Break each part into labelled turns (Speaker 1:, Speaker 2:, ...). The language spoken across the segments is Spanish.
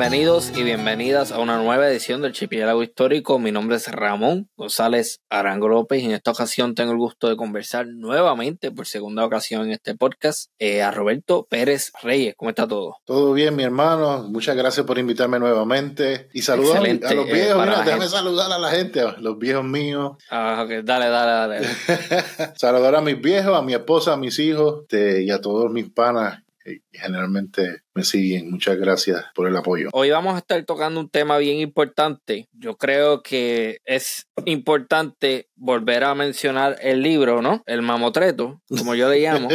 Speaker 1: Bienvenidos y bienvenidas a una nueva edición del Chipiélago Histórico. Mi nombre es Ramón González Arango López y en esta ocasión tengo el gusto de conversar nuevamente por segunda ocasión en este podcast eh, a Roberto Pérez Reyes. ¿Cómo está todo?
Speaker 2: Todo bien, mi hermano. Muchas gracias por invitarme nuevamente. Y saludos a, los
Speaker 1: eh,
Speaker 2: viejos. Mira, déjame saludar a la gente, a los viejos míos.
Speaker 1: Ah. Dale, dale, dale.
Speaker 2: saludar a mis viejos, a mi esposa, a mis hijos este, y a todos mis panas generalmente me siguen. Muchas gracias por el apoyo.
Speaker 1: Hoy vamos a estar tocando un tema bien importante. Yo creo que es importante volver a mencionar el libro, ¿no? El mamotreto, como yo le llamo.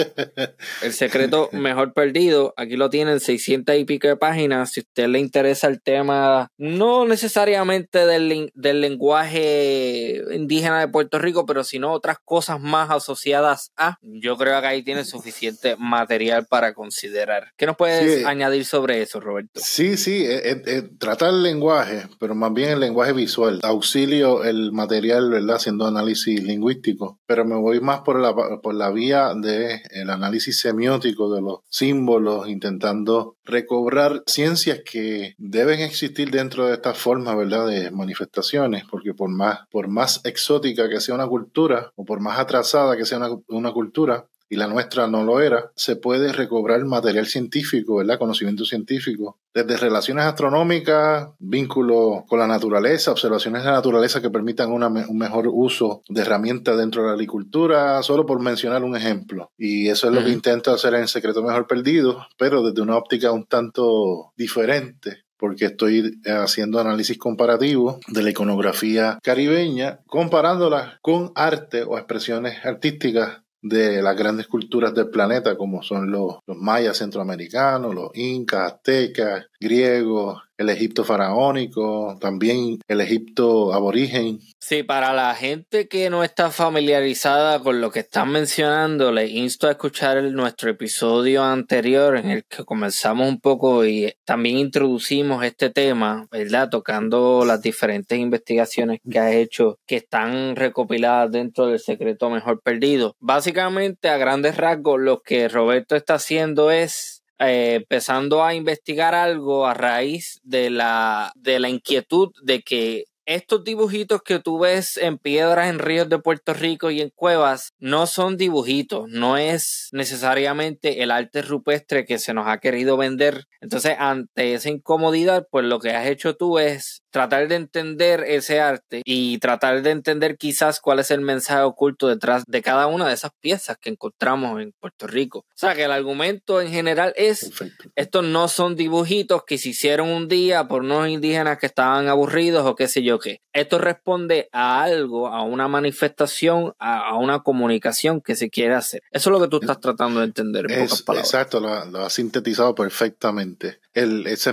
Speaker 1: el secreto mejor perdido. Aquí lo tienen 600 y pico de páginas. Si a usted le interesa el tema, no necesariamente del, del lenguaje indígena de Puerto Rico, pero sino otras cosas más asociadas a, yo creo que ahí tiene suficiente material para considerar. ¿Qué nos puedes añadir sobre eso, Roberto?
Speaker 2: Sí, sí, eh, eh, eh, trata el lenguaje, pero más bien el lenguaje visual. Auxilio el material, ¿verdad? Haciendo análisis lingüístico, pero me voy más por la, por la vía del el análisis semiótico de los símbolos, intentando recobrar ciencias que deben existir dentro de estas formas, ¿verdad? De manifestaciones, porque por más, por más exótica que sea una cultura, o por más atrasada que sea una, una cultura, y la nuestra no lo era, se puede recobrar material científico, ¿verdad? Conocimiento científico, desde relaciones astronómicas, vínculos con la naturaleza, observaciones de la naturaleza que permitan un mejor uso de herramientas dentro de la agricultura, solo por mencionar un ejemplo. Y eso es lo que intento hacer en Secreto Mejor Perdido, pero desde una óptica un tanto diferente porque estoy haciendo análisis comparativo de la iconografía caribeña, comparándola con arte o expresiones artísticas de las grandes culturas del planeta, como son los, mayas centroamericanos, los incas, aztecas, griegos, el Egipto faraónico, también el Egipto aborigen.
Speaker 1: Sí, para la gente que no está familiarizada con lo que están mencionando, les insto a escuchar nuestro episodio anterior en el que comenzamos un poco y también introducimos este tema, ¿verdad? Tocando las diferentes investigaciones que ha hecho que están recopiladas dentro del secreto mejor perdido. Básicamente, a grandes rasgos, lo que Roberto está haciendo es eh, empezando a investigar algo a raíz de la, de la inquietud de que estos dibujitos que tú ves en piedras en ríos de Puerto Rico y en cuevas no son dibujitos, no es necesariamente el arte rupestre que se nos ha querido vender. Entonces, ante esa incomodidad, pues lo que has hecho tú es tratar de entender ese arte y tratar de entender quizás cuál es el mensaje oculto detrás de cada una de esas piezas que encontramos en Puerto Rico. O sea, que el argumento en general es, estos no son dibujitos que se hicieron un día por unos indígenas que estaban aburridos o qué sé yo que esto responde a algo, a una manifestación, a, una comunicación que se quiere hacer. Eso es lo que tú estás tratando de entender en pocas palabras.
Speaker 2: Exacto, lo, has sintetizado perfectamente. El, es,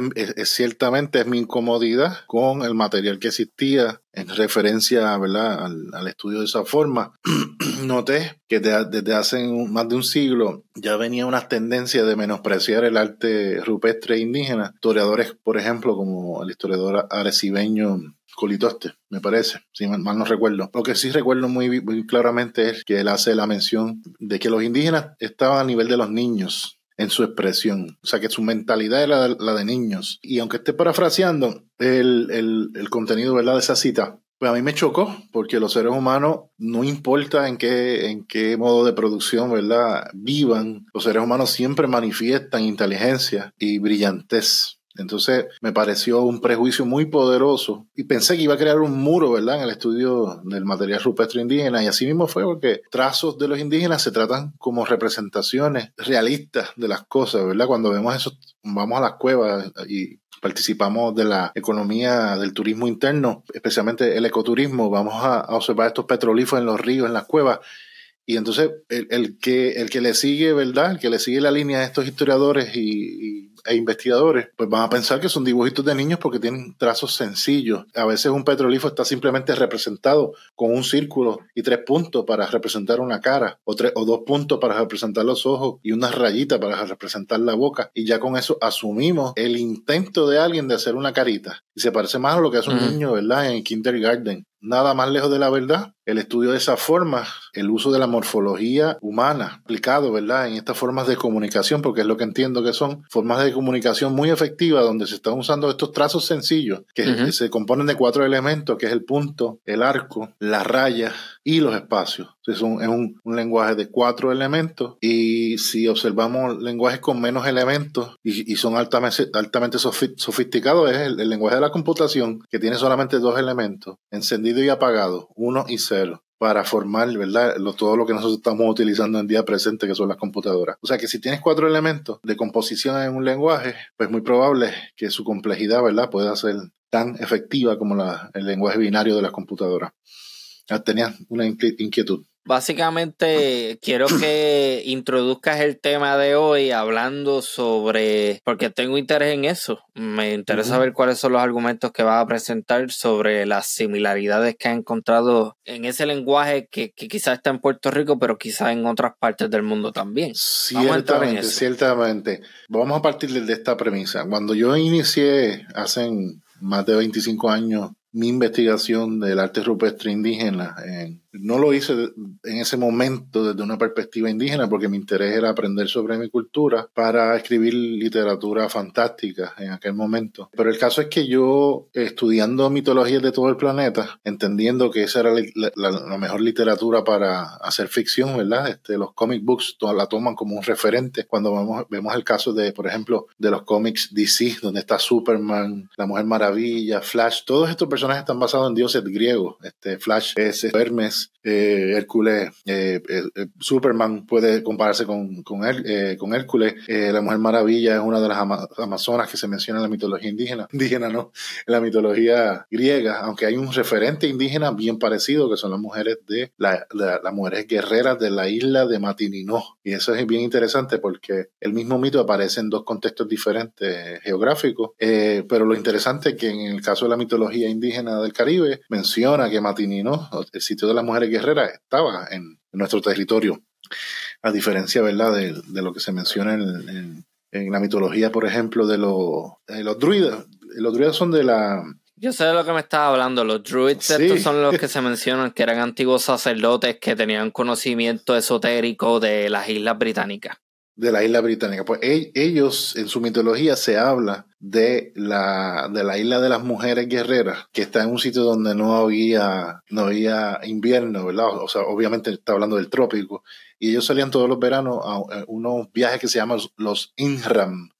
Speaker 2: ciertamente es mi incomodidad con el material que existía en referencia ¿verdad? Al, estudio de esa forma, noté que desde hace más de un siglo ya venía una tendencia de menospreciar el arte rupestre indígena. Historiadores, por ejemplo, como el historiador arecibeño Colitoste, me parece, si mal, no recuerdo. Lo que sí recuerdo muy, muy claramente es que él hace la mención de que los indígenas estaban a nivel de los niños en su expresión, o sea que su mentalidad era la de niños. Y aunque esté parafraseando el, el, el contenido ¿verdad? de esa cita, pues a mí me chocó, porque los seres humanos, no importa en qué, en qué modo de producción, ¿verdad? Vivan, los seres humanos siempre manifiestan inteligencia y brillantez. Entonces me pareció un prejuicio muy poderoso y pensé que iba a crear un muro, ¿verdad?, en el estudio del material rupestre indígena y así mismo fue porque trazos de los indígenas se tratan como representaciones realistas de las cosas, ¿verdad? Cuando vemos eso, vamos a las cuevas y participamos de la economía del turismo interno, especialmente el ecoturismo, vamos a, observar estos petrolíferos en los ríos, en las cuevas y entonces el, que, el que le sigue, ¿verdad? El que le sigue la línea de estos historiadores y, e investigadores, pues van a pensar que son dibujitos de niños porque tienen trazos sencillos. A veces un petrolífero está simplemente representado con un círculo y tres puntos para representar una cara, o, tres, o dos puntos para representar los ojos y una rayita para representar la boca. Y ya con eso asumimos el intento de alguien de hacer una carita. Y se parece más a lo que hace un niño, ¿verdad? En kindergarten nada más lejos de la verdad. El estudio de esa forma, el uso de la morfología humana aplicado, ¿verdad? En estas formas de comunicación, porque es lo que entiendo que son formas de comunicación muy efectivas donde se están usando estos trazos sencillos que se componen de cuatro elementos, que es el punto, el arco, la raya y los espacios. Es un, es un, lenguaje de cuatro elementos y si observamos lenguajes con menos elementos y, son altamente, altamente sofisticados, es el, lenguaje de la computación que tiene solamente dos elementos, encendido y apagado, uno y cero para formar, ¿verdad? todo lo que nosotros estamos utilizando en día presente, que son las computadoras. O sea que si tienes cuatro elementos de composición en un lenguaje, pues muy probable que su complejidad, ¿verdad?, pueda ser tan efectiva como la, el lenguaje binario de las computadoras. Ah, tenía una inquietud.
Speaker 1: Básicamente quiero que introduzcas el tema de hoy hablando sobre, porque tengo interés en eso, me interesa ver cuáles son los argumentos que vas a presentar sobre las similaridades que has encontrado en ese lenguaje que, quizás está en Puerto Rico, pero quizás en otras partes del mundo también.
Speaker 2: Ciertamente, ciertamente. Vamos a partir de esta premisa. Cuando yo inicié hace más de 25 años mi investigación del arte rupestre indígena en no lo hice en ese momento desde una perspectiva indígena porque mi interés era aprender sobre mi cultura para escribir literatura fantástica en aquel momento. Pero el caso es que yo, estudiando mitologías de todo el planeta, entendiendo que esa era la, mejor literatura para hacer ficción, ¿verdad? Este, los comic books la toman como un referente. Cuando vemos, vemos el caso de, por ejemplo, de los cómics DC, donde está Superman, la Mujer Maravilla, Flash, todos estos personajes están basados en dioses griegos. Este, Flash es Hermes, eh, Hércules, eh, eh, Superman puede compararse con, con, con Hércules, la Mujer Maravilla es una de las amazonas que se menciona en la mitología indígena, indígena no, en la mitología griega, aunque hay un referente indígena bien parecido que son las mujeres de la, las mujeres guerreras de la isla de Matininó. Y eso es bien interesante porque el mismo mito aparece en dos contextos diferentes geográficos, pero lo interesante es que en el caso de la mitología indígena del Caribe menciona que Matininó, el sitio de las guerreras estaba en, nuestro territorio, a diferencia, ¿verdad?, de, lo que se menciona en, la mitología, por ejemplo, de, los druidas. Los druidas son de la...
Speaker 1: Yo sé de lo que me estaba hablando. Los druids estos son los que se mencionan, que eran antiguos sacerdotes que tenían conocimiento esotérico de las islas británicas
Speaker 2: de la isla británica. Pues e, ellos, en su mitología, se habla de la, de la isla de las mujeres guerreras, que está en un sitio donde no había, no había invierno, ¿verdad? O sea, obviamente está hablando del trópico. Y ellos salían todos los veranos a unos viajes que se llaman los Inram.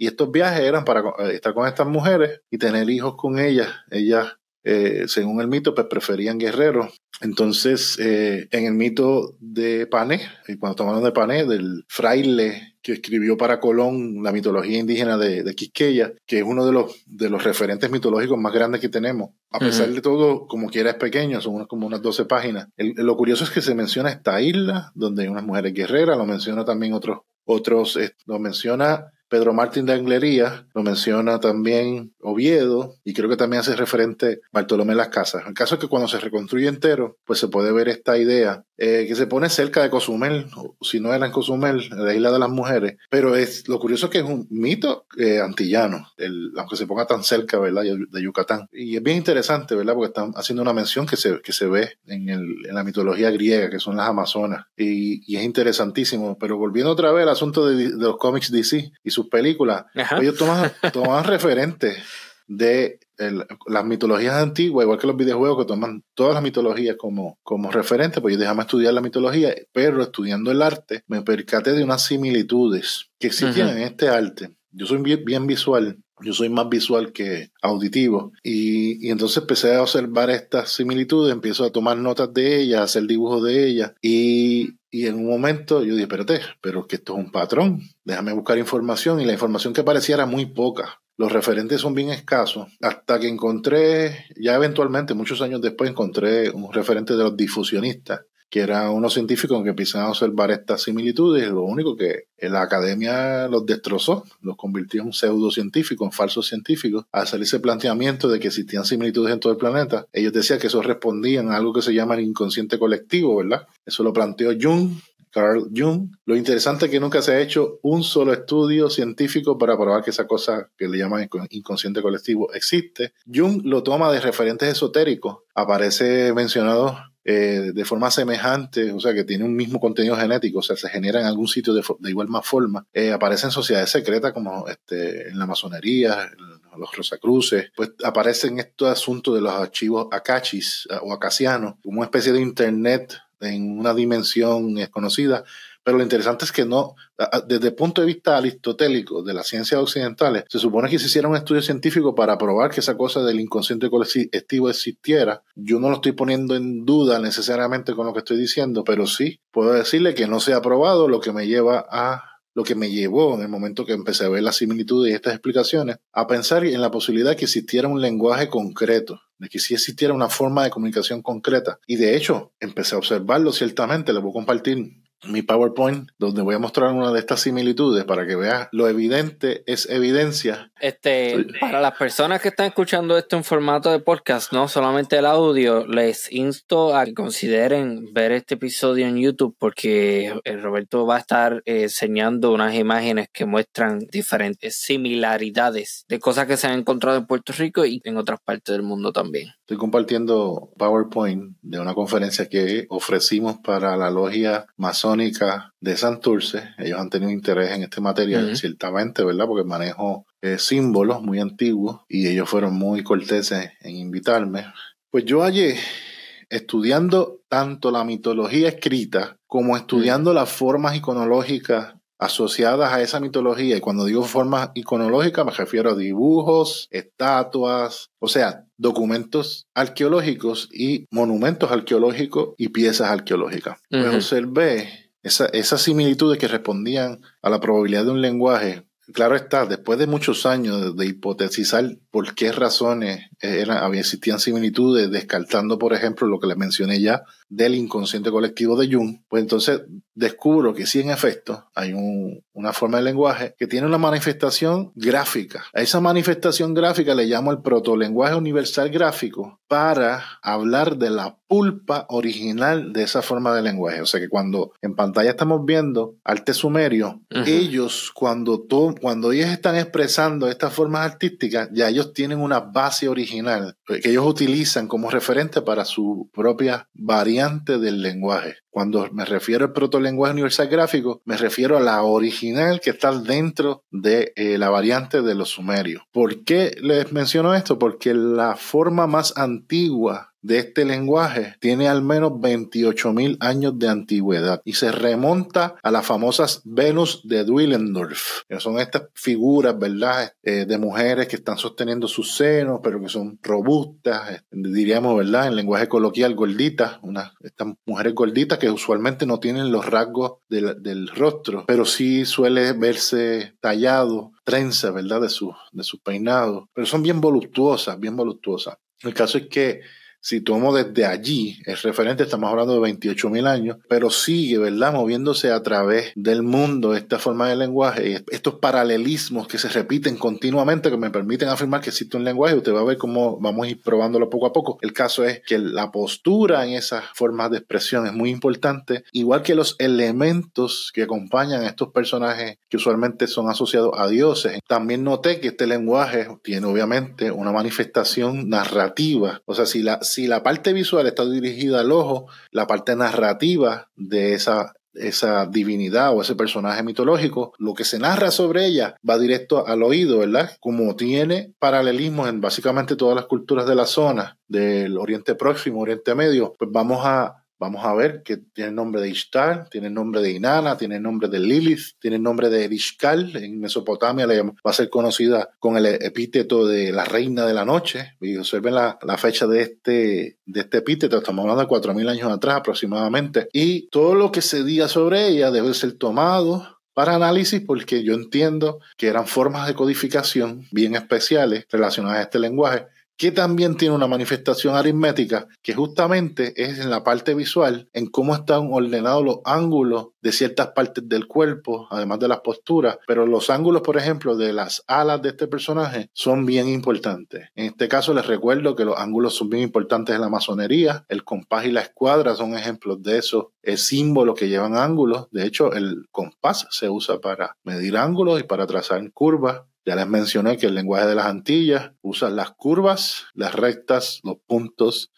Speaker 2: Y estos viajes eran para eh, estar con estas mujeres y tener hijos con ellas. Ellas eh, según el mito, pues preferían guerreros. Entonces, eh, en el mito de Pané, y cuando estamos de Pané, del fraile que escribió para Colón la mitología indígena de, Quisqueya, que es uno de los, de los referentes mitológicos más grandes que tenemos. A pesar de todo, como quiera es pequeño, son como unas 12 páginas. lo curioso es que se menciona esta isla, donde hay unas mujeres guerreras, lo menciona también otros, otros, eh, lo menciona Pedro Martín de Anglería, lo menciona también Oviedo y creo que también hace referente Bartolomé Las Casas. El caso es que cuando se reconstruye entero, pues se puede ver esta idea eh, que se pone cerca de Cozumel, si no era en Cozumel, la isla de las mujeres, pero es lo curioso es que es un mito eh, antillano, aunque se ponga tan cerca, ¿verdad? De Yucatán. Y es bien interesante, ¿verdad? Porque están haciendo una mención que se, que se ve en, la mitología griega, que son las Amazonas. Y, es interesantísimo. Pero volviendo otra vez al asunto de, de los cómics DC y sus películas, ellos toman, toman referentes de las mitologías antiguas, igual que los videojuegos que toman todas las mitologías como, como referente, pues yo déjame estudiar la mitología, pero estudiando el arte me percaté de unas similitudes que existían en este arte. Yo soy bien, bien, visual, yo soy más visual que auditivo. Y, y, entonces empecé a observar estas similitudes, empiezo a tomar notas de ellas, a hacer dibujos de ellas y, y en un momento yo dije, espérate, pero que esto es un patrón, déjame buscar información y la información que aparecía era muy poca. Los referentes son bien escasos, hasta que encontré, ya eventualmente, muchos años después, encontré un referente de los difusionistas, que era unos científicos que empezaron a observar estas similitudes. Lo único que la academia los destrozó, los convirtió en un pseudocientífico, en falsos científicos. Al hacer ese planteamiento de que existían similitudes en todo el planeta, ellos decían que eso respondía a algo que se llama el inconsciente colectivo, ¿verdad? Eso lo planteó Jung Carl Jung. Lo interesante es que nunca se ha hecho un solo estudio científico para probar que esa cosa que le llaman inconsciente colectivo existe. Jung lo toma de referentes esotéricos. Aparece mencionado eh, de forma semejante, o sea, que tiene un mismo contenido genético, o sea, se genera en algún sitio de, igual más forma. Eh, aparece en sociedades secretas como este, en la masonería, en los Rosacruces, pues aparecen estos asuntos de los archivos acachis o acacianos, como una especie de internet en una dimensión desconocida. Pero lo interesante es que no, desde el punto de vista aristotélico de las ciencias occidentales, se supone que se hiciera un estudio científico para probar que esa cosa del inconsciente colectivo existiera. Yo no lo estoy poniendo en duda necesariamente con lo que estoy diciendo, pero sí puedo decirle que no se ha probado, lo que me lleva a lo que me llevó en el momento que empecé a ver las similitudes y estas explicaciones, a pensar en la posibilidad de que existiera un lenguaje concreto, de que sí existiera una forma de comunicación concreta. Y de hecho, empecé a observarlo ciertamente, le voy a compartir mi PowerPoint, donde voy a mostrar una de estas similitudes para que veas lo evidente es evidencia.
Speaker 1: Este, para las personas que están escuchando esto en formato de podcast, no solamente el audio, les insto a que consideren ver este episodio en YouTube porque Roberto va a estar eh, enseñando unas imágenes que muestran diferentes similaridades de cosas que se han encontrado en Puerto Rico y en otras partes del mundo también.
Speaker 2: Estoy compartiendo PowerPoint de una conferencia que ofrecimos para la logia masónica de Santurce. Ellos han tenido interés en este material, ciertamente, ¿verdad? Porque manejo eh, símbolos muy antiguos y ellos fueron muy corteses en invitarme. Pues yo hallé, estudiando tanto la mitología escrita como estudiando las formas iconológicas asociadas a esa mitología. Y cuando digo formas iconológicas me refiero a dibujos, estatuas, o sea, documentos arqueológicos y monumentos arqueológicos y piezas arqueológicas. Pues observé esa, esas similitudes que respondían a la probabilidad de un lenguaje claro está, después de muchos años de, hipotetizar por qué razones eran, existían similitudes, descartando, por ejemplo, lo que les mencioné ya del inconsciente colectivo de Jung, pues entonces descubro que sí, en efecto, hay una forma de lenguaje que tiene una manifestación gráfica. A esa manifestación gráfica le llamo el protolenguaje universal gráfico para hablar de la pulpa original de esa forma de lenguaje. O sea que cuando en pantalla estamos viendo arte sumerio, ellos, cuando, cuando ellos están expresando estas formas artísticas, ya ellos tienen una base original que ellos utilizan como referente para su propia variante del lenguaje. Cuando me refiero al protolenguaje universal gráfico, me refiero a la original que está dentro de eh, la variante de los sumerios. ¿Por qué les menciono esto? Porque la forma más antigua de este lenguaje tiene al menos 28.000 años de antigüedad y se remonta a las famosas Venus de Willendorf, que son estas figuras, ¿verdad?, eh, de mujeres que están sosteniendo sus senos, pero que son robustas, eh, diríamos, ¿verdad?, en lenguaje coloquial, gorditas, una, estas mujeres gorditas que usualmente no tienen los rasgos del, rostro, pero sí suele verse tallado, trenza, ¿verdad?, de su, de su peinado, pero son bien voluptuosas, bien voluptuosas. El caso es que si tomo desde allí el referente, estamos hablando de 28 mil años, pero sigue, ¿verdad? Moviéndose a través del mundo esta forma de lenguaje estos paralelismos que se repiten continuamente que me permiten afirmar que existe un lenguaje. Usted va a ver cómo vamos a ir probándolo poco a poco. El caso es que la postura en esas formas de expresión es muy importante, igual que los elementos que acompañan a estos personajes que usualmente son asociados a dioses. También noté que este lenguaje tiene obviamente una manifestación narrativa. O sea, si la, si la parte visual está dirigida al ojo, la parte narrativa de esa esa divinidad o ese personaje mitológico, lo que se narra sobre ella va directo al oído, ¿verdad? Como tiene paralelismos en básicamente todas las culturas de la zona, del Oriente Próximo, Oriente Medio, pues vamos a Vamos a ver que tiene el nombre de Ishtar, tiene el nombre de Inanna, tiene el nombre de Lilith, tiene el nombre de Erishkal. En Mesopotamia va a ser conocida con el epíteto de la reina de la noche. Y observen la, fecha de este, de este epíteto, estamos hablando de 4.000 años atrás aproximadamente. Y todo lo que se diga sobre ella debe ser tomado para análisis porque yo entiendo que eran formas de codificación bien especiales relacionadas a este lenguaje que también tiene una manifestación aritmética que justamente es en la parte visual, en cómo están ordenados los ángulos de ciertas partes del cuerpo, además de las posturas, pero los ángulos, por ejemplo, de las alas de este personaje son bien importantes. En este caso les recuerdo que los ángulos son bien importantes en la masonería, el compás y la escuadra son ejemplos de esos símbolos que llevan ángulos, de hecho el compás se usa para medir ángulos y para trazar curvas, ya les mencioné que el lenguaje de las Antillas usa las curvas, las rectas, los puntos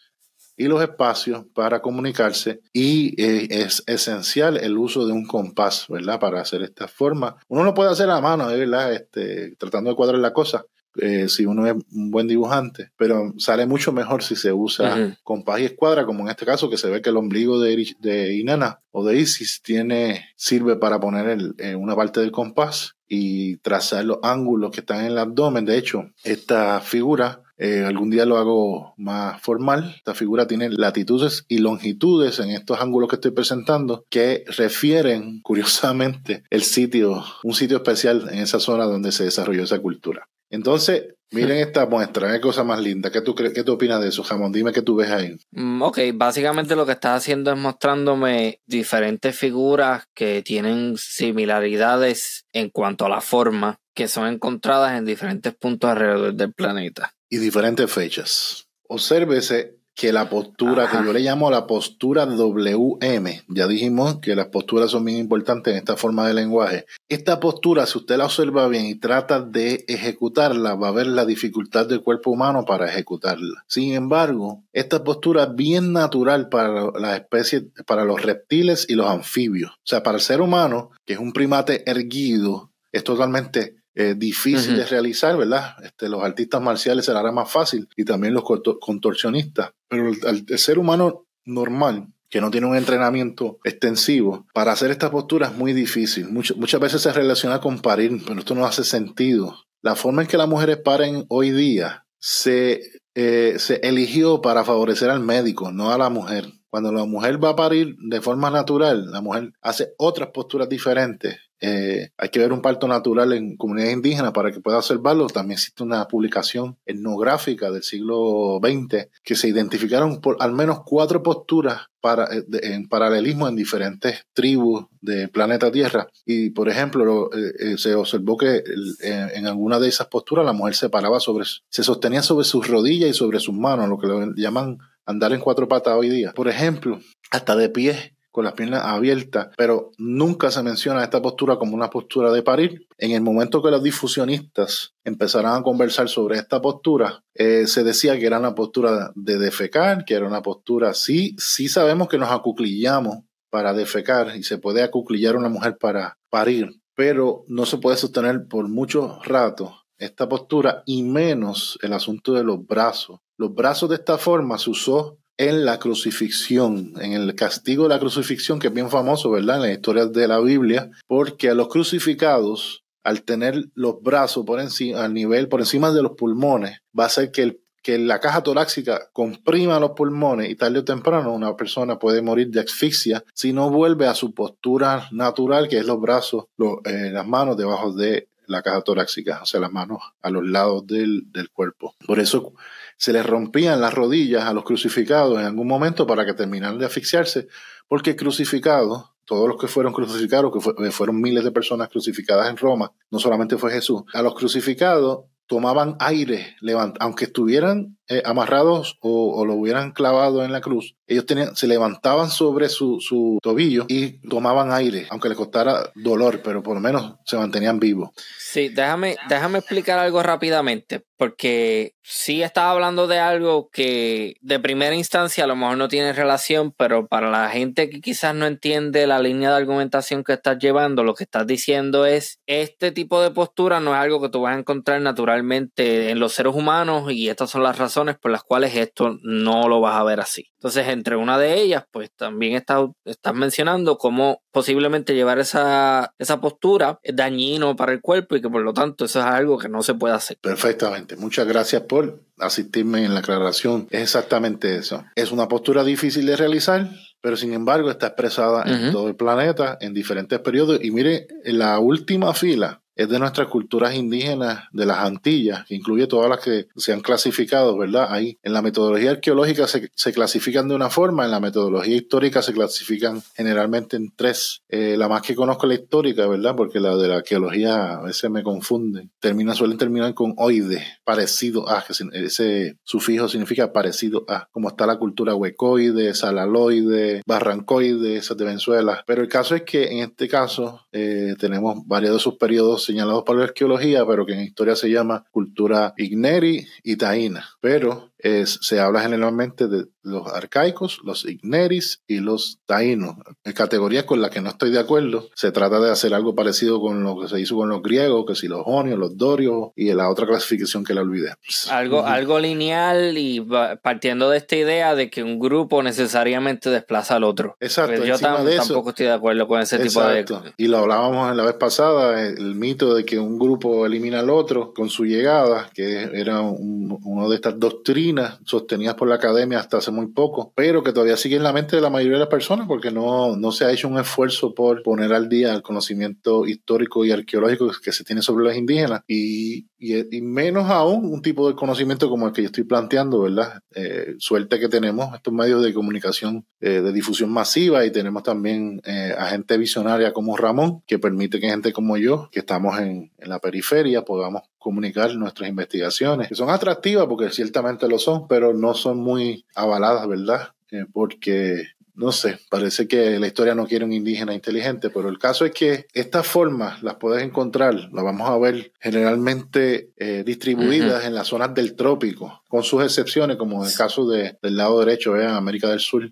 Speaker 2: y los espacios para comunicarse y eh, es esencial el uso de un compás, ¿verdad? Para hacer esta forma. Uno lo puede hacer a mano, ¿eh? ¿verdad? Este, tratando de cuadrar la cosa, eh, si uno es un buen dibujante, pero sale mucho mejor si se usa compás y escuadra, como en este caso que se ve que el ombligo de, de Inanna o de Isis tiene, sirve para poner una parte del compás y trazar los ángulos que están en el abdomen. De hecho, esta figura eh, algún día lo hago más formal. Esta figura tiene latitudes y longitudes en estos ángulos que estoy presentando que refieren, curiosamente, el sitio, un sitio especial en esa zona donde se desarrolló esa cultura. Entonces, miren esta muestra, qué cosa más linda. ¿Qué tú, qué tú opinas de eso, Jamón? Dime qué tú ves ahí.
Speaker 1: Mm, ok, básicamente lo que estás haciendo es mostrándome diferentes figuras que tienen similaridades en cuanto a la forma, que son encontradas en diferentes puntos alrededor del planeta.
Speaker 2: Y diferentes fechas. Obsérvese que la postura, que yo le llamo la postura WM, ya dijimos que las posturas son bien importantes en esta forma de lenguaje. Esta postura, si usted la observa bien y trata de ejecutarla, va a ver la dificultad del cuerpo humano para ejecutarla. Sin embargo, esta postura es bien natural para las especies, para los reptiles y los anfibios. O sea, para el ser humano, que es un primate erguido, es totalmente eh, difícil de realizar, ¿verdad? Este, los artistas marciales se la hará más fácil y también los contorsionistas. Pero el, ser humano normal, que no tiene un entrenamiento extensivo, para hacer esta postura es muy difícil. muchas veces se relaciona con parir, pero esto no hace sentido. La forma en que las mujeres paren hoy día se, eh, se eligió para favorecer al médico, no a la mujer. Cuando la mujer va a parir de forma natural, la mujer hace otras posturas diferentes eh, hay que ver un parto natural en comunidades indígenas para que pueda observarlo. También existe una publicación etnográfica del siglo XX que se identificaron por al menos cuatro posturas eh, en paralelismo en diferentes tribus del planeta Tierra. Y, por ejemplo, eh, se observó que en alguna de esas posturas la mujer se paraba sobre, se sostenía sobre sus rodillas y sobre sus manos, lo que llaman andar en cuatro patas hoy día. Por ejemplo, hasta de pie con las piernas abiertas, pero nunca se menciona esta postura como una postura de parir. En el momento que los difusionistas empezaron a conversar sobre esta postura, eh, se decía que era una postura de defecar, que era una postura, sí, sí sabemos que nos acuclillamos para defecar y se puede acuclillar una mujer para parir, pero no se puede sostener por mucho rato esta postura y menos el asunto de los brazos. Los brazos de esta forma se usó en la crucifixión, en el castigo de la crucifixión, que es bien famoso, ¿verdad? En las historias de la Biblia, porque a los crucificados, al tener los brazos por encima, al nivel, por encima de los pulmones, va a hacer que la caja torácica comprima los pulmones y tarde o temprano una persona puede morir de asfixia si no vuelve a su postura natural, que es los brazos, eh, las manos debajo de la caja torácica, o sea, las manos a los lados del, del cuerpo. Por eso se les rompían las rodillas a los crucificados en algún momento para que terminaran de asfixiarse, porque crucificados, todos los que fueron crucificados, que fueron miles de personas crucificadas en Roma, no solamente fue Jesús, a los crucificados tomaban aire, aunque estuvieran eh, amarrados o, lo hubieran clavado en la cruz, ellos tenían, se levantaban sobre su, su, tobillo y tomaban aire, aunque les costara dolor, pero por lo menos se mantenían vivos.
Speaker 1: Sí, déjame, déjame explicar algo rápidamente, porque sí estaba hablando de algo que de primera instancia a lo mejor no tiene relación, pero para la gente que quizás no entiende la línea de argumentación que estás llevando, lo que estás diciendo es, este tipo de postura no es algo que tú vas a encontrar naturalmente en los seres humanos y estas son las razones por las cuales esto no lo vas a ver así. Entonces, entre una de ellas, pues también estás, estás mencionando cómo posiblemente llevar esa, esa postura es dañino para el cuerpo y que por lo tanto eso es algo que no se puede hacer.
Speaker 2: Perfectamente. Muchas gracias por asistirme en la aclaración. Es exactamente eso. Es una postura difícil de realizar, pero sin embargo está expresada en todo el planeta en diferentes periodos. Y mire, en la última fila es de nuestras culturas indígenas de las Antillas, que incluye todas las que se han clasificado, ¿verdad? Ahí en la metodología arqueológica se, se clasifican de una forma, en la metodología histórica se clasifican generalmente en tres. Eh, la más que conozco es la histórica, ¿verdad? Porque la de la arqueología a veces me confunde. Termina, suelen terminar con oide, parecido a, que ese sufijo significa parecido a, como está la cultura huecoide, salaloide, barrancoide, esas de Venezuela. Pero el caso es que en este caso eh, tenemos varios de sus periodos señalados para la arqueología, pero que en historia se llama cultura igneri y taína. Pero se habla generalmente de los arcaicos, los igneris y los taínos. Categorías con las que no estoy de acuerdo, se trata de hacer algo parecido con lo que se hizo con los griegos, que si los jonios, los dorios y la otra clasificación que la olvidé.
Speaker 1: Algo, algo lineal y partiendo de esta idea de que un grupo necesariamente desplaza al otro.
Speaker 2: Exacto.
Speaker 1: Pues yo tampoco estoy de acuerdo con ese tipo de...
Speaker 2: Y lo hablábamos en la vez pasada, el mito de que un grupo elimina al otro con su llegada, que era uno de estas doctrinas sostenidas por la academia hasta hace muy poco, pero que todavía sigue en la mente de la mayoría de las personas porque no, no se ha hecho un esfuerzo por poner al día el conocimiento histórico y arqueológico que se tiene sobre los indígenas y, y, menos aún un tipo de conocimiento como el que yo estoy planteando, ¿verdad? Eh, suerte que tenemos estos medios de comunicación eh, de difusión masiva y tenemos también eh, a gente visionaria como Ramón que permite que gente como yo, que estamos en, en la periferia, podamos comunicar nuestras investigaciones, que son atractivas porque ciertamente lo son, pero no son muy avaladas, ¿verdad? Eh, porque no sé, parece que la historia no quiere un indígena inteligente, pero el caso es que estas formas las puedes encontrar, las vamos a ver generalmente eh, distribuidas en las zonas del trópico, con sus excepciones, como en el caso de, del lado derecho, en América del Sur,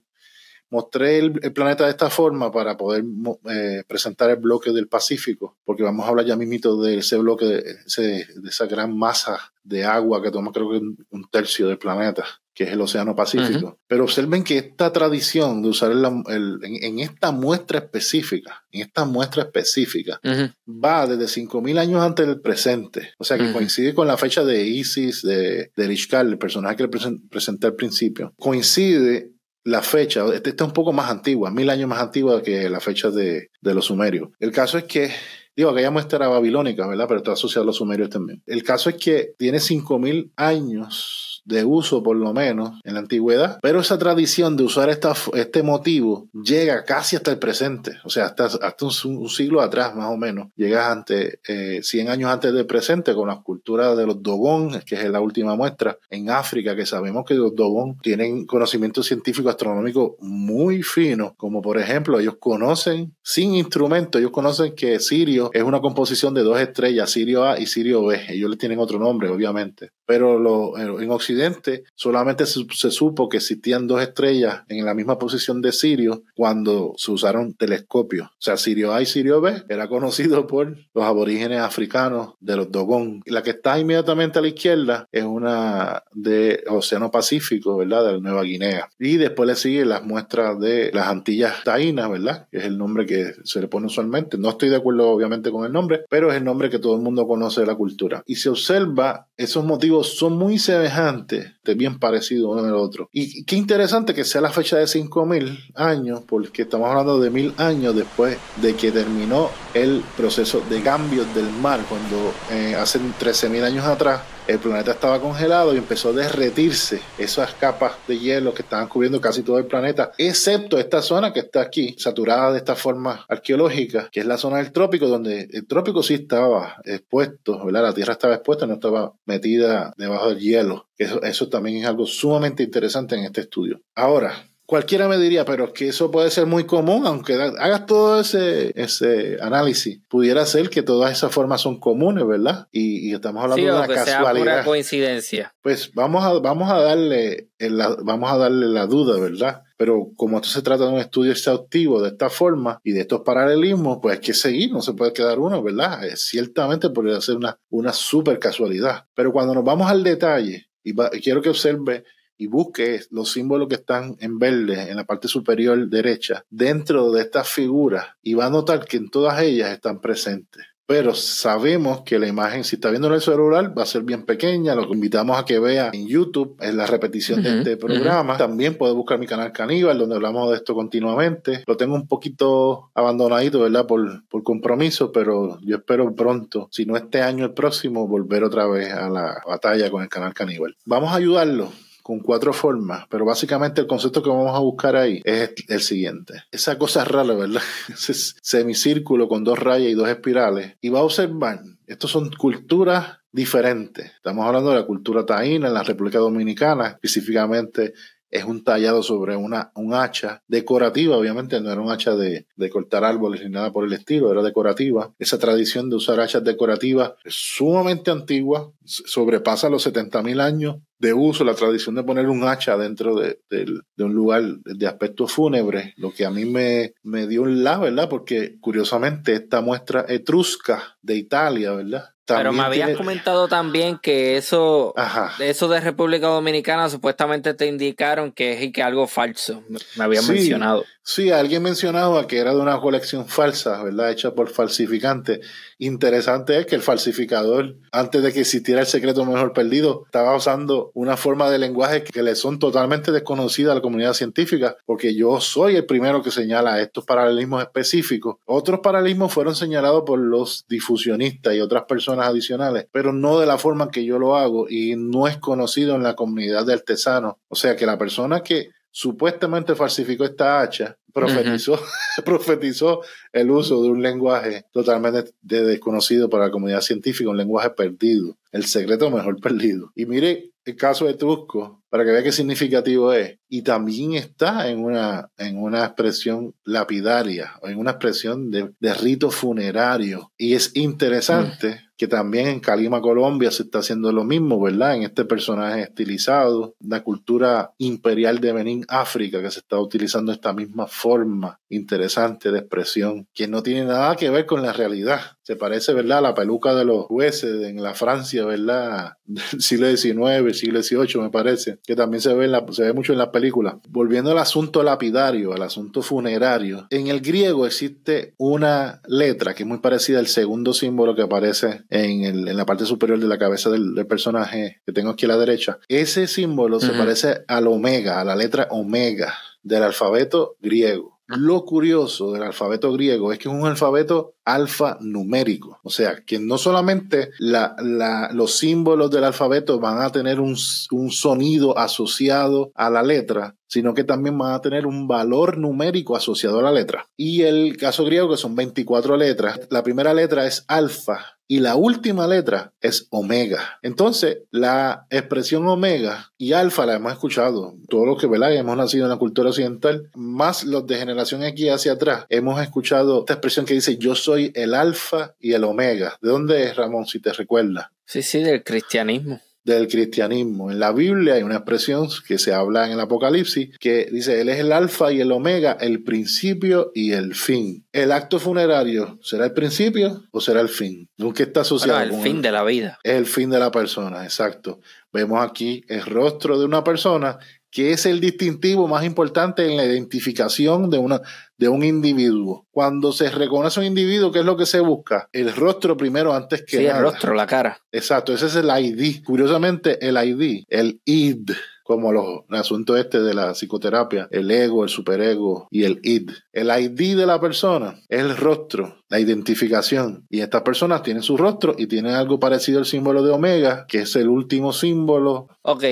Speaker 2: mostré el, planeta de esta forma para poder eh, presentar el bloque del Pacífico, porque vamos a hablar ya mismito de ese bloque, de, esa gran masa de agua que toma creo que un tercio del planeta que es el Océano Pacífico. Pero observen que esta tradición de usar el, en, esta muestra específica, en esta muestra específica, va desde 5.000 años antes del presente. O sea que coincide con la fecha de Isis, de, de el personaje que le presenté al principio. Coincide la fecha, esta es un poco más antigua, mil años más antigua que la fecha de, de los sumerios. El caso es que Digo, aquella muestra era babilónica, ¿verdad? Pero está asociado a los sumerios también. El caso es que tiene 5.000 años de uso por lo menos en la antigüedad, pero esa tradición de usar esta, este motivo llega casi hasta el presente, o sea, hasta, hasta un, siglo atrás más o menos, llega ante, eh, 100 años antes del presente con la cultura de los Dogon, que es la última muestra, en África, que sabemos que los Dogon tienen conocimiento científico astronómico muy fino, como por ejemplo, ellos conocen, sin instrumento, ellos conocen que Sirio es una composición de dos estrellas, Sirio A y Sirio B, ellos le tienen otro nombre, obviamente, pero lo, en Occidente solamente se, supo que existían dos estrellas en la misma posición de Sirio cuando se usaron telescopios. O sea, Sirio A y Sirio B era conocido por los aborígenes africanos de los Dogon. La que está inmediatamente a la izquierda es una de Océano Pacífico, ¿verdad? De la Nueva Guinea. Y después le siguen las muestras de las Antillas Taínas, ¿verdad? Que es el nombre que se le pone usualmente. No estoy de acuerdo obviamente con el nombre, pero es el nombre que todo el mundo conoce de la cultura. Y se observa esos motivos son muy semejantes, de bien parecidos uno del otro. Y qué interesante que sea la fecha de 5000 años, porque estamos hablando de mil años después de que terminó el proceso de cambios del mar, cuando eh, hace 13.000 años atrás el planeta estaba congelado y empezó a derretirse esas capas de hielo que estaban cubriendo casi todo el planeta, excepto esta zona que está aquí, saturada de esta forma arqueológica, que es la zona del trópico, donde el trópico sí estaba expuesto, ¿verdad? La Tierra estaba expuesta, no estaba metida debajo del hielo. Eso, eso también es algo sumamente interesante en este estudio. Ahora, cualquiera me diría, pero es que eso puede ser muy común, aunque hagas todo ese, ese análisis, pudiera ser que todas esas formas son comunes, ¿verdad? Y, estamos hablando de una
Speaker 1: que
Speaker 2: casualidad.
Speaker 1: Sea pura coincidencia.
Speaker 2: Pues vamos a, vamos a darle la, vamos a darle la duda, ¿verdad? Pero como esto se trata de un estudio exhaustivo de esta forma y de estos paralelismos, pues hay que seguir, no se puede quedar uno, ¿verdad? ciertamente podría ser una, una super casualidad. Pero cuando nos vamos al detalle, y quiero que observe y busque los símbolos que están en verde en la parte superior derecha dentro de estas figuras y va a notar que en todas ellas están presentes. Pero sabemos que la imagen, si está viendo en el celular, va a ser bien pequeña. Lo invitamos a que vea en YouTube, en la repetición de este programa. También puede buscar mi canal Caníbal, donde hablamos de esto continuamente. Lo tengo un poquito abandonadito, ¿verdad? Por, por compromiso, pero yo espero pronto, si no este año, el próximo, volver otra vez a la batalla con el canal Caníbal. Vamos a ayudarlo con cuatro formas, pero básicamente el concepto que vamos a buscar ahí es el siguiente. Esa cosa rara, ¿verdad? Ese semicírculo con dos rayas y dos espirales. Y va a observar, estos son culturas diferentes. Estamos hablando de la cultura taína en la República Dominicana, específicamente es un tallado sobre una, un hacha decorativa, obviamente no era un hacha de, de, cortar árboles ni nada por el estilo, era decorativa. Esa tradición de usar hachas decorativas es sumamente antigua, sobrepasa los 70.000 años de uso, la tradición de poner un hacha dentro de, un lugar de aspecto fúnebre, lo que a mí me, me dio un la, ¿verdad? Porque curiosamente esta muestra etrusca de Italia, ¿verdad?
Speaker 1: Pero me habías comentado también que eso, eso de República Dominicana supuestamente te indicaron que es que algo falso. Me habían mencionado.
Speaker 2: Sí, alguien mencionaba que era de una colección falsa, ¿verdad? Hecha por falsificantes. Interesante es que el falsificador, antes de que existiera el secreto mejor perdido, estaba usando una forma de lenguaje que le son totalmente desconocidas a la comunidad científica, porque yo soy el primero que señala estos paralelismos específicos. Otros paralelismos fueron señalados por los difusionistas y otras personas adicionales, pero no de la forma que yo lo hago y no es conocido en la comunidad de artesanos. O sea que la persona que supuestamente falsificó esta hacha, profetizó, profetizó el uso de un lenguaje totalmente desconocido para la comunidad científica, un lenguaje perdido, el secreto mejor perdido. Y mire el caso de Trusco, para que vea qué significativo es. Y también está en una, en una expresión lapidaria, o en una expresión de, de rito funerario. Y es interesante. Mm que también en Calima, Colombia, se está haciendo lo mismo, ¿verdad? En este personaje estilizado, la cultura imperial de Benín, África, que se está utilizando esta misma forma interesante de expresión, que no tiene nada que ver con la realidad. Se parece, ¿verdad?, a la peluca de los jueces en la Francia, ¿verdad?, del siglo XIX, siglo XVIII, me parece, que también se ve, la, se ve mucho en la película. Volviendo al asunto lapidario, al asunto funerario, en el griego existe una letra que es muy parecida al segundo símbolo que aparece en, el, en la parte superior de la cabeza del, personaje que tengo aquí a la derecha. Ese símbolo se parece al omega, a la letra omega del alfabeto griego. Lo curioso del alfabeto griego es que es un alfabeto alfanumérico. O sea, que no solamente los símbolos del alfabeto van a tener un, sonido asociado a la letra, sino que también van a tener un valor numérico asociado a la letra. Y el caso griego, que son 24 letras, la primera letra es alfa y la última letra es omega. Entonces, la expresión omega y alfa la hemos escuchado. Todos los que ¿verdad? hemos nacido en la cultura occidental, más los de generación aquí hacia atrás, hemos escuchado esta expresión que dice yo soy el alfa y el omega. ¿De dónde es Ramón, si te recuerdas?
Speaker 1: Sí, sí, del cristianismo
Speaker 2: del cristianismo. En la Biblia hay una expresión que se habla en el Apocalipsis que dice, Él es el alfa y el omega, el principio y el fin. ¿El acto funerario será el principio o será el fin? Nunca está asociado
Speaker 1: el fin de la vida.
Speaker 2: Es el fin de la persona, exacto. Vemos aquí el rostro de una persona que es el distintivo más importante en la identificación de, una, de un individuo. Cuando se reconoce un individuo, ¿qué es lo que se busca? El rostro primero antes que
Speaker 1: sí,
Speaker 2: nada.
Speaker 1: el rostro, la cara.
Speaker 2: Exacto, ese es el ID. Curiosamente, el ID, el ID, como los, el asunto este de la psicoterapia, el ego, el superego y el id. El ID de la persona es el rostro, la identificación. Y estas personas tienen su rostro y tienen algo parecido al símbolo de omega, que es el último símbolo.
Speaker 1: Ok,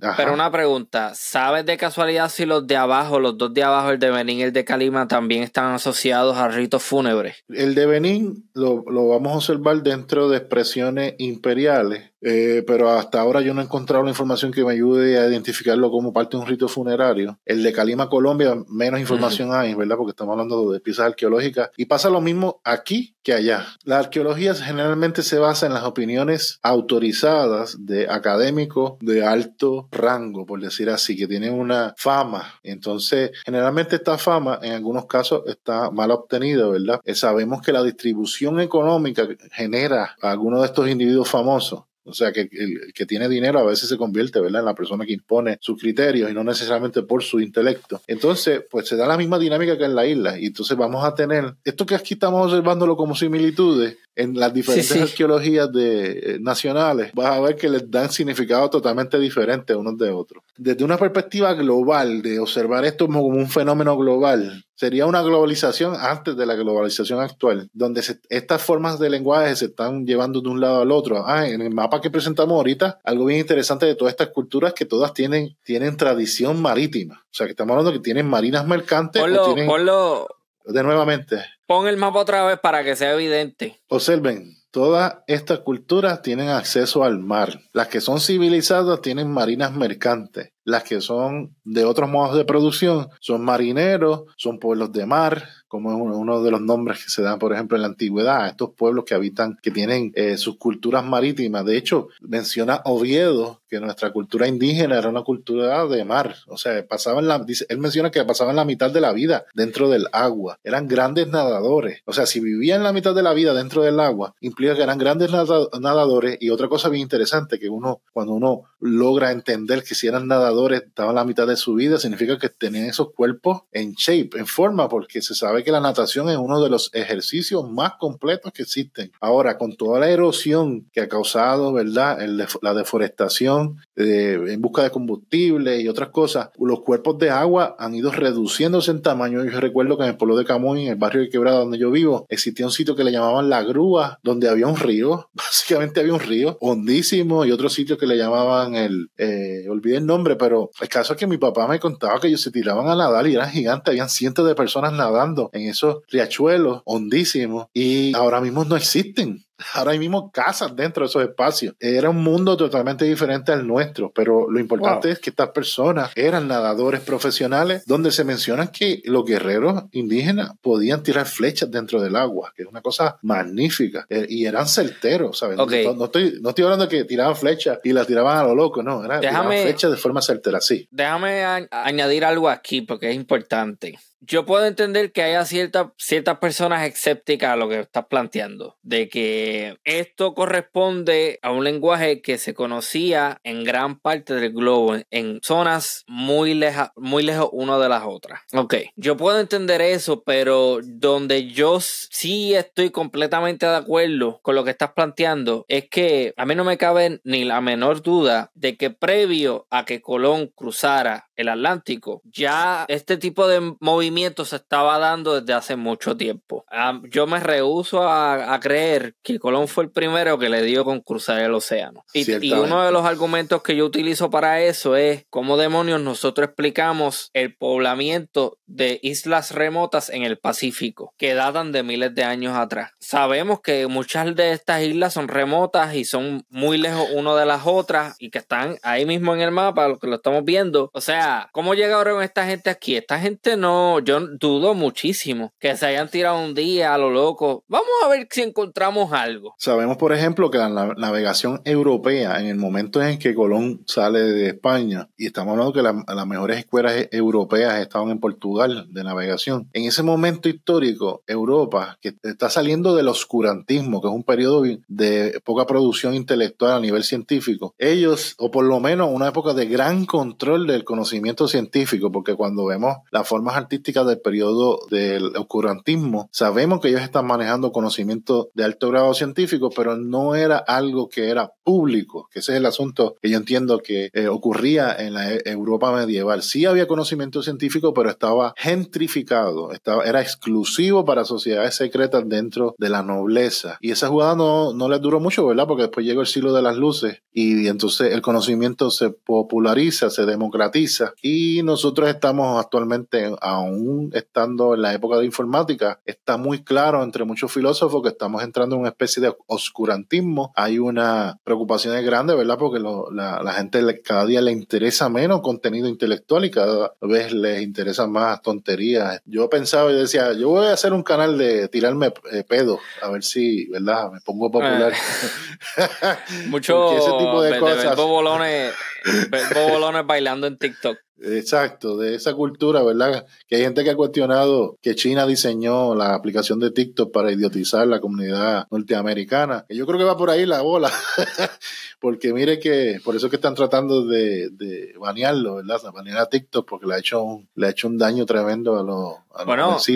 Speaker 2: Ajá.
Speaker 1: pero una pregunta, ¿sabes de casualidad si los de abajo, los dos de abajo, el de Benín y el de Calima, también están asociados a ritos fúnebres?
Speaker 2: El de Benín lo, lo vamos a observar dentro de expresiones imperiales, eh, pero hasta ahora yo no he encontrado la información que me ayude a identificarlo como parte de un rito funerario. El de Calima, Colombia, menos información hay, ¿verdad? Porque estamos hablando de piezas arqueológicas. Y pasa lo mismo aquí que allá. La arqueología generalmente se basa en las opiniones autorizadas de académicos de alto rango, por decir así, que tienen una fama. Entonces, generalmente esta fama en algunos casos está mal obtenida, ¿verdad? Eh, sabemos que la distribución económica genera a algunos de estos individuos famosos. O sea, que el que tiene dinero a veces se convierte, ¿verdad?, en la persona que impone sus criterios y no necesariamente por su intelecto. Entonces, pues se da la misma dinámica que en la isla. Y entonces vamos a tener, esto que aquí estamos observándolo como similitudes, en las diferentes
Speaker 1: Sí, sí.
Speaker 2: arqueologías de, eh, nacionales, vas a ver que les dan significados totalmente diferentes unos de otros. Desde una perspectiva global, de observar esto como un fenómeno global, sería una globalización antes de la globalización actual, donde se- estas formas de lenguaje se están llevando de un lado al otro. Ah, en el mapa que presentamos ahorita, algo bien interesante de todas estas culturas que todas tienen, tienen tradición marítima. O sea, que estamos hablando que tienen marinas mercantes o
Speaker 1: Ponlo,
Speaker 2: tienen,
Speaker 1: ponlo,
Speaker 2: de nuevamente,
Speaker 1: pon el mapa otra vez para que sea evidente.
Speaker 2: Observen, todas estas culturas tienen acceso al mar. Las que son civilizadas tienen marinas mercantes. Las que son de otros modos de producción son marineros, son pueblos de mar, como es uno de los nombres que se dan, por ejemplo, en la antigüedad, a estos pueblos que habitan, que tienen eh, sus culturas marítimas. De hecho, menciona Oviedo que nuestra cultura indígena era una cultura de mar. O sea, pasaban la, él menciona que pasaban la mitad de la vida dentro del agua. Eran grandes nadadores. O sea, si vivían la mitad de la vida dentro del agua, implica que eran grandes nada- nadadores. Y otra cosa bien interesante, que uno, cuando uno logra entender que si eran nadadores, estaban la mitad de su vida, significa que tenían esos cuerpos en shape, en forma, porque se que la natación es uno de los ejercicios más completos que existen. Ahora, con toda la erosión que ha causado, ¿verdad? La deforestación eh, en busca de combustible y otras cosas, los cuerpos de agua han ido reduciéndose en tamaño. Yo recuerdo que en el pueblo de Camuy, en el barrio de Quebrada donde yo vivo, existía un sitio que le llamaban La Grúa, donde había un río, básicamente había un río hondísimo y otro sitio que le llamaban el, eh, olvidé el nombre, pero el caso es que mi papá me contaba que ellos se tiraban a nadar y eran gigantes, habían cientos de personas nadando en esos riachuelos hondísimos y ahora mismo no existen. Ahora hay mismo casas dentro de esos espacios. Era un mundo totalmente diferente al nuestro, pero lo importante
Speaker 1: Wow.
Speaker 2: es que estas personas eran nadadores profesionales, donde se menciona que los guerreros indígenas podían tirar flechas dentro del agua, que es una cosa magnífica, eh, y eran certeros, ¿sabes?
Speaker 1: Ok.
Speaker 2: No, no estoy, no estoy hablando de que tiraban flechas y las tiraban a lo loco, no, era, tiraban
Speaker 1: Déjame-
Speaker 2: flechas de forma certera, sí.
Speaker 1: Déjame añadir algo aquí porque es importante. Yo puedo entender que haya cierta- ciertas personas escépticas a lo que estás planteando, de que esto corresponde a un lenguaje que se conocía en gran parte del globo, en zonas muy, leja, muy lejos una de las otras. Ok, yo puedo entender eso, pero donde yo sí estoy completamente de acuerdo con lo que estás planteando es que a mí no me cabe ni la menor duda de que previo a que Colón cruzara el Atlántico, ya este tipo de movimiento se estaba dando desde hace mucho tiempo. Yo me rehuso a, a creer que Colón fue el primero que le dio con cruzar el océano. Y, y uno de los argumentos que yo utilizo para eso es cómo demonios nosotros explicamos el poblamiento de islas remotas en el Pacífico, que datan de miles de años atrás. Sabemos que muchas de estas islas son remotas y son muy lejos una de las otras y que están ahí mismo en el mapa, lo que lo estamos viendo. O sea, ¿cómo llegaron esta gente aquí? Esta gente no, yo dudo muchísimo que se hayan tirado un día a lo loco. Vamos a ver si encontramos algo.
Speaker 2: Sabemos, por ejemplo, que la navegación europea, en el momento en que Colón sale de España, y estamos hablando que las mejores escuelas e-, europeas estaban en Portugal de navegación, en ese momento histórico, Europa, que está saliendo del oscurantismo, que es un periodo de poca producción intelectual a nivel científico, ellos, o por lo menos una época de gran control del conocimiento científico, porque cuando vemos las formas artísticas del periodo del oscurantismo, sabemos que ellos están manejando conocimiento de alto grado científico, pero no era algo que era público, que ese es el asunto que yo entiendo que eh, ocurría en la e, Europa medieval. Sí había conocimiento científico, pero estaba gentrificado, estaba, era exclusivo para sociedades secretas dentro de la nobleza. Y esa jugada no, no les duró mucho, ¿verdad? Porque después llegó el siglo de las luces y entonces el conocimiento se populariza, se democratiza y nosotros estamos actualmente, aún estando en la época de informática, está muy claro entre muchos filósofos que estamos entrando en una especie de oscurantismo. Hay una preocupación grande, ¿verdad? Porque la, la, gente cada día le interesa menos contenido intelectual y cada vez les interesa más tonterías. Yo pensaba y decía, yo voy a hacer un canal de tirarme eh, pedo, a ver si, ¿verdad? Me pongo popular.
Speaker 1: Mucho ese tipo de, cosas. bolones, bolones bailando en TikTok.
Speaker 2: Exacto, de esa cultura, ¿verdad? Que hay gente que ha cuestionado que China diseñó la aplicación de TikTok para idiotizar la comunidad norteamericana. yo creo que va por ahí la bola, porque mire que por eso que están tratando de, de banearlo, ¿verdad? Banear a TikTok porque le ha hecho un, le ha hecho un daño tremendo a los, a los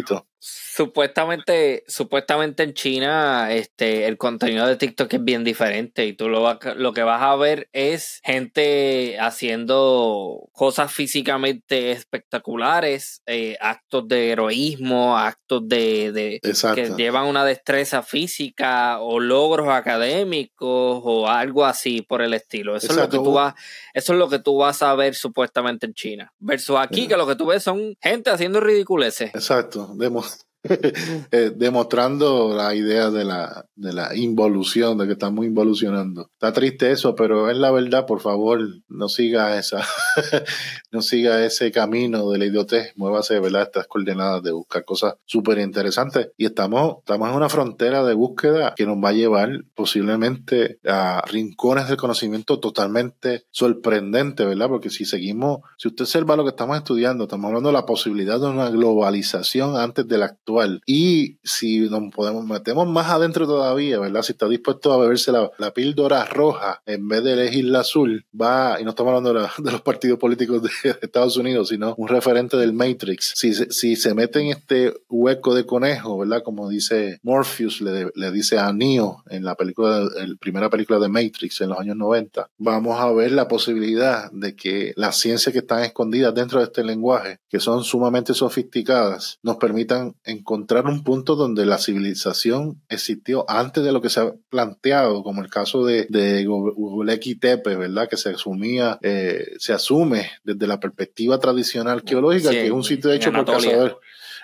Speaker 1: Supuestamente, supuestamente en China, este, el contenido de TikTok es bien diferente y tú lo, lo que vas a ver es gente haciendo cosas físicamente espectaculares, eh, actos de heroísmo, actos de, que llevan una destreza física o logros académicos o algo así por el estilo. Eso es lo que tú vas, eso es lo que tú vas a ver supuestamente en China. Versus aquí, que lo que tú ves son gente haciendo ridiculeces.
Speaker 2: Exacto. Demos Eh, demostrando la idea de la, de la involución, de que estamos involucionando. Está triste eso, pero es la verdad, por favor, no siga esa, no siga ese camino de la idiotez, muévase, ¿verdad? Estas coordenadas de buscar cosas súper interesantes. Y estamos, estamos en una frontera de búsqueda que nos va a llevar posiblemente a rincones del conocimiento totalmente sorprendente, ¿verdad? Porque si seguimos, si usted observa lo que estamos estudiando, estamos hablando de la posibilidad de una globalización antes del actual y si nos podemos metemos más adentro todavía, ¿verdad? Si está dispuesto a beberse la, píldora roja en vez de elegir la azul, va, y no estamos hablando de, los partidos políticos de Estados Unidos, sino un referente del Matrix. Si, si se mete en este hueco de conejo, ¿verdad? Como dice Morpheus, le, le dice a Neo en la película, la primera película de Matrix en los años 90, vamos a ver la posibilidad de que las ciencias que están escondidas dentro de este lenguaje, que son sumamente sofisticadas, nos permitan en encontrar un punto donde la civilización existió antes de lo que se ha planteado, como el caso de, de Gobekli Tepe, ¿verdad? Que se asumía, eh, se asume desde la perspectiva tradicional arqueológica, que es un sitio hecho por cazadores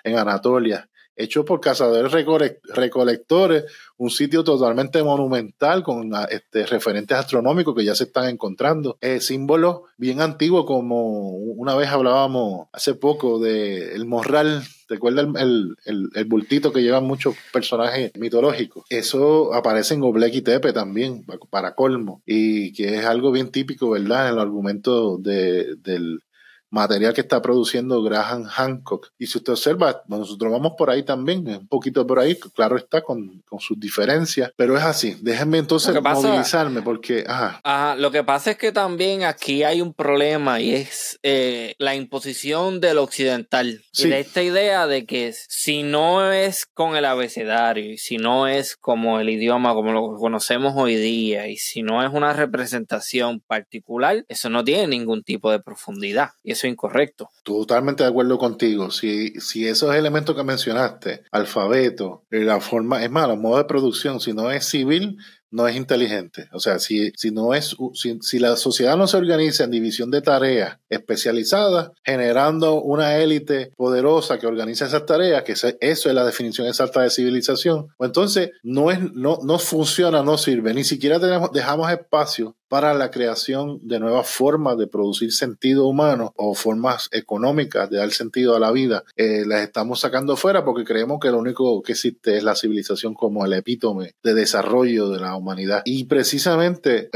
Speaker 2: en Anatolia hecho por cazadores recolectores, un sitio totalmente monumental con ah, este, referentes astronómicos que ya se están encontrando. Eh, símbolos bien antiguos como una vez hablábamos hace poco de el morral ¿Recuerda el, el, el, bultito que llevan muchos personajes mitológicos? Eso aparece en Obleki Tepe también, para colmo, y que es algo bien típico, ¿verdad? En el argumento de, del, material que está produciendo Graham Hancock. Y si usted observa, nosotros vamos por ahí también, un poquito por ahí, claro está, con, con sus diferencias, pero es así. Déjenme entonces movilizarme porque...
Speaker 1: Ajá. Lo que pasa es que también aquí hay un problema y es eh, la imposición del occidental. Y de esta idea de que si no es con el abecedario y si no es como el idioma como lo conocemos hoy día y si no es una representación particular, eso no tiene ningún tipo de profundidad. Y incorrecto.
Speaker 2: Totalmente de acuerdo contigo. Si, si esos elementos que mencionaste, alfabeto, la forma, es más, los modos de producción, si no es civil, no es inteligente. O sea, si, si no es, si, si, la sociedad no se organiza en división de tareas especializadas, generando una élite poderosa que organiza esas tareas, que eso es la definición exacta de civilización, pues entonces no es, no, no funciona, no sirve. Ni siquiera tenemos, dejamos espacio para la creación de nuevas formas de producir sentido humano o formas económicas de dar sentido a la vida, eh, las estamos sacando fuera porque creemos que lo único que existe es la civilización como el epítome de desarrollo de la humanidad. Y precisamente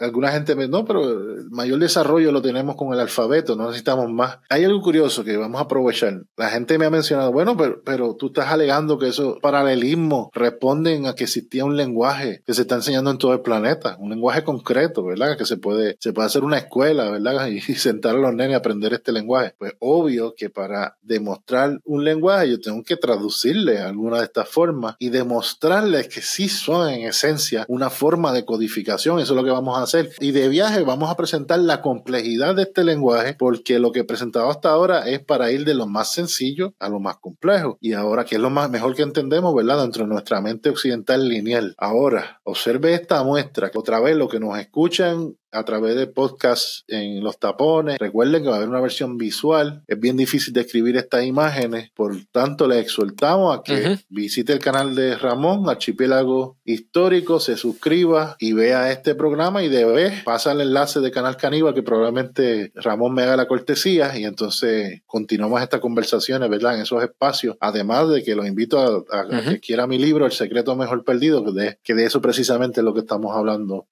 Speaker 2: alguna gente me, no, pero el mayor desarrollo lo tenemos con el alfabeto, no necesitamos más. Hay algo curioso que vamos a aprovechar. La gente me ha mencionado, bueno, pero, pero tú estás alegando que esos paralelismos responden a que existía un lenguaje que se está enseñando en todo el planeta, un lenguaje concreto, ¿verdad? Que se puede, se puede hacer una escuela, ¿verdad? Y, sentar a los nenes a aprender este lenguaje. Pues obvio que para demostrar un lenguaje yo tengo que traducirle alguna de estas formas y demostrarles que sí son en esencia una forma de codificación. Eso es lo que vamos a hacer. Y de viaje vamos a presentar la complejidad de este lenguaje porque lo que he presentado hasta ahora es para ir de lo más sencillo a lo más complejo. Y ahora, que es lo más mejor que entendemos, ¿verdad? Dentro de nuestra mente occidental lineal. Ahora, observe esta muestra, otra vez lo que nos escuchan a través de podcast en los tapones. Recuerden que va a haber una versión visual. Es bien difícil describir estas imágenes, por tanto les exhortamos a que visite el canal de Ramón, Archipiélago Histórico, se suscriba y vea este programa y de vez pasa el enlace de Canal Caníbal que probablemente Ramón me haga la cortesía y entonces continuamos estas conversaciones, ¿verdad? En esos espacios. Además de que los invito a, que quiera mi libro, El secreto mejor perdido, que de, que de eso precisamente es lo que estamos hablando.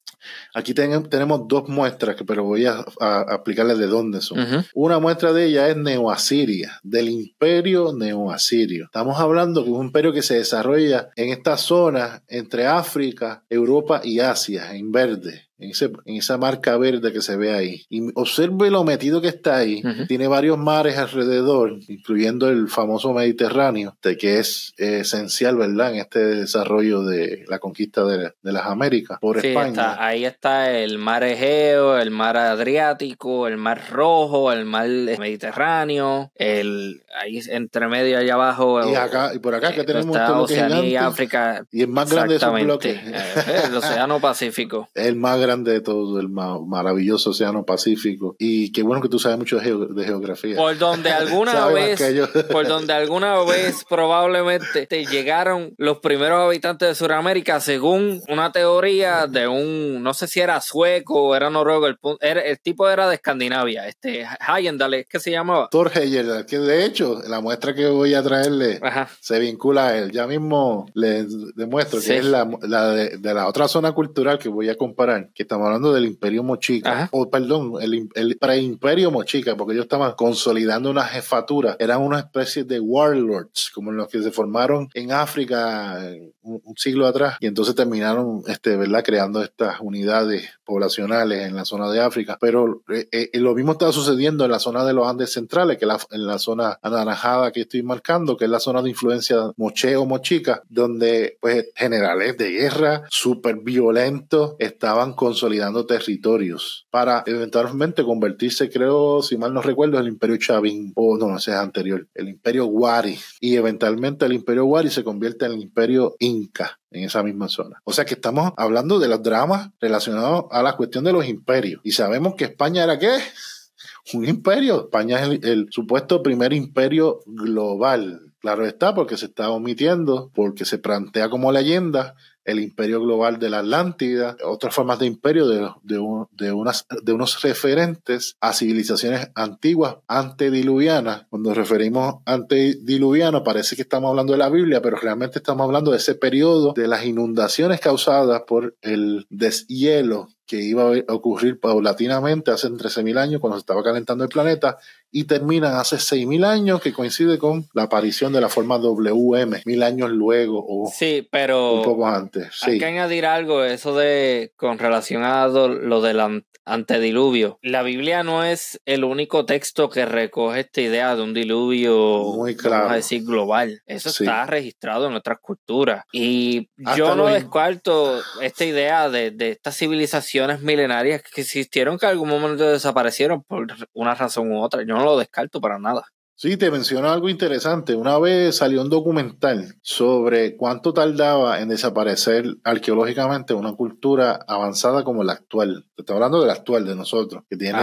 Speaker 2: Aquí tenemos dos muestras, pero voy a, aplicarles de dónde son. Una muestra de ella es Neoasiria, del imperio Neoasirio. Estamos hablando de un imperio que se desarrolla en esta zona entre África, Europa y Asia, en verde en, esa marca verde que se ve ahí. Y observe lo metido que está ahí. Tiene varios mares alrededor, incluyendo el famoso Mediterráneo, de que es esencial, ¿verdad?, en este desarrollo de la conquista de, las Américas por España.
Speaker 1: ahí está el mar Egeo, el mar Adriático, el mar Rojo, el mar Mediterráneo, el ahí entre medio allá abajo.
Speaker 2: Y acá y por acá que tenemos
Speaker 1: Oceanía y África.
Speaker 2: Y el más grande de esos bloques.
Speaker 1: Eh, el Océano Pacífico.
Speaker 2: el más grande de todo el maravilloso Océano Pacífico. Y qué bueno que tú sabes mucho de, geografía.
Speaker 1: Por donde alguna vez, por donde alguna vez probablemente te llegaron los primeros habitantes de Sudamérica, según una teoría de un, no sé si era sueco o era noruego, el, el tipo era de Escandinavia, este Hayendal, ¿qué se llamaba?
Speaker 2: Thor Heyerdahl, que de hecho la muestra que voy a traerle se vincula a él. Ya mismo le demuestro que es la, de, de, la otra zona cultural que voy a comparar, estamos hablando del Imperio Mochica, o perdón, el, el preimperio Mochica, porque ellos estaban consolidando una jefatura, eran una especie de warlords, como los que se formaron en África un, siglo atrás, y entonces terminaron, este, ¿verdad?, creando estas unidades poblacionales en la zona de África. Pero eh, eh, lo mismo está sucediendo en la zona de los Andes centrales, que la, en la zona anaranjada que estoy marcando, que es la zona de influencia moche o mochica, donde pues generales de guerra súper violentos estaban consolidando territorios para eventualmente convertirse, creo, si mal no recuerdo, el imperio Chavín, o no, ese es anterior, el imperio Wari, y eventualmente el imperio Wari se convierte en el imperio Inca en esa misma zona. O sea que estamos hablando de los dramas relacionados a la cuestión de los imperios. Y sabemos que España era qué? Un imperio. España es el, el supuesto primer imperio global. Claro está, porque se está omitiendo, porque se plantea como leyenda el imperio global de la Atlántida, otras formas de imperio de, de, unas, de unos referentes a civilizaciones antiguas, antediluvianas. Cuando referimos antediluviano parece que estamos hablando de la Biblia, pero realmente estamos hablando de ese periodo de las inundaciones causadas por el deshielo que iba a ocurrir paulatinamente hace 13.000 años cuando se estaba calentando el planeta y terminan hace 6.000 años que coincide con la aparición de la forma WM, mil años luego o
Speaker 1: sí, pero
Speaker 2: un poco antes.
Speaker 1: Hay que añadir algo, eso de con relación a lo del antediluvio. La Biblia no es el único texto que recoge esta idea de un diluvio,
Speaker 2: Muy claro.
Speaker 1: vamos a decir, global. Eso está registrado en otras culturas. Y yo no descarto esta idea de, de estas civilizaciones milenarias que existieron que en algún momento desaparecieron por una razón u otra. Yo no lo descarto para nada.
Speaker 2: Sí, te menciono algo interesante. Una vez salió un documental sobre cuánto tardaba en desaparecer arqueológicamente una cultura avanzada como la actual. Te estoy hablando de la actual de nosotros, que tiene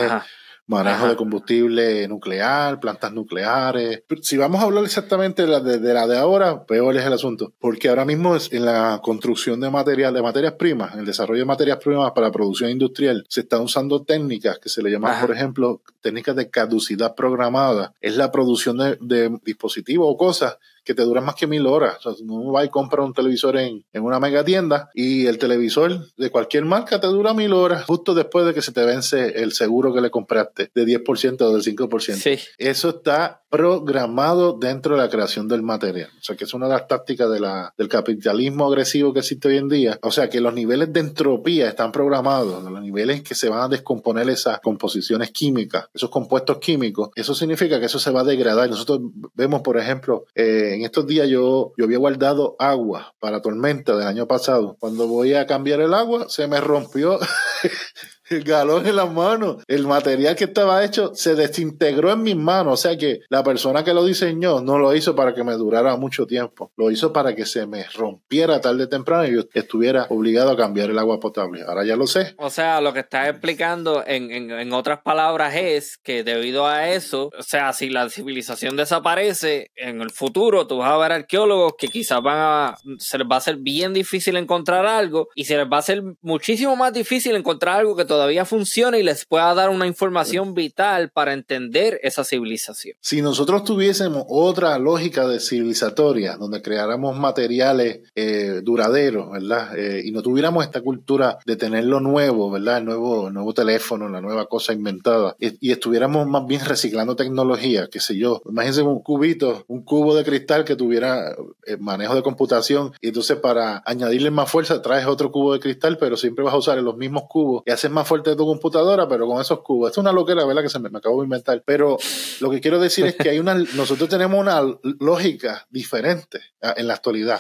Speaker 2: manejo de combustible nuclear, plantas nucleares. Si vamos a hablar exactamente de la de, la de ahora, peor es el asunto, porque ahora mismo es en la construcción de material, de materias primas, en el desarrollo de materias primas para la producción industrial, se están usando técnicas que se le llaman, por ejemplo, técnicas de caducidad programada. Es la producción de, de dispositivos o cosas que te duran más que mil horas. O sea, uno va y compra un televisor en, en, una mega tienda y el televisor de cualquier marca te dura mil horas justo después de que se te vence el seguro que le compraste de 10% o del 5%. Sí. Eso está programado dentro de la creación del material. O sea, que es una de las tácticas de la, del capitalismo agresivo que existe hoy en día. O sea, que los niveles de entropía están programados, los niveles que se van a descomponer esas composiciones químicas, esos compuestos químicos. Eso significa que eso se va a degradar. Nosotros vemos, por ejemplo, eh, en estos días yo, yo había guardado agua para tormenta del año pasado. Cuando voy a cambiar el agua, se me rompió el galón en las manos. El material que estaba hecho se desintegró en mis manos. O sea que la persona que lo diseñó no lo hizo para que me durara mucho tiempo. Lo hizo para que se me rompiera tarde o temprano y yo estuviera obligado a cambiar el agua potable. Ahora ya lo sé.
Speaker 1: O sea, lo que estás explicando en, en, otras palabras es que debido a eso, o sea, si la civilización desaparece en el futuro, tú vas a ver arqueólogos que quizás van a, se les va a ser bien difícil encontrar algo y se les va a ser muchísimo más difícil encontrar algo que todavía todavía funcione y les pueda dar una información vital para entender esa civilización.
Speaker 2: Si nosotros tuviésemos otra lógica de civilizatoria, donde creáramos materiales eh, duraderos, ¿verdad? Eh, y no tuviéramos esta cultura de tener lo nuevo, ¿verdad? El nuevo, teléfono, la nueva cosa inventada, y, estuviéramos más bien reciclando tecnología, qué sé yo. Imagínense un cubito, un cubo de cristal que tuviera eh, manejo de computación, y entonces para añadirle más fuerza traes otro cubo de cristal, pero siempre vas a usar los mismos cubos y haces más fuerte tu computadora, pero con esos cubos. es una loquera, ¿verdad? Que se me, acabo de inventar. Pero lo que quiero decir es que hay una, nosotros tenemos una lógica diferente en la actualidad.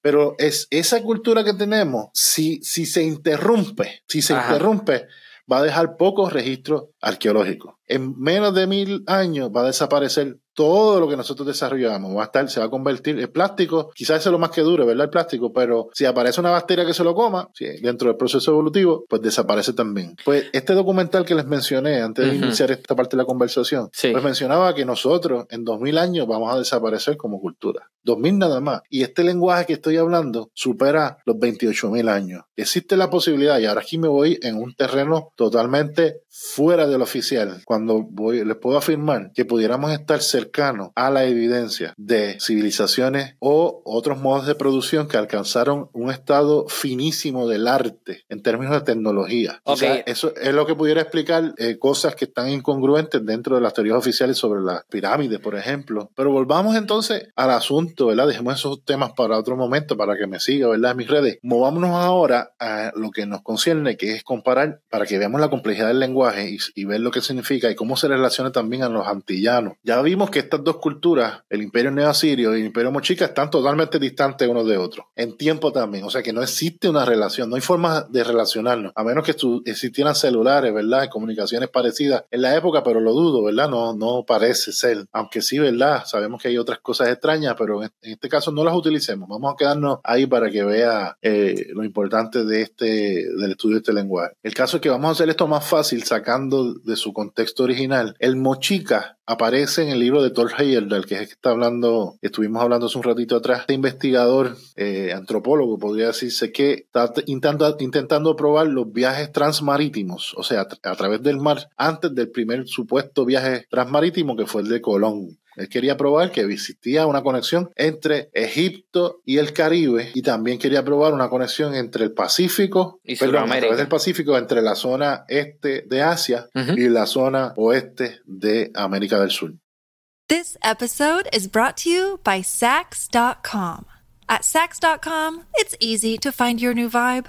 Speaker 2: Pero es esa cultura que tenemos, si, si se interrumpe, si se interrumpe, va a dejar pocos registros arqueológicos. En menos de mil años va a desaparecer todo lo que nosotros desarrollamos va a estar, se va a convertir en plástico, quizás eso es lo más que dure, ¿verdad? El plástico, pero si aparece una bacteria que se lo coma, dentro del proceso evolutivo, pues desaparece también. Pues este documental que les mencioné antes de iniciar esta parte de la conversación, pues mencionaba que nosotros en 2000 años vamos a desaparecer como cultura. 2000 nada más. Y este lenguaje que estoy hablando supera los 28.000 años. Existe la posibilidad, y ahora aquí me voy en un terreno totalmente fuera del oficial, cuando voy, les puedo afirmar que pudiéramos estar cerca cercano a la evidencia de civilizaciones o otros modos de producción que alcanzaron un estado finísimo del arte en términos de tecnología. O sea, eso es lo que pudiera explicar eh, cosas que están incongruentes dentro de las teorías oficiales sobre las pirámides, por ejemplo. Pero volvamos entonces al asunto, ¿verdad? Dejemos esos temas para otro momento para que me siga, ¿verdad? En mis redes. Movámonos ahora a lo que nos concierne, que es comparar para que veamos la complejidad del lenguaje y, ver lo que significa y cómo se relaciona también a los antillanos. Ya vimos que estas dos culturas, el imperio neoasirio y el imperio mochica, están totalmente distantes unos de otros, en tiempo también. O sea que no existe una relación, no hay forma de relacionarnos, a menos que existieran celulares, ¿verdad? Comunicaciones parecidas en la época, pero lo dudo, ¿verdad? No, no parece ser. Aunque sí, ¿verdad? Sabemos que hay otras cosas extrañas, pero en este caso no las utilicemos. Vamos a quedarnos ahí para que vea eh, lo importante de este, del estudio de este lenguaje. El caso es que vamos a hacer esto más fácil sacando de su contexto original. El mochica aparece en el libro de Thor Heyerdahl, que es el que está hablando, estuvimos hablando hace un ratito atrás, este investigador, eh, antropólogo, podría decirse, que está intentando, intentando probar los viajes transmarítimos, o sea, a, a través del mar, antes del primer supuesto viaje transmarítimo que fue el de Colón. Él quería probar que existía una conexión entre Egipto y el Caribe y también quería probar una conexión entre el Pacífico y perdón, a través del Pacífico entre la zona este de Asia y la zona oeste de América del Sur.
Speaker 3: This episode is brought to you by Sax.com. At Sax.com, it's easy to find your new vibe.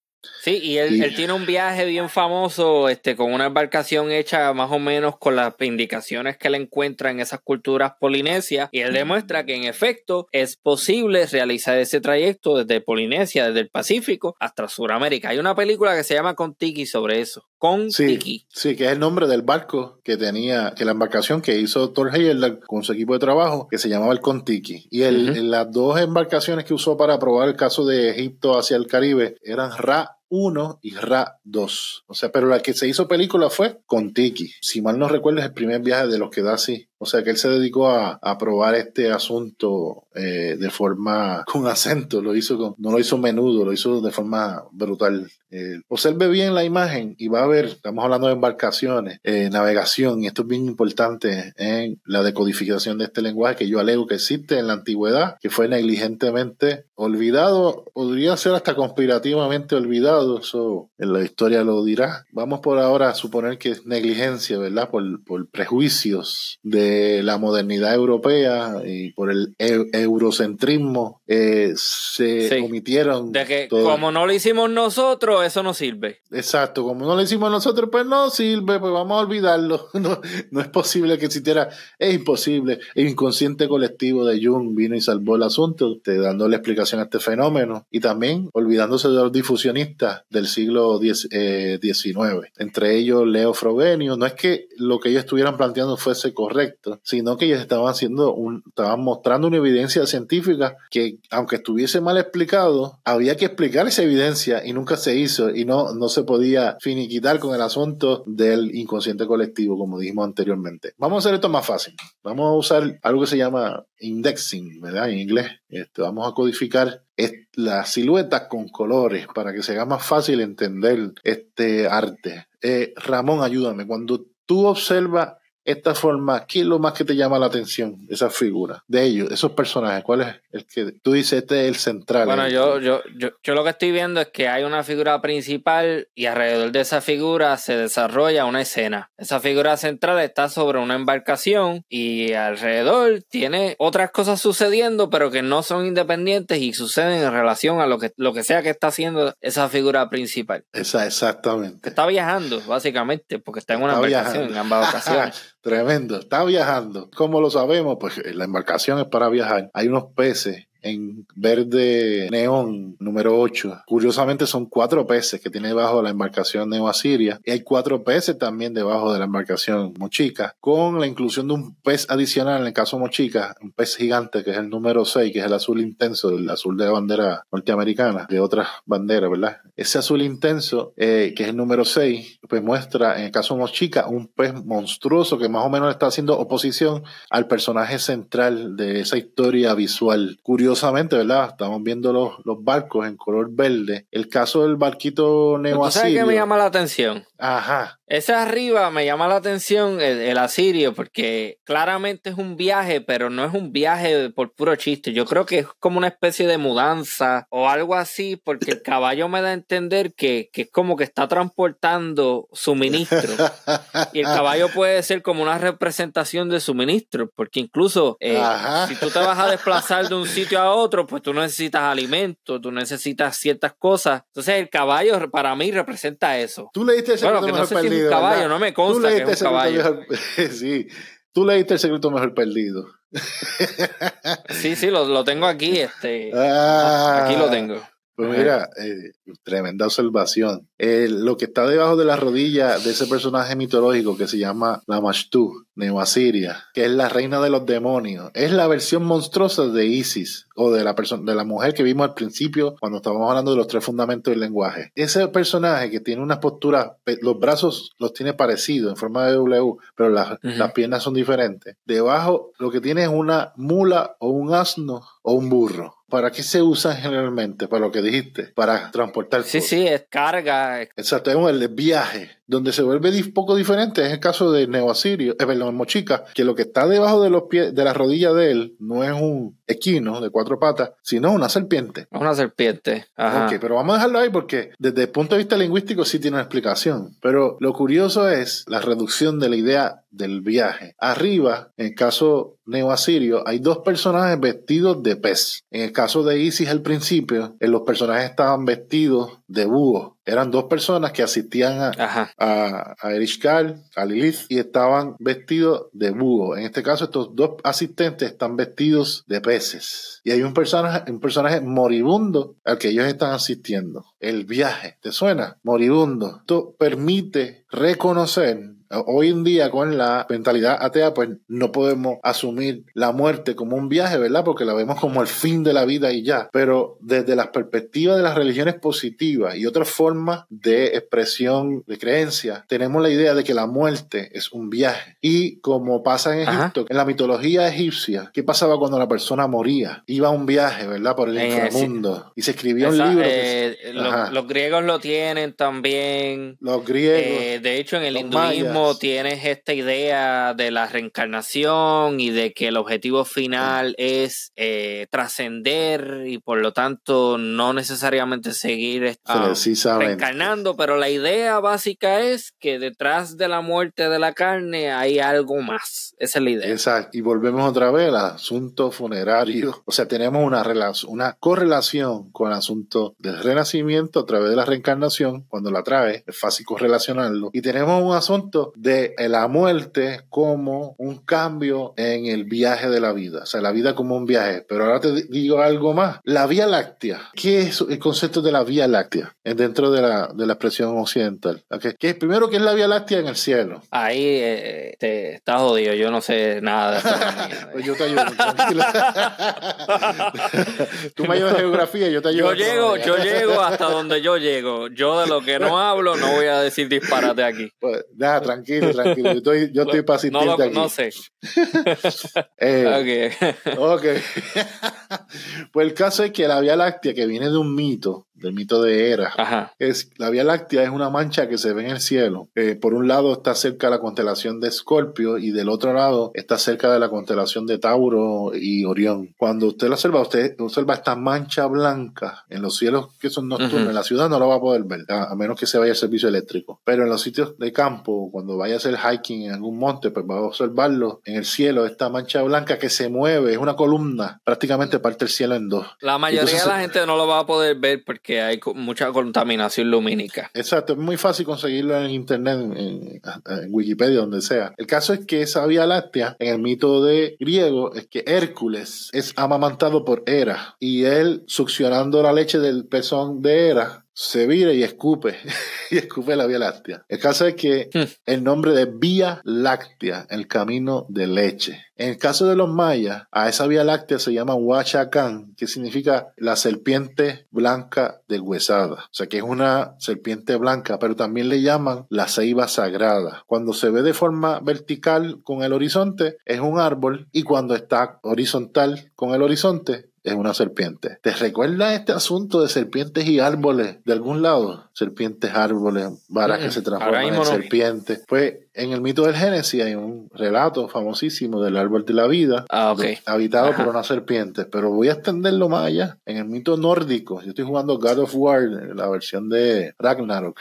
Speaker 1: Sí, y él, él, tiene un viaje bien famoso, este, con una embarcación hecha más o menos con las indicaciones que él encuentra en esas culturas polinesias, y él demuestra que en efecto es posible realizar ese trayecto desde Polinesia, desde el Pacífico hasta Sudamérica. Hay una película que se llama Contiki sobre eso. Contiki.
Speaker 2: Sí, sí, que es el nombre del barco que tenía, que la embarcación que hizo Thor Heyerdahl con su equipo de trabajo, que se llamaba el Contiki. Y el, uh -huh. las dos embarcaciones que usó para probar el caso de Egipto hacia el Caribe eran Ra up 1 y Ra 2. O sea, pero la que se hizo película fue con Tiki. Si mal no recuerdo, es el primer viaje de los que da así. O sea, que él se dedicó a, probar este asunto eh, de forma con acento. Lo hizo con, no lo hizo menudo, lo hizo de forma brutal. Eh, observe bien la imagen y va a ver, estamos hablando de embarcaciones, eh, navegación, y esto es bien importante en la decodificación de este lenguaje que yo alego que existe en la antigüedad, que fue negligentemente olvidado, podría ser hasta conspirativamente olvidado, eso en la historia lo dirá. Vamos por ahora a suponer que es negligencia, ¿verdad? Por, por prejuicios de la modernidad europea y por el e eurocentrismo, eh, se sí. omitieron.
Speaker 1: De que todo. como no lo hicimos nosotros, eso no sirve.
Speaker 2: Exacto, como no lo hicimos nosotros, pues no sirve, pues vamos a olvidarlo. No, no es posible que existiera, es imposible. El inconsciente colectivo de Jung vino y salvó el asunto, te dándole explicación a este fenómeno y también olvidándose de los difusionistas del siglo XIX, eh, entre ellos Leo Frobenius. No es que lo que ellos estuvieran planteando fuese correcto, sino que ellos estaban haciendo estaban mostrando una evidencia científica que, aunque estuviese mal explicado, había que explicar esa evidencia y nunca se hizo y no, no se podía finiquitar con el asunto del inconsciente colectivo, como dijimos anteriormente. Vamos a hacer esto más fácil. Vamos a usar algo que se llama indexing, ¿verdad? En inglés. Este, vamos a codificar las siluetas con colores para que se haga más fácil entender este arte. Eh, Ramón, ayúdame. Cuando tú observas esta forma, ¿qué es lo más que te llama la atención? Esa figura de ellos, esos personajes. ¿Cuál es el que tú dices este es el central?
Speaker 1: Bueno, yo, yo, yo, yo lo que estoy viendo es que hay una figura principal y alrededor de esa figura se desarrolla una escena. Esa figura central está sobre una embarcación y alrededor tiene otras cosas sucediendo, pero que no son independientes y suceden en relación a lo que, lo que sea que está haciendo esa figura principal.
Speaker 2: Esa, exactamente.
Speaker 1: Que está viajando, básicamente, porque está en una está embarcación viajando. en ambas ocasiones.
Speaker 2: Tremendo, está viajando. ¿Cómo lo sabemos? Pues la embarcación es para viajar. Hay unos peces en verde neón número 8. Curiosamente son cuatro peces que tiene debajo la embarcación Neo Asiria y hay cuatro peces también debajo de la embarcación Mochica con la inclusión de un pez adicional en el caso Mochica, un pez gigante que es el número 6 que es el azul intenso, el azul de la bandera norteamericana, de otras banderas, ¿verdad? Ese azul intenso eh, que es el número 6 pues muestra en el caso Mochica un pez monstruoso que más o menos está haciendo oposición al personaje central de esa historia visual. Curioso curiosamente, ¿verdad? Estamos viendo los, los, barcos en color verde. El caso del barquito Neo
Speaker 1: ¿Sabes qué me llama la atención?
Speaker 2: Ajá.
Speaker 1: Ese arriba me llama la atención el, el, asirio porque claramente es un viaje, pero no es un viaje por puro chiste. Yo creo que es como una especie de mudanza o algo así porque el caballo me da a entender que, que es como que está transportando suministro. y el caballo puede ser como una representación de suministro porque incluso eh, si tú te vas a desplazar de un sitio a otro, pues tú necesitas alimento, tú necesitas ciertas cosas. Entonces el caballo para mí representa eso.
Speaker 2: Tú leíste ese
Speaker 1: bueno, que no sé perdido, si es un caballo, ¿verdad? no me consta que es un caballo.
Speaker 2: Mejor, sí, tú leíste el secreto mejor perdido.
Speaker 1: sí, sí, lo, lo tengo aquí, este. Ah, aquí lo tengo.
Speaker 2: Pues mira, eh, tremenda observación. Eh, lo que está debajo de la rodilla de ese personaje mitológico que se llama la Mashtu, Neoasiria, que es la reina de los demonios, es la versión monstruosa de Isis o de la persona de la mujer que vimos al principio cuando estábamos hablando de los tres fundamentos del lenguaje. Ese personaje que tiene una postura, los brazos los tiene parecidos en forma de W, pero las, uh -huh. las piernas son diferentes. Debajo lo que tiene es una mula o un asno o un burro. ¿Para qué se usan generalmente? Para lo que dijiste, para transportar.
Speaker 1: Sí, sí, es carga.
Speaker 2: Exacto, es el viaje. Donde se vuelve un poco diferente es el caso de Neoasirio, eh, perdón, Mochica, que lo que está debajo de los pies, de la rodilla de él, no es un equino de cuatro patas, sino una serpiente.
Speaker 1: Una serpiente. Ajá.
Speaker 2: Ok, pero vamos a dejarlo ahí porque desde el punto de vista lingüístico sí tiene una explicación. Pero lo curioso es la reducción de la idea del viaje. Arriba, en el caso neoasirio, hay dos personajes vestidos de pez. En el caso de Isis al principio, eh, los personajes estaban vestidos de búho. Eran dos personas que asistían a, a, a Erishkal, a Lilith, y estaban vestidos de búho. En este caso, estos dos asistentes están vestidos de peces. Y hay un personaje, un personaje moribundo al que ellos están asistiendo. El viaje, ¿te suena? Moribundo. Esto permite reconocer Hoy en día con la mentalidad atea, pues no podemos asumir la muerte como un viaje, ¿verdad? Porque la vemos como el fin de la vida y ya. Pero desde las perspectivas de las religiones positivas y otras formas de expresión de creencia, tenemos la idea de que la muerte es un viaje. Y como pasa en Egipto, en la mitología egipcia, ¿qué pasaba cuando la persona moría? Iba a un viaje, ¿verdad? Por el eh, inframundo. Y se escribía un libro.
Speaker 1: Eh, los, griegos lo tienen también.
Speaker 2: Los griegos.
Speaker 1: Eh, de hecho, en el hinduismo tienes esta idea de la reencarnación y de que el objetivo final es eh, trascender y por lo tanto no necesariamente seguir ah, reencarnando, pero la idea básica es que detrás de la muerte de la carne hay algo más. Esa es la idea.
Speaker 2: Exacto. Y volvemos otra vez al asunto funerario. O sea, tenemos una, relación, una correlación con el asunto del renacimiento a través de la reencarnación. Cuando la trae, es fácil correlacionarlo. Y tenemos un asunto de la muerte como un cambio en el viaje de la vida, o sea, la vida como un viaje. Pero ahora te digo algo más. La Vía Láctea. ¿Qué es el concepto de la Vía Láctea dentro de la, de la expresión occidental? Okay. ¿Qué es primero que es la Vía Láctea en el cielo?
Speaker 1: Ahí eh, te estás jodido, yo no sé nada de eso.
Speaker 2: pues yo te ayudo, Tú me ayudas geografía, yo te ayudo.
Speaker 1: Yo llego, yo llego hasta donde yo llego. Yo de lo que no hablo no voy a decir disparate aquí.
Speaker 2: Pues, deja, tranquilo tranquilo, tranquilo. Yo estoy, yo estoy para
Speaker 1: no,
Speaker 2: aquí.
Speaker 1: No sé.
Speaker 2: eh, ok. ok. pues el caso es que la Vía Láctea, que viene de un mito, del mito de Hera. Es, la Vía Láctea es una mancha que se ve en el cielo. Eh, por un lado está cerca de la constelación de Escorpio y del otro lado está cerca de la constelación de Tauro y Orión. Cuando usted la observa, usted observa esta mancha blanca en los cielos que son nocturnos. En la ciudad no la va a poder ver, a, menos que se vaya al servicio eléctrico. Pero en los sitios de campo, cuando vaya a hacer hiking en algún monte, pues va a observarlo en el cielo, esta mancha blanca que se mueve, es una columna, prácticamente parte el cielo en dos.
Speaker 1: La mayoría de la gente no lo va a poder ver porque hay mucha contaminación lumínica.
Speaker 2: Exacto, es muy fácil conseguirlo en internet, en, Wikipedia, donde sea. El caso es que esa Vía Láctea, en el mito de griego, es que Hércules es amamantado por Hera y él succionando la leche del pezón de Hera se vira y escupe, y escupe la Vía Láctea. El caso es que hmm. el nombre de Vía Láctea, el camino de leche. En el caso de los mayas, a esa Vía Láctea se llama Huachacán, que significa la serpiente blanca deshuesada. O sea que es una serpiente blanca, pero también le llaman la ceiba sagrada. Cuando se ve de forma vertical con el horizonte, es un árbol, y cuando está horizontal con el horizonte, es una serpiente. ¿Te recuerda este asunto de serpientes y árboles de algún lado? Serpientes, árboles, varas que se transforman en serpientes. Pues en el mito del Génesis hay un relato famosísimo del árbol de la vida,
Speaker 1: ah,
Speaker 2: habitado por una serpiente. Pero voy a extenderlo más allá. En el mito nórdico, yo estoy jugando God of War, la versión de Ragnarok,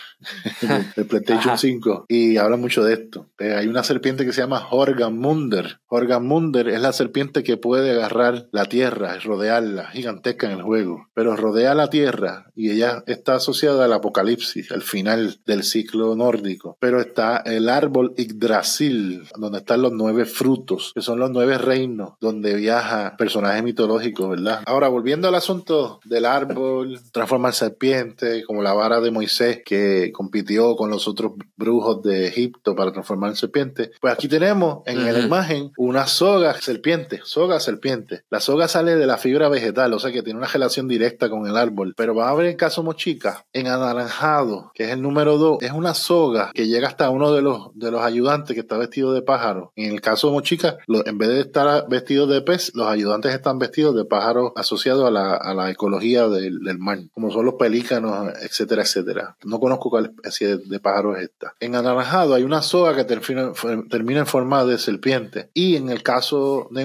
Speaker 2: de PlayStation 5, y habla mucho de esto. Eh, hay una serpiente que se llama Horgamunder. Horgamunder es la serpiente que puede agarrar la tierra, rodearla, gigantesca en el juego, pero rodea la tierra y ella está asociada al apocalipsis, al final del ciclo nórdico. Pero está el árbol Yggdrasil, donde están los nueve frutos, que son los nueve reinos, donde viaja personaje mitológico, ¿verdad? Ahora, volviendo al asunto del árbol, transforma en serpiente, como la vara de Moisés que compitió con los otros brujos de Egipto para transformar en serpiente. Pues aquí tenemos en la imagen una soga serpiente, soga serpiente. La soga sale de la fibra fibra vegetal, o sea que tiene una relación directa con el árbol. Pero va a ver el caso mochica, en anaranjado, que es el número 2, es una soga que llega hasta uno de los, de los ayudantes que está vestido de pájaro. En el caso de mochica, en vez de estar vestidos de pez, los ayudantes están vestidos de pájaro asociados a la, a la ecología del, del, mar, como son los pelícanos, etcétera, etcétera. No conozco cuál especie de, pájaro es esta. En anaranjado hay una soga que termina, termina en forma de serpiente. Y en el caso de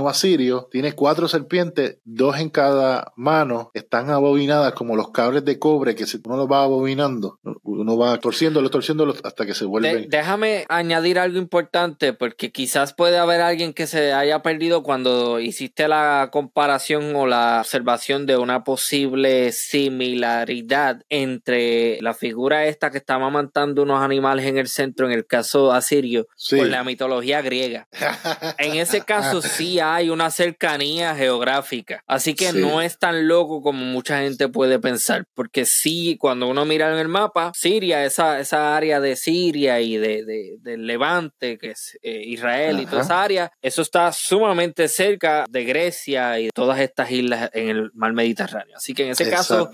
Speaker 2: tiene cuatro serpientes, dos en cada mano, están abobinadas como los cables de cobre que si uno los va abobinando, uno va torciéndolo, torciéndolo hasta que se vuelven.
Speaker 1: déjame añadir algo importante, porque quizás puede haber alguien que se haya perdido cuando hiciste la comparación o la observación de una posible similaridad entre la figura esta que está amamantando unos animales en el centro, en el caso asirio, con la mitología griega. en ese caso sí hay una cercanía geográfica, así que no es tan loco como mucha gente puede pensar, porque sí, cuando uno mira en el mapa, Siria, esa, esa área de Siria y de, del Levante, que es eh, Israel y toda esa área, eso está sumamente cerca de Grecia y todas estas islas en el mar Mediterráneo. Así que en ese caso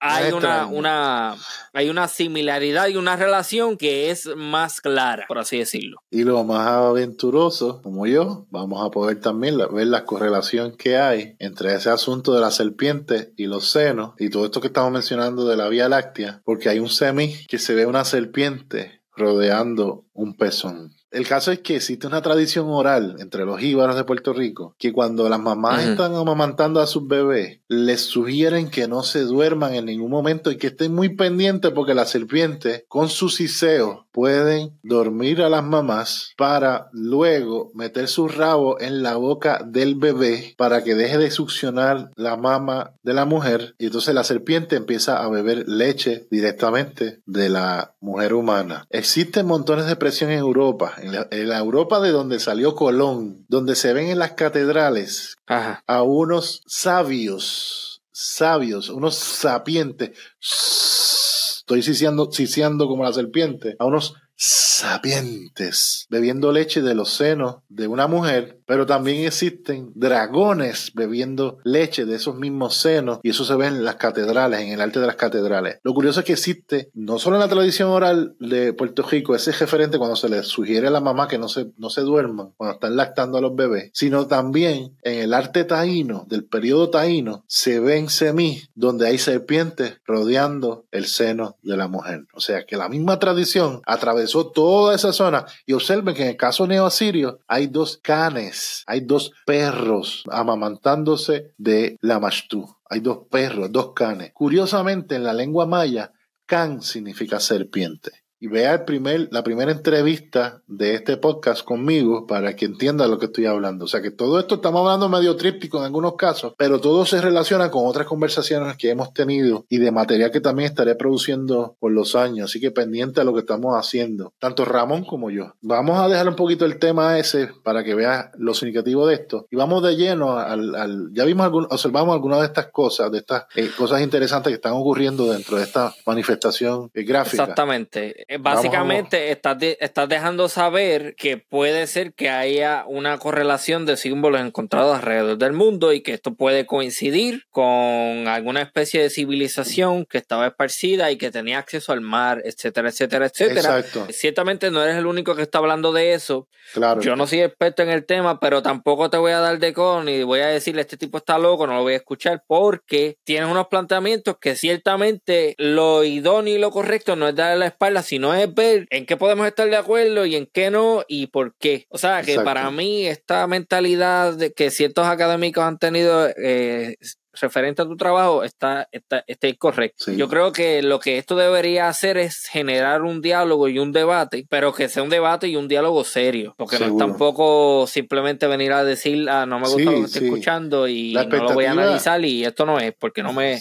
Speaker 1: hay una, una, hay una similaridad y una relación que es más clara, por así decirlo.
Speaker 2: Y lo más aventuroso, como yo, vamos a poder también ver la correlación que hay entre ese asunto de la serpiente y los senos y todo esto que estamos mencionando de la Vía Láctea, porque hay un semi que se ve una serpiente rodeando un pezón. El caso es que existe una tradición oral entre los íbaros de Puerto Rico que cuando las mamás están amamantando a sus bebés, les sugieren que no se duerman en ningún momento y que estén muy pendientes porque la serpiente con su siseo pueden dormir a las mamás para luego meter su rabo en la boca del bebé para que deje de succionar la mama de la mujer. Y entonces la serpiente empieza a beber leche directamente de la mujer humana. Existen montones de presión en Europa. En la, Europa de donde salió Colón, donde se ven en las catedrales a unos sabios, sabios, unos sapientes, estoy ciciando como la serpiente, a unos sapientes bebiendo leche de los senos de una mujer, pero también existen dragones bebiendo leche de esos mismos senos y eso se ve en las catedrales, en el arte de las catedrales. Lo curioso es que existe, no solo en la tradición oral de Puerto Rico, ese referente cuando se le sugiere a la mamá que no se, no se duerman cuando están lactando a los bebés, sino también en el arte taíno, del periodo taíno, se ven semí donde hay serpientes rodeando el seno de la mujer. O sea que la misma tradición a través toda esa zona. Y observen que en el caso neoasirio hay dos canes, hay dos perros amamantándose de la mashtú. Hay dos perros, dos canes. Curiosamente, en la lengua maya, can significa serpiente y vea el primer, la primera entrevista de este podcast conmigo para que entienda lo que estoy hablando. O sea que todo esto estamos hablando medio tríptico en algunos casos, pero todo se relaciona con otras conversaciones que hemos tenido y de material que también estaré produciendo por los años. Así que pendiente a lo que estamos haciendo, tanto Ramón como yo. Vamos a dejar un poquito el tema ese para que vea lo significativo de esto y vamos de lleno al, al ya vimos algún, observamos algunas de estas cosas, de estas eh, cosas interesantes que están ocurriendo dentro de esta manifestación eh, gráfica.
Speaker 1: Exactamente. Eh, básicamente estás, estás dejando saber que puede ser que haya una correlación de símbolos encontrados alrededor del mundo y que esto puede coincidir con alguna especie de civilización que estaba esparcida y que tenía acceso al mar, etcétera, etcétera, etcétera. Exacto. Ciertamente no eres el único que está hablando de eso. Claro. Yo no soy experto en el tema, pero tampoco te voy a dar de con y voy a decirle este tipo está loco, no lo voy a escuchar porque tienes unos planteamientos que ciertamente lo idóneo y lo correcto no es darle la espalda, sino no es ver en qué podemos estar de acuerdo y en qué no y por qué. O sea, que para mí esta mentalidad de que ciertos académicos han tenido eh, referente a tu trabajo está, está, está incorrecto. Yo creo que lo que esto debería hacer es generar un diálogo y un debate, pero que sea un debate y un diálogo serio, porque no es tampoco simplemente venir a decir, ah, no me gusta lo que estoy escuchando y no lo voy a analizar y esto no es, porque no me,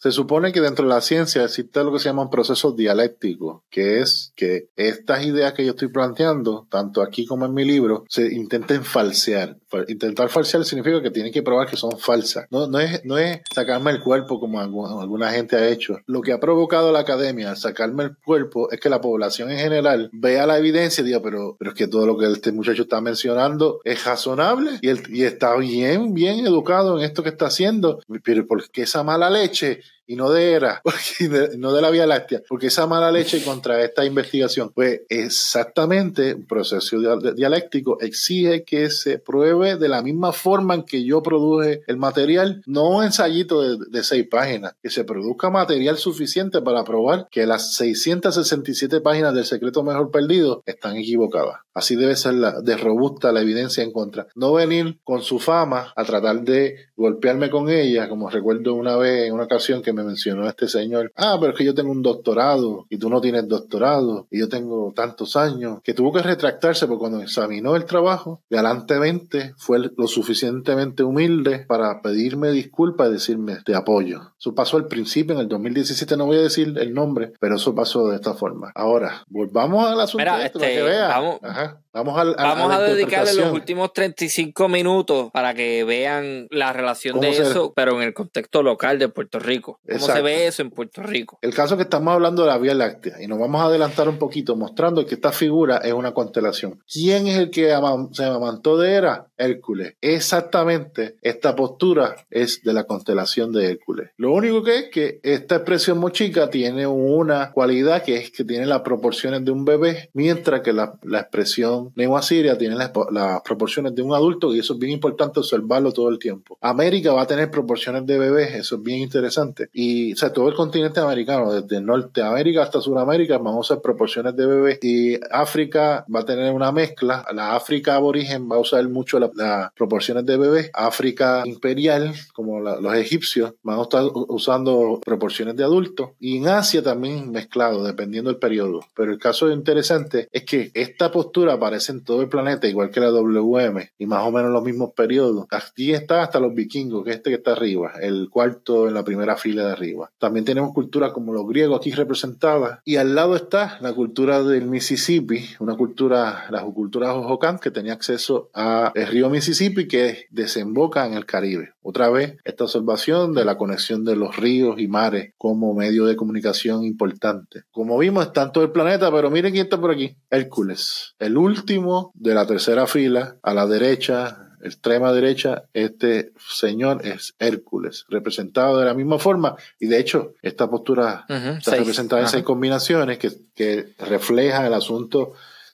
Speaker 2: se supone que dentro de la ciencia existe lo que se llama un proceso dialéctico, que es que estas ideas que yo estoy planteando, tanto aquí como en mi libro, se intenten falsear. Intentar falsear significa que tienen que probar que son falsas. No, no, es, no es sacarme el cuerpo como alguna, gente ha hecho. Lo que ha provocado la academia al sacarme el cuerpo es que la población en general vea la evidencia y diga, pero, pero es que todo lo que este muchacho está mencionando es razonable y, él, y está bien, bien educado en esto que está haciendo. Pero ¿por qué esa mala leche? Y no de ERA, porque no de la Vía Láctea, porque esa mala leche contra esta investigación, pues exactamente un proceso dialéctico exige que se pruebe de la misma forma en que yo produje el material, no un ensayito de, de seis páginas, que se produzca material suficiente para probar que las 667 páginas del secreto mejor perdido están equivocadas. Así debe ser la, de robusta la evidencia en contra. No venir con su fama a tratar de golpearme con ella, como recuerdo una vez en una ocasión que me mencionó este señor. Ah, pero es que yo tengo un doctorado y tú no tienes doctorado y yo tengo tantos años, que tuvo que retractarse porque cuando examinó el trabajo, galantemente fue lo suficientemente humilde para pedirme disculpas y decirme te apoyo. Eso pasó al principio, en el 2017, no voy a decir el nombre, pero eso pasó de esta forma. Ahora, volvamos al asunto
Speaker 1: Mira,
Speaker 2: este, para que
Speaker 1: este,
Speaker 2: vea.
Speaker 1: Vamos,
Speaker 2: Ajá. Vamos, a,
Speaker 1: Vamos a, dedicarle los últimos 35 minutos para que vean la relación de eso, pero en el contexto local de Puerto Rico. ¿Cómo se ve eso en Puerto Rico?
Speaker 2: El caso que estamos hablando de la Vía Láctea, y nos vamos a adelantar un poquito mostrando que esta figura es una constelación. ¿Quién es el que se amamantó de Hera? Hércules. Exactamente, esta postura es de la constelación de Hércules. Lo único que es que esta expresión mochica tiene una cualidad que es que tiene las proporciones de un bebé, mientras que la, la expresión Nueva Siria tiene las, proporciones de un adulto y eso es bien importante observarlo todo el tiempo. América va a tener proporciones de bebés, eso es bien interesante. Y o sea, todo el continente americano, desde Norteamérica hasta Sudamérica, vamos a ver proporciones de bebés. Y África va a tener una mezcla. La África aborigen va a usar mucho las proporciones de bebés. África imperial, como los egipcios, van a estar usando proporciones de adultos. Y en Asia también mezclado, dependiendo del periodo. Pero el caso interesante es que esta postura parece en todo el planeta, igual que la WM, y más o menos los mismos periodos. Aquí está hasta los vikingos, que es este que está arriba, el cuarto en la primera fila de arriba. También tenemos culturas como los griegos aquí representadas, y al lado está la cultura del Mississippi, una cultura, la cultura Hohokam, que tenía acceso al río Mississippi que desemboca en el Caribe. Otra vez, esta observación de la conexión de los ríos y mares como medio de comunicación importante. Como vimos, está en todo el planeta, pero miren quién está por aquí. Hércules, el último último de la tercera fila, a la derecha, extrema derecha, este señor es Hércules, representado de la misma forma. Y de hecho, esta postura está representada en seis combinaciones que, que reflejan el asunto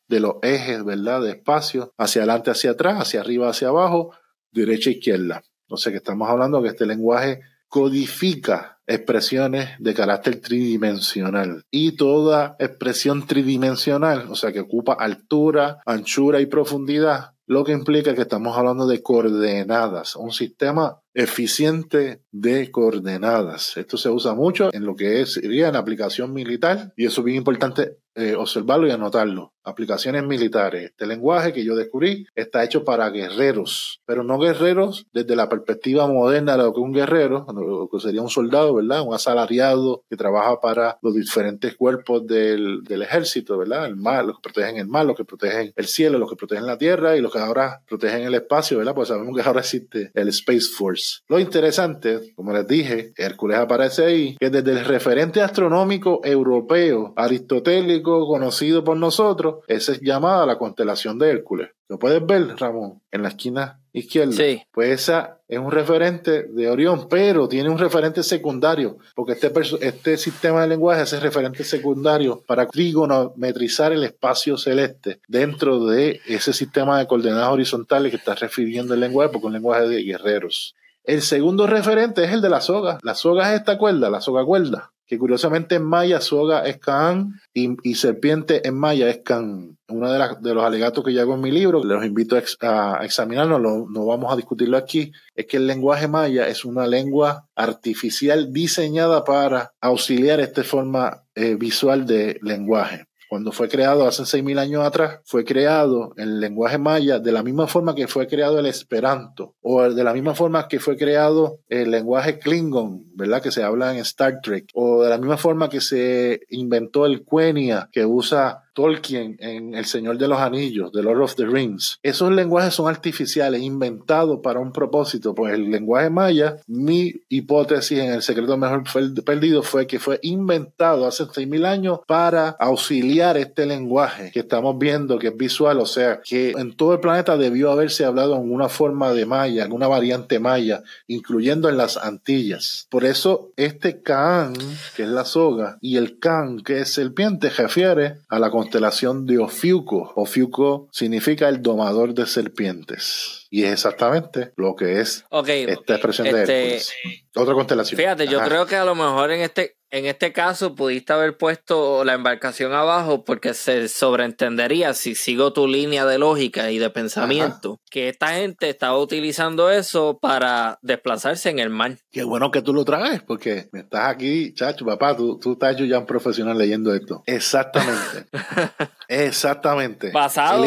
Speaker 2: de los ejes, ¿verdad? De espacio, hacia adelante, hacia atrás, hacia arriba, hacia abajo, derecha, izquierda. No sé que estamos hablando que este lenguaje codifica expresiones de carácter tridimensional y toda expresión tridimensional, o sea que ocupa altura, anchura y profundidad, lo que implica que estamos hablando de coordenadas, un sistema eficiente de coordenadas. Esto se usa mucho en lo que es, sería en aplicación militar y eso es bien importante eh, observarlo y anotarlo. Aplicaciones militares. Este lenguaje que yo descubrí está hecho para guerreros, pero no guerreros desde la perspectiva moderna de lo que un guerrero, lo que sería un soldado, ¿verdad? Un asalariado que trabaja para los diferentes cuerpos del, ejército, ¿verdad? El mar, los que protegen el mar, los que protegen el cielo, los que protegen la tierra y los que ahora protegen el espacio, ¿verdad? Pues sabemos que ahora existe el Space Force. Lo interesante, como les dije, Hércules aparece ahí, que desde el referente astronómico europeo, aristotélico, conocido por nosotros, esa es llamada la constelación de Hércules. Lo puedes ver, Ramón, en la esquina izquierda.
Speaker 1: Sí.
Speaker 2: Pues esa es un referente de Orión, pero tiene un referente secundario, porque este, este sistema de lenguaje es referente secundario para trigonometrizar el espacio celeste dentro de ese sistema de coordenadas horizontales que está refiriendo el lenguaje, porque es un lenguaje de guerreros. El segundo referente es el de la soga. La soga es esta cuerda, la soga cuerda que curiosamente en maya soga es Kaan y, serpiente en maya es Can. Uno de, de, los alegatos que yo hago en mi libro, los invito a, examinarlo, no vamos a discutirlo aquí, es que el lenguaje maya es una lengua artificial diseñada para auxiliar esta forma eh, visual de lenguaje cuando fue creado hace 6.000 años atrás, fue creado el lenguaje maya de la misma forma que fue creado el esperanto, o de la misma forma que fue creado el lenguaje klingon, ¿verdad? Que se habla en Star Trek, o de la misma forma que se inventó el quenya, que usa Tolkien en El Señor de los Anillos, The Lord of the Rings. Esos lenguajes son artificiales, inventados para un propósito. Pues el lenguaje maya, mi hipótesis en El Secreto Mejor Perdido fue que fue inventado hace 6.000 años para auxiliar este lenguaje que estamos viendo, que es visual, o sea, que en todo el planeta debió haberse hablado en una forma de maya, alguna variante maya, incluyendo en las Antillas. Por eso este Kaan, que es la soga, y el Kan, que es serpiente, refiere a la constelación de Ofiuco. Ofiuco significa el domador de serpientes. Y es exactamente lo que es esta expresión de este, Otra constelación.
Speaker 1: Fíjate, yo creo que a lo mejor en este, en este caso pudiste haber puesto la embarcación abajo porque se sobreentendería, si sigo tu línea de lógica y de pensamiento, que esta gente estaba utilizando eso para desplazarse en el mar.
Speaker 2: Qué bueno que tú lo traes, porque me estás aquí, chacho, papá, tú, tú estás ya un profesional leyendo esto. Exactamente. Exactamente.
Speaker 1: Basado,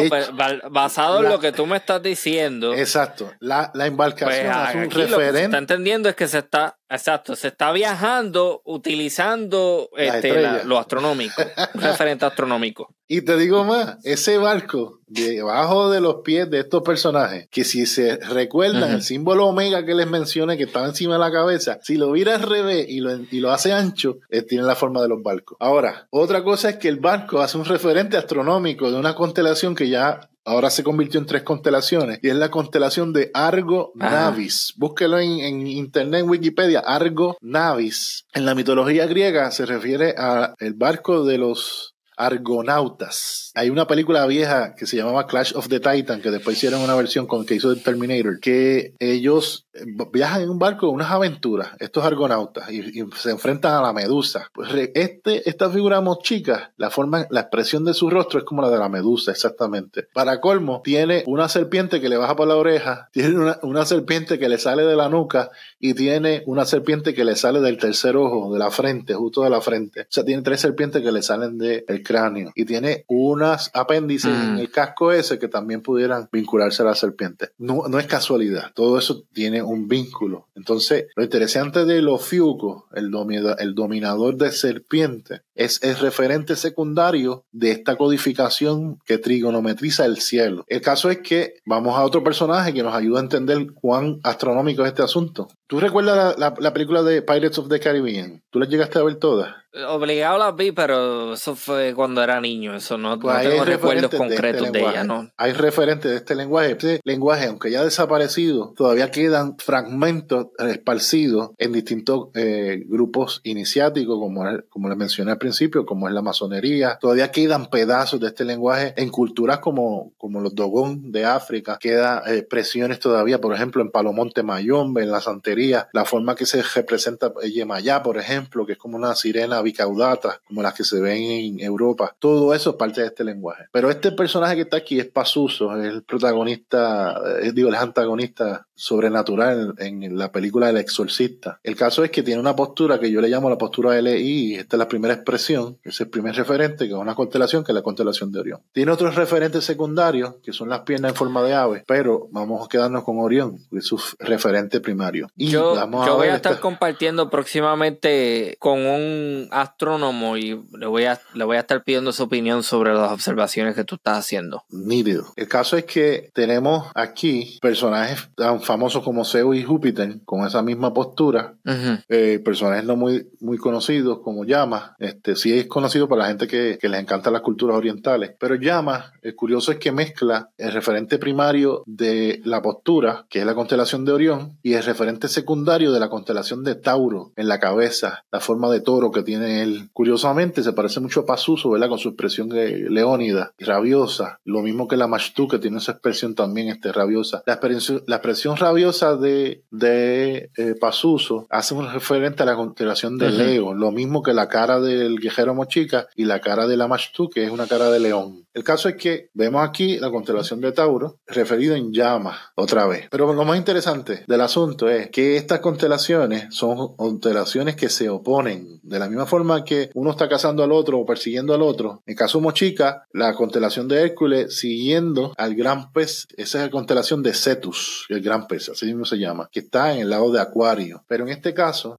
Speaker 1: basado en lo que tú me estás diciendo.
Speaker 2: Exacto. La, embarcación pues, es un referente. Lo que
Speaker 1: está entendiendo es que se está, exacto, se está viajando utilizando este, lo astronómico, un referente astronómico.
Speaker 2: Y te digo más, ese barco debajo de los pies de estos personajes, que si se recuerdan el símbolo omega que les mencioné que estaba encima de la cabeza, si lo vira al revés y lo, y lo hace ancho, eh, tiene la forma de los barcos. Ahora, otra cosa es que el barco hace un referente astronómico de una constelación que ya ahora se convirtió en tres constelaciones y es la constelación de Argo Navis. Búsquelo en, en, internet, en Wikipedia, Argo Navis. En la mitología griega se refiere a el barco de los Argonautas. Hay una película vieja que se llamaba Clash of the Titan, que después hicieron una versión con que hizo el Terminator, que ellos eh, viajan en un barco unas aventuras, estos argonautas, y, se enfrentan a la medusa. Pues este, esta figura chica, la forma, la expresión de su rostro es como la de la medusa, exactamente. Para colmo, tiene una serpiente que le baja por la oreja, tiene una, una serpiente que le sale de la nuca y tiene una serpiente que le sale del tercer ojo, de la frente, justo de la frente. O sea, tiene tres serpientes que le salen del cráneo y tiene unas apéndices en mm. el casco ese que también pudieran vincularse a la serpiente. No, no es casualidad, todo eso tiene un vínculo. Entonces, lo interesante de los fiucos, el, el dominador de serpiente, es el referente secundario de esta codificación que trigonometriza el cielo. El caso es que vamos a otro personaje que nos ayuda a entender cuán astronómico es este asunto. ¿Tú recuerdas la, la película de Pirates of the Caribbean? ¿Tú la llegaste a ver todas?
Speaker 1: Obligado las vi, pero eso fue cuando era niño. Eso no, pues tengo recuerdos este concretos de, ella, ¿no?
Speaker 2: Hay referentes de este lenguaje. Este lenguaje, aunque ya ha desaparecido, todavía quedan fragmentos esparcidos en distintos eh, grupos iniciáticos, como, como les mencioné al principio, como es la masonería. Todavía quedan pedazos de este lenguaje en culturas como, como los Dogón de África. Quedan expresiones eh, todavía, por ejemplo, en Palomonte Mayombe, en la santería, la forma que se representa Yemayá, por ejemplo, que es como una sirena bicaudatas, como las que se ven en Europa. Todo eso es parte de este lenguaje. Pero este personaje que está aquí es Pasuso, es el protagonista, es, digo, el antagonista sobrenatural en, la película El Exorcista. El caso es que tiene una postura que yo le llamo la postura LI, esta es la primera expresión, es el primer referente, que es una constelación, que es la constelación de Orión. Tiene otros referentes secundarios, que son las piernas en forma de ave, pero vamos a quedarnos con Orión, que es su referente primario.
Speaker 1: Y yo, yo voy a estar compartiendo próximamente con un astrónomo y le voy, a, le voy a estar pidiendo su opinión sobre las observaciones que tú estás haciendo.
Speaker 2: Nítido. El caso es que tenemos aquí personajes tan famosos como Zeus y Júpiter con esa misma postura, eh, personajes no muy, muy conocidos como Llama, este sí es conocido para la gente que, que les encanta las culturas orientales, pero Llama, el curioso es que mezcla el referente primario de la postura, que es la constelación de Orión, y el referente secundario de la constelación de Tauro en la cabeza, la forma de toro que tiene él. Curiosamente, se parece mucho a Pasuso, ¿verdad? Con su expresión leónida, rabiosa. Lo mismo que la Mashtu, que tiene esa expresión también este, rabiosa. La expresión, la expresión rabiosa de, de eh, Pasuso hace un referente a la constelación de Leo. Lo mismo que la cara del guerrero Mochica y la cara de la Mashtu, que es una cara de león. El caso es que vemos aquí la constelación de Tauro, referido en llama, otra vez. Pero lo más interesante del asunto es que estas constelaciones son constelaciones que se oponen. De la misma forma que uno está cazando al otro o persiguiendo al otro. En caso Mochica, la constelación de Hércules siguiendo al gran pez, esa es la constelación de Cetus, el gran pez, así mismo se llama, que está en el lado de Acuario. Pero en este caso,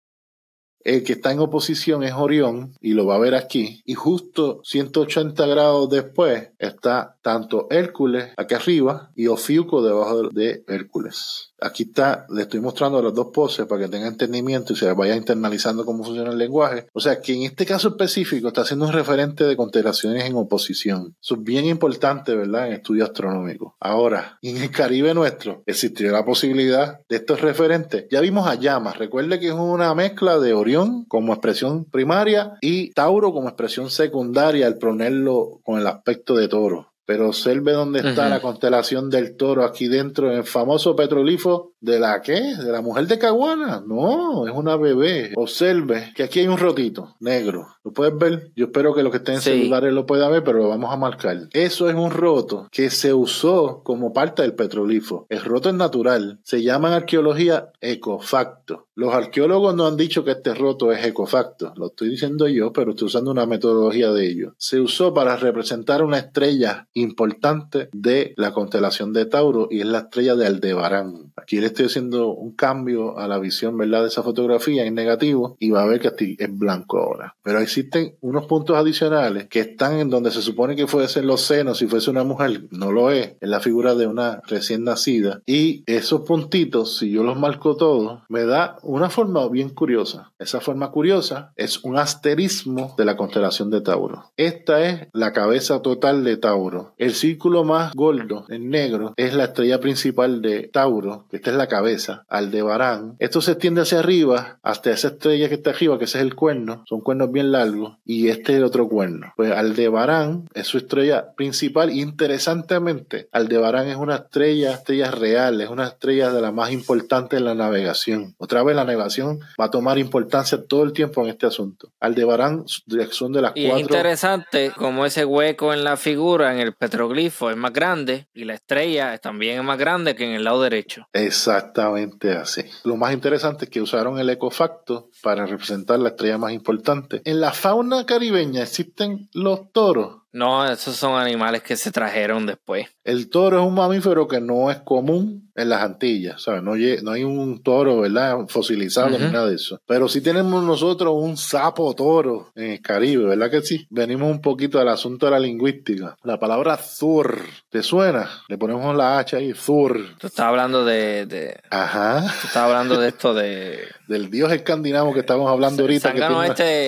Speaker 2: el que está en oposición es Orión, y lo va a ver aquí, y justo 180 grados después está tanto Hércules aquí arriba y Ofiuco debajo de Hércules. Aquí está, le estoy mostrando las dos poses para que tenga entendimiento y se vaya internalizando cómo funciona el lenguaje. O sea que en este caso específico está haciendo un referente de constelaciones en oposición. Eso es bien importante, ¿verdad? En estudio astronómico. Ahora, en el Caribe nuestro existió la posibilidad de estos referentes. Ya vimos a llamas. Recuerde que es una mezcla de Orión como expresión primaria y Tauro como expresión secundaria al ponerlo con el aspecto de toro. Pero observe dónde está la constelación del toro aquí dentro, en el famoso petrolifo de la qué? De la mujer de Caguana. No, es una bebé. Observe que aquí hay un rotito negro. ¿Lo puedes ver? Yo espero que los que estén en celulares lo puedan ver, pero lo vamos a marcar. Eso es un roto que se usó como parte del petrolifo. El roto es natural. Se llama en arqueología ecofacto. Los arqueólogos no han dicho que este roto es ecofacto. Lo estoy diciendo yo, pero estoy usando una metodología de ello. Se usó para representar una estrella importante de la constelación de Tauro y es la estrella de Aldebarán. Aquí le estoy haciendo un cambio a la visión, ¿verdad? De esa fotografía en negativo y va a ver que es blanco ahora. Pero existen unos puntos adicionales que están en donde se supone que fuesen los senos si fuese una mujer. No lo es. Es la figura de una recién nacida. Y esos puntitos, si yo los marco todos, me da una forma bien curiosa. Esa forma curiosa es un asterismo de la constelación de Tauro. Esta es la cabeza total de Tauro el círculo más gordo, en negro, es la estrella principal de Tauro, que esta es la cabeza, Aldebarán. Esto se extiende hacia arriba, hasta esa estrella que está arriba, que ese es el cuerno, son cuernos bien largos, y este es el otro cuerno. Pues Aldebarán es su estrella principal. Interesantemente, Aldebarán es una estrella, estrella real, es una estrella de la más importante en la navegación. Otra vez la navegación va a tomar importancia todo el tiempo en este asunto. Aldebarán, dirección de las
Speaker 1: y
Speaker 2: cuatro.
Speaker 1: Es interesante como ese hueco en la figura, en el petroglifo es más grande y la estrella también es más grande que en el lado derecho.
Speaker 2: Exactamente así. Lo más interesante es que usaron el ecofacto para representar la estrella más importante. En la fauna caribeña existen los toros.
Speaker 1: No, esos son animales que se trajeron después.
Speaker 2: El toro es un mamífero que no es común en las Antillas, ¿sabes? No, no hay un toro, ¿verdad? Fosilizado ni nada de eso. Pero sí tenemos nosotros un sapo toro en el Caribe, ¿verdad que sí? Venimos un poquito al asunto de la lingüística. La palabra zur, ¿te suena? Le ponemos la H ahí, zur.
Speaker 1: Tú estás hablando de... de...
Speaker 2: Ajá.
Speaker 1: Tú estás hablando de esto de...
Speaker 2: Del dios escandinavo que estamos hablando ahorita.
Speaker 1: Que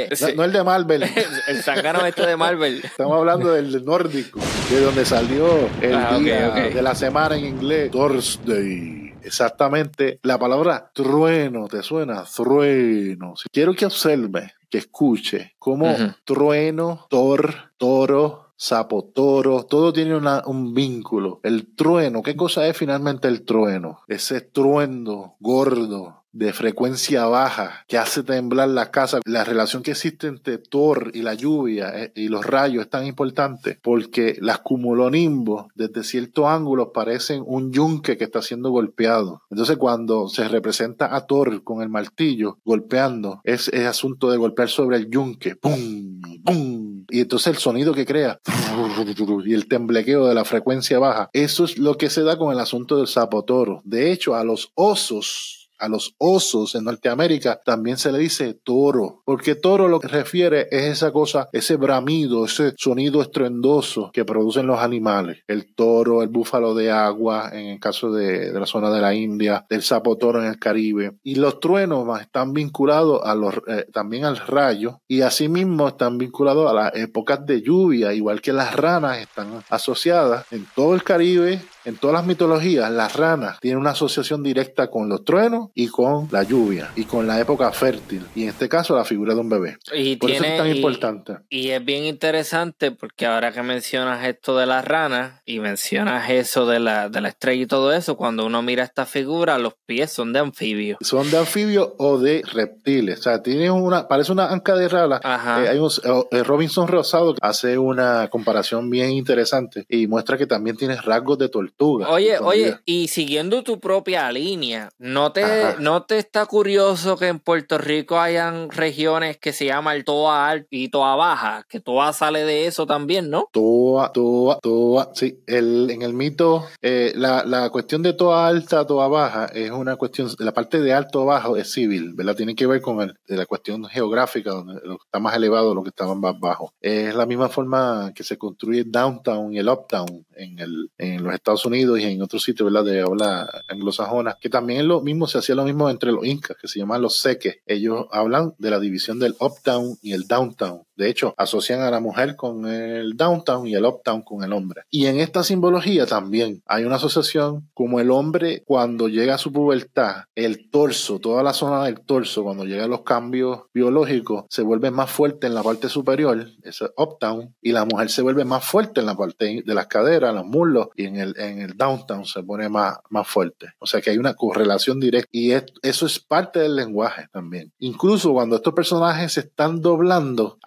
Speaker 1: este...
Speaker 2: no, no, el de Marvel.
Speaker 1: el sangano este de Marvel.
Speaker 2: Estamos hablando hablando del nórdico, de donde salió el ah, día de la semana en inglés, Thursday. Exactamente, la palabra trueno, ¿te suena? Trueno. Quiero que observe, que escuche, como trueno, tor, toro, sapo, toro, todo tiene un vínculo. El trueno, ¿qué cosa es finalmente el trueno? Ese truendo gordo, de frecuencia baja que hace temblar la casa. La relación que existe entre Thor y la lluvia eh, y los rayos es tan importante porque las cumulonimbos desde ciertos ángulos parecen un yunque que está siendo golpeado. Entonces cuando se representa a Thor con el martillo golpeando, es, es asunto de golpear sobre el yunque. ¡Pum! ¡Pum! Y entonces el sonido que crea y el temblequeo de la frecuencia baja, eso es lo que se da con el asunto del sapotoro. De hecho, a los osos a los osos en Norteamérica también se le dice toro, porque toro lo que refiere es esa cosa, ese bramido, ese sonido estruendoso que producen los animales. El toro, el búfalo de agua, en el caso de, la zona de la India, el sapo toro en el Caribe. Y los truenos están vinculados a los, eh, también al rayo y asimismo están vinculados a las épocas de lluvia, igual que las ranas están asociadas en todo el Caribe en todas las mitologías, las ranas tienen una asociación directa con los truenos y con la lluvia y con la época fértil. Y en este caso, la figura de un bebé.
Speaker 1: Y
Speaker 2: Por
Speaker 1: eso
Speaker 2: es tan importante.
Speaker 1: Y es bien interesante porque ahora que mencionas esto de las ranas y mencionas eso de la, de la estrella y todo eso, cuando uno mira esta figura, los pies son de anfibio.
Speaker 2: Son de anfibio o de reptiles. O sea, tiene una, parece una anca de rala.
Speaker 1: Ajá.
Speaker 2: Eh, hay un, eh, Robinson Rosado hace una comparación bien interesante y muestra que también tiene rasgos de tortuga tortuga.
Speaker 1: Oye, oye, y siguiendo tu propia línea, ¿no te, ¿no te está curioso que en Puerto Rico hayan regiones que se llaman Toa Alta y Toa Baja? Que Toa sale de eso también, ¿no?
Speaker 2: Toa, Toa, Toa, sí. El, en el mito, eh, la, la cuestión de Toa Alta, Toa Baja es una cuestión, la parte de alto o bajo es civil, ¿verdad? Tiene que ver con el, de la cuestión geográfica, donde lo que está más elevado, lo que está más bajo. Es la misma forma que se construye downtown y el uptown en, el, en los Estados Unidos y en otros sitios, ¿verdad? De habla anglosajona, que también lo mismo, se hacía lo mismo entre los incas, que se llaman los seques. Ellos hablan de la división del uptown y el downtown. De hecho, asocian a la mujer con el downtown y el uptown con el hombre. Y en esta simbología también hay una asociación como el hombre cuando llega a su pubertad, el torso, toda la zona del torso, cuando llega a los cambios biológicos, se vuelve más fuerte en la parte superior, ese uptown, y la mujer se vuelve más fuerte en la parte de las caderas, los muslos, y en el, en el downtown se pone más, más fuerte. O sea que hay una correlación directa. Y eso es parte del lenguaje también. Incluso cuando estos personajes se están doblando,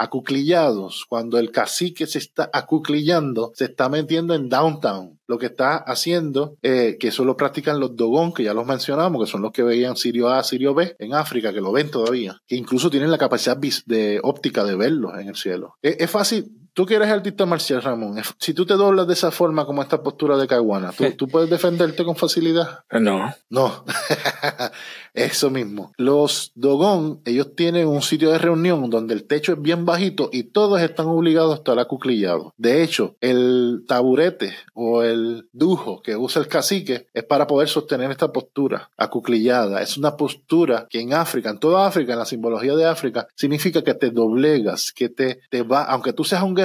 Speaker 2: cuando el cacique se está acuclillando, se está metiendo en downtown. Lo que está haciendo, eh, que eso lo practican los Dogon, que ya los mencionamos, que son los que veían Sirio A, Sirio B en África, que lo ven todavía, que incluso tienen la capacidad de óptica de verlos en el cielo. es fácil, tú que eres artista marcial, Ramón, si tú te doblas de esa forma como esta postura de Caguana, ¿tú, puedes defenderte con facilidad?
Speaker 1: No.
Speaker 2: No. Eso mismo. Los Dogón, ellos tienen un sitio de reunión donde el techo es bien bajito y todos están obligados a estar acuclillados. De hecho, el taburete o el dujo que usa el cacique es para poder sostener esta postura acuclillada. Es una postura que en África, en toda África, en la simbología de África, significa que te doblegas, que te, te va, aunque tú seas un guerrero,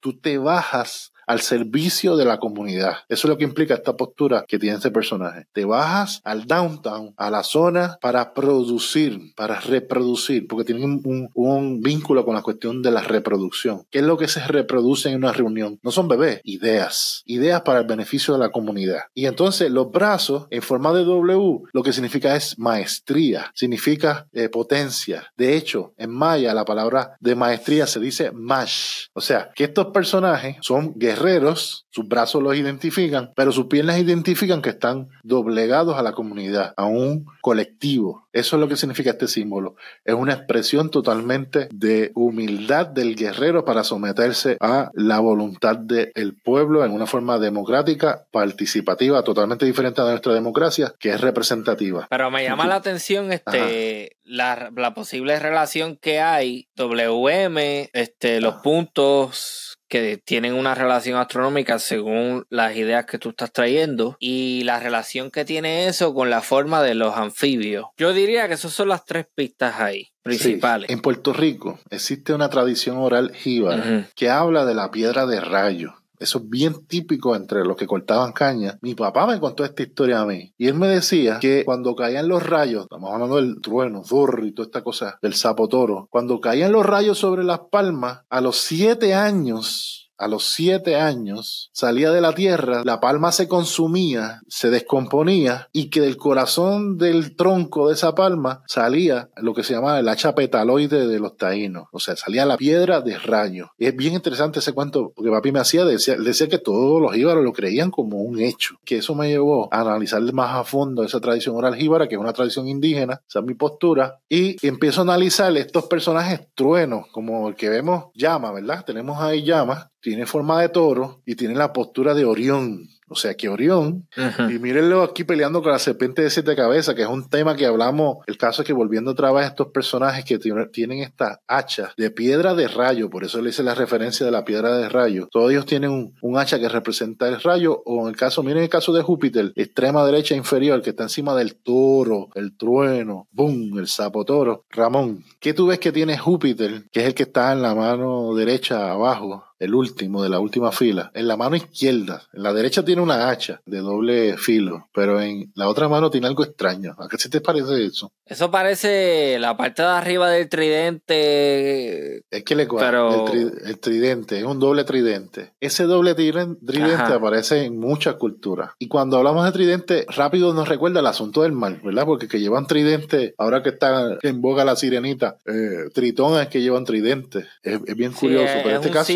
Speaker 2: tú te bajas al servicio de la comunidad. Eso es lo que implica esta postura que tiene este personaje. Te bajas al downtown, a la zona para producir, para reproducir, porque tienen un, un, vínculo con la cuestión de la reproducción. ¿Qué es lo que se reproduce en una reunión? No son bebés, ideas. Ideas para el beneficio de la comunidad. Y entonces los brazos en forma de W lo que significa es maestría, significa eh, potencia. De hecho, en maya la palabra de maestría se dice mash. O sea, que estos personajes son guerreros guerreros, sus brazos los identifican, pero sus piernas identifican que están doblegados a la comunidad, a un colectivo. Eso es lo que significa este símbolo. Es una expresión totalmente de humildad del guerrero para someterse a la voluntad del pueblo en una forma democrática, participativa, totalmente diferente a nuestra democracia, que es representativa.
Speaker 1: Pero me llama la atención este la, la posible relación que hay WM, este, los puntos que tienen una relación astronómica según las ideas que tú estás trayendo y la relación que tiene eso con la forma de los anfibios. Yo diría que esas son las tres pistas ahí principales.
Speaker 2: en Puerto Rico existe una tradición oral jíbara que habla de la piedra de rayo. Eso es bien típico entre los que cortaban caña. Mi papá me contó esta historia a mí. Y él me decía que cuando caían los rayos, estamos hablando del trueno, zorro y toda esta cosa, del sapo toro, cuando caían los rayos sobre las palmas, a los siete años, a los siete años salía de la tierra, la palma se consumía, se descomponía y que del corazón del tronco de esa palma salía lo que se llama el hacha petaloide de los taínos, o sea, salía la piedra de rayo. Y es bien interesante ese cuento porque papi me hacía, decía, decía que todos los jíbaros lo creían como un hecho, que eso me llevó a analizar más a fondo esa tradición oral jíbara, que es una tradición indígena, esa es mi postura, y empiezo a analizar estos personajes truenos, como el que vemos llama, ¿verdad? Tenemos ahí llama, tiene forma de toro y tiene la postura de Orión. O sea que Orión, y mírenlo aquí peleando con la serpiente de siete cabezas, que es un tema que hablamos. El caso es que volviendo otra vez a estos personajes que tienen esta hacha de piedra de rayo, por eso le hice la referencia de la piedra de rayo. Todos ellos tienen un, hacha que representa el rayo, o en el caso, miren el caso de Júpiter, extrema derecha inferior, que está encima del toro, el trueno, boom, el sapo toro. Ramón, ¿qué tú ves que tiene Júpiter, que es el que está en la mano derecha abajo? El último de la última fila, en la mano izquierda, en la derecha tiene una hacha de doble filo, pero en la otra mano tiene algo extraño. ¿A qué se te parece eso?
Speaker 1: Eso parece la parte de arriba del tridente.
Speaker 2: Es que le pero... el, tridente, es un doble tridente. Ese doble tridente aparece en muchas culturas. Y cuando hablamos de tridente, rápido nos recuerda el asunto del mal, ¿verdad? Porque que llevan tridente, ahora que está en boga la sirenita, eh, tritones que llevan tridente. Es, bien curioso. pero en este caso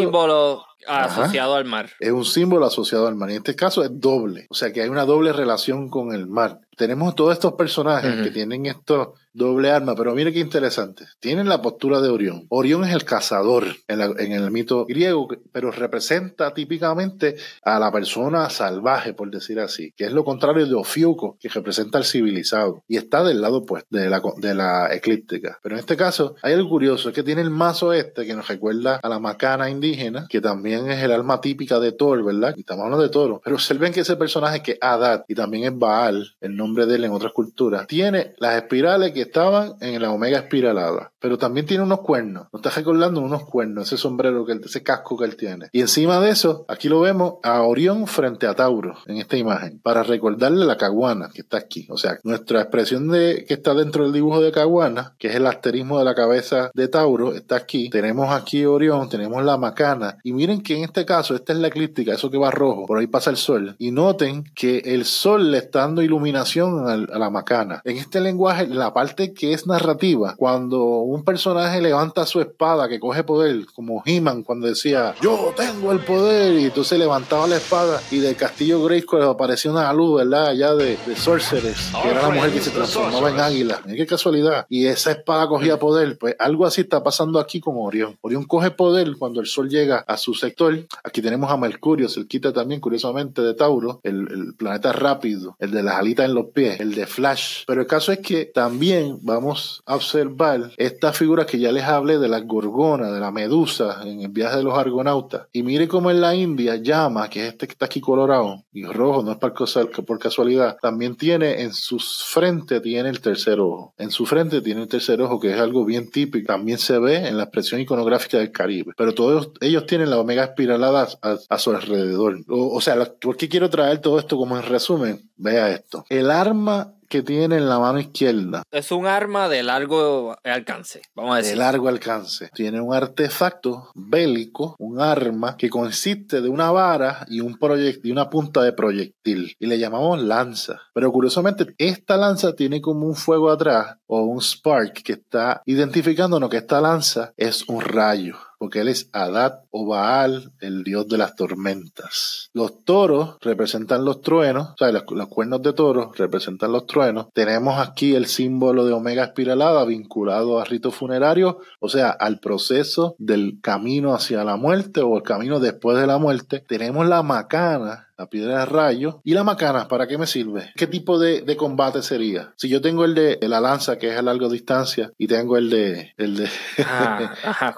Speaker 1: asociado al mar.
Speaker 2: Es un símbolo asociado al mar. Y en este caso es doble. O sea que hay una doble relación con el mar. Tenemos todos estos personajes que tienen estos doble arma, pero mire qué interesante. Tienen la postura de Orión. Orión es el cazador en, el mito griego, pero representa típicamente a la persona salvaje, por decir así, que es lo contrario de Ofiuco, que representa al civilizado, y está del lado pues de la, de la eclíptica. Pero en este caso hay algo curioso, es que tiene el mazo este que nos recuerda a la macana indígena, que también es el alma típica de Thor, ¿verdad? Y estamos hablando de toro. Pero observen que ese personaje que es Adad, y también es Baal, el nombre de él en otras culturas, tiene las espirales que estaban en la omega espiralada, pero también tiene unos cuernos. Nos está recordando unos cuernos, ese sombrero, que ese casco que él tiene. Y encima de eso, aquí lo vemos a Orión frente a Tauro en esta imagen, para recordarle la caguana que está aquí. O sea, nuestra expresión de que está dentro del dibujo de caguana, que es el asterismo de la cabeza de Tauro, está aquí. Tenemos aquí Orión, tenemos la macana. Y miren que en este caso, esta es la eclíptica, eso que va rojo, por ahí pasa el sol. Y noten que el sol le está dando iluminación a la macana. En este lenguaje, la parte que es narrativa, cuando un personaje levanta su espada que coge poder, como He-Man cuando decía, yo tengo el poder, y entonces levantaba la espada y del castillo Grayskull apareció una luz, ¿verdad? Allá de, de Sorceress, que era la mujer que se transformaba en águila. Qué casualidad. Y esa espada cogía poder. Pues algo así está pasando aquí con Orión. Orión coge poder cuando el sol llega a su sector. Aquí tenemos a Mercurio, se quita también, curiosamente, de Tauro, el, el planeta rápido, el de las alitas en los pies, el de Flash. Pero el caso es que también vamos a observar esta figura que ya les hablé de la gorgona, de la medusa en el viaje de los argonautas. Y mire cómo en la India llama, que es este que está aquí colorado y rojo, no es por casualidad, también tiene en sus frente tiene el tercer ojo. En su frente tiene el tercer ojo, que es algo bien típico. También se ve en la expresión iconográfica del Caribe. Pero todos ellos tienen la omega espiralada a, su alrededor. O, o sea, ¿por qué quiero traer todo esto como en resumen? Vea esto. El arma que tiene en la mano izquierda.
Speaker 1: Es un arma de largo alcance, vamos a decir.
Speaker 2: De largo alcance. Tiene un artefacto bélico, un arma que consiste de una vara y, un y una punta de proyectil. Y le llamamos lanza. Pero curiosamente, esta lanza tiene como un fuego atrás o un spark que está identificándonos que esta lanza es un rayo porque él es Adad o Baal, el dios de las tormentas. Los toros representan los truenos, o sea, los, cuernos de toros representan los truenos. Tenemos aquí el símbolo de Omega espiralada vinculado a ritos funerarios, o sea, al proceso del camino hacia la muerte o el camino después de la muerte. Tenemos la macana, la piedra de rayo. ¿Y la macana para qué me sirve? ¿Qué tipo de, combate sería? Si yo tengo el de, la lanza, que es a larga distancia, y tengo el de... El de
Speaker 1: ah, ajá,